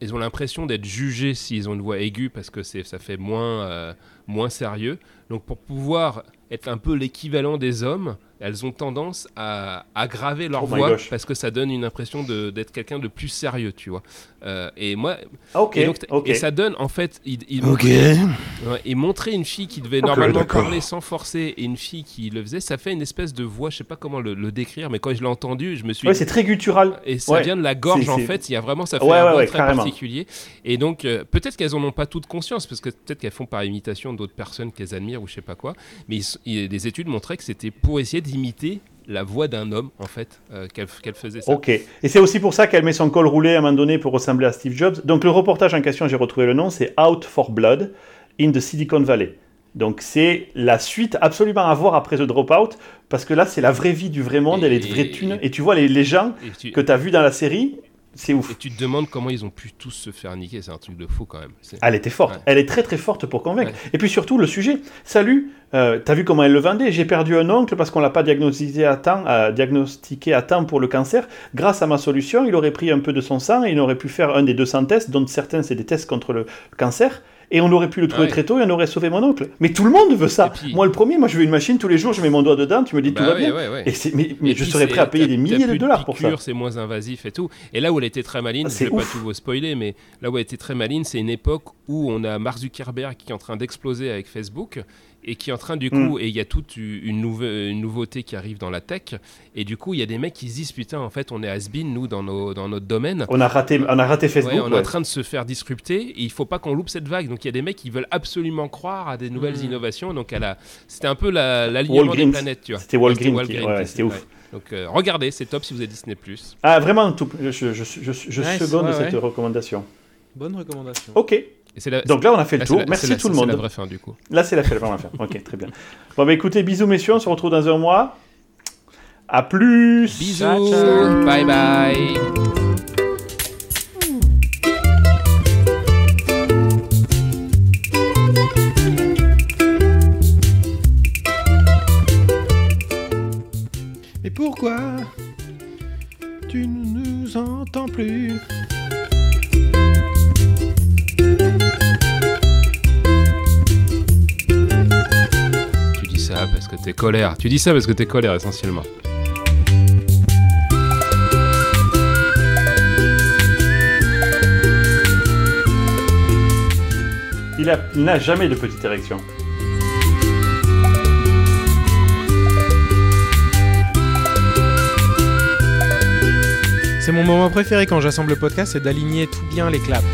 elles ont l'impression d'être jugées s'ils ont une voix aiguë parce que ça fait moins euh, moins sérieux. Donc pour pouvoir être un peu l'équivalent des hommes, elles ont tendance à aggraver leur Oh voix parce que ça donne une impression de- d'être quelqu'un de plus sérieux, tu vois. Euh, et moi, Ah, ok, et, donc, ok. et ça donne en fait, il, il Ok. Ouais, et montrer une fille qui devait Ok, normalement parler sans forcer et une fille qui le faisait, ça fait une espèce de voix, je sais pas comment le, le décrire, mais quand je l'ai entendu, je me suis Ouais, c'est très guttural. et ça ouais. vient de la gorge en fait, il y a vraiment ça fait Ouais, un ouais, très carrément. particulier. Et donc euh, peut-être qu'elles en ont pas toutes conscience parce que peut-être qu'elles font par imitation d'autres personnes qu'elles admirent ou je sais pas quoi, mais ils il- des études montraient que c'était pour essayer d'imiter la voix d'un homme en fait euh, qu'elle qu'elle faisait ça. Ok. Et c'est aussi pour ça qu'elle met son col roulé à un moment donné pour ressembler à Steve Jobs. Donc le reportage en question, j'ai retrouvé le nom, c'est Out for Blood in the Silicon Valley. Donc c'est la suite absolument à voir après The Dropout, parce que là c'est la vraie vie du vrai monde, Et- elle est de vraie thune. Et tu vois les, les gens tu, que tu as vus dans la série, c'est ouf. et tu te demandes comment ils ont pu tous se faire niquer, c'est un truc de fou quand même. Elle était forte, Ouais. elle est très très forte pour convaincre. Ouais. Et puis surtout le sujet. Salut, euh, t'as vu comment elle le vendait? J'ai perdu un oncle parce qu'on l'a pas diagnostiqué à temps, euh, diagnostiqué à temps pour le cancer. Grâce à ma solution, il aurait pris un peu de son sang et il aurait pu faire un des 200 tests, dont certains c'est des tests contre le cancer. Et on aurait pu le trouver Ouais. très tôt et on aurait sauvé mon oncle. Mais tout le monde veut ça. Puis- Moi le premier, moi je veux une machine tous les jours, je mets mon doigt dedans, tu me dis Bah tout va ouais, bien. Et mais, mais Et je serais prêt à payer des milliers de dollars pour ça. C'est moins invasif et tout. Et là où elle était très maline, Ah, je c'est vais pas tout vous spoiler, mais là où elle était très maline, c'est une époque où on a Mark Zuckerberg qui est en train d'exploser avec Facebook et qui est en train du Mm. coup, et il y a toute une, nouve- une nouveauté qui arrive dans la tech, et du coup il y a des mecs qui se disent putain en fait on est has-been nous dans, nos, dans notre domaine. On a raté, on a raté Facebook. Ouais, on est en train de se faire disrupter et il faut pas qu'on loupe cette vague. Donc il y a des mecs qui veulent absolument croire à des nouvelles Mm. innovations. Donc c'était un peu la- l'alignement des Walgreens. planètes, tu vois. C'était Walgreens qui- ouais, c'était ouf. Donc euh, regardez, c'est top si vous avez Disney+. Ah, vraiment, tout, je, je, je, je, seconde ouais, cette ouais. recommandation. Bonne recommandation. Ok, la- donc là, on a fait le là, c'est tour. la- c'est Merci la- tout le c'est monde. la vraie fin du coup. Là, c'est la la fin. Ok, très bien. Bon, bah écoutez, bisous messieurs, on se retrouve dans un mois. À plus Bisous, Ciao, ciao. bye bye. Mais pourquoi tu ne nous entends plus? Ça parce que t'es colère. Tu dis ça parce que t'es colère essentiellement. Il a- il n'a jamais de petite érection. C'est mon moment préféré quand j'assemble le podcast, c'est d'aligner tout bien les claps.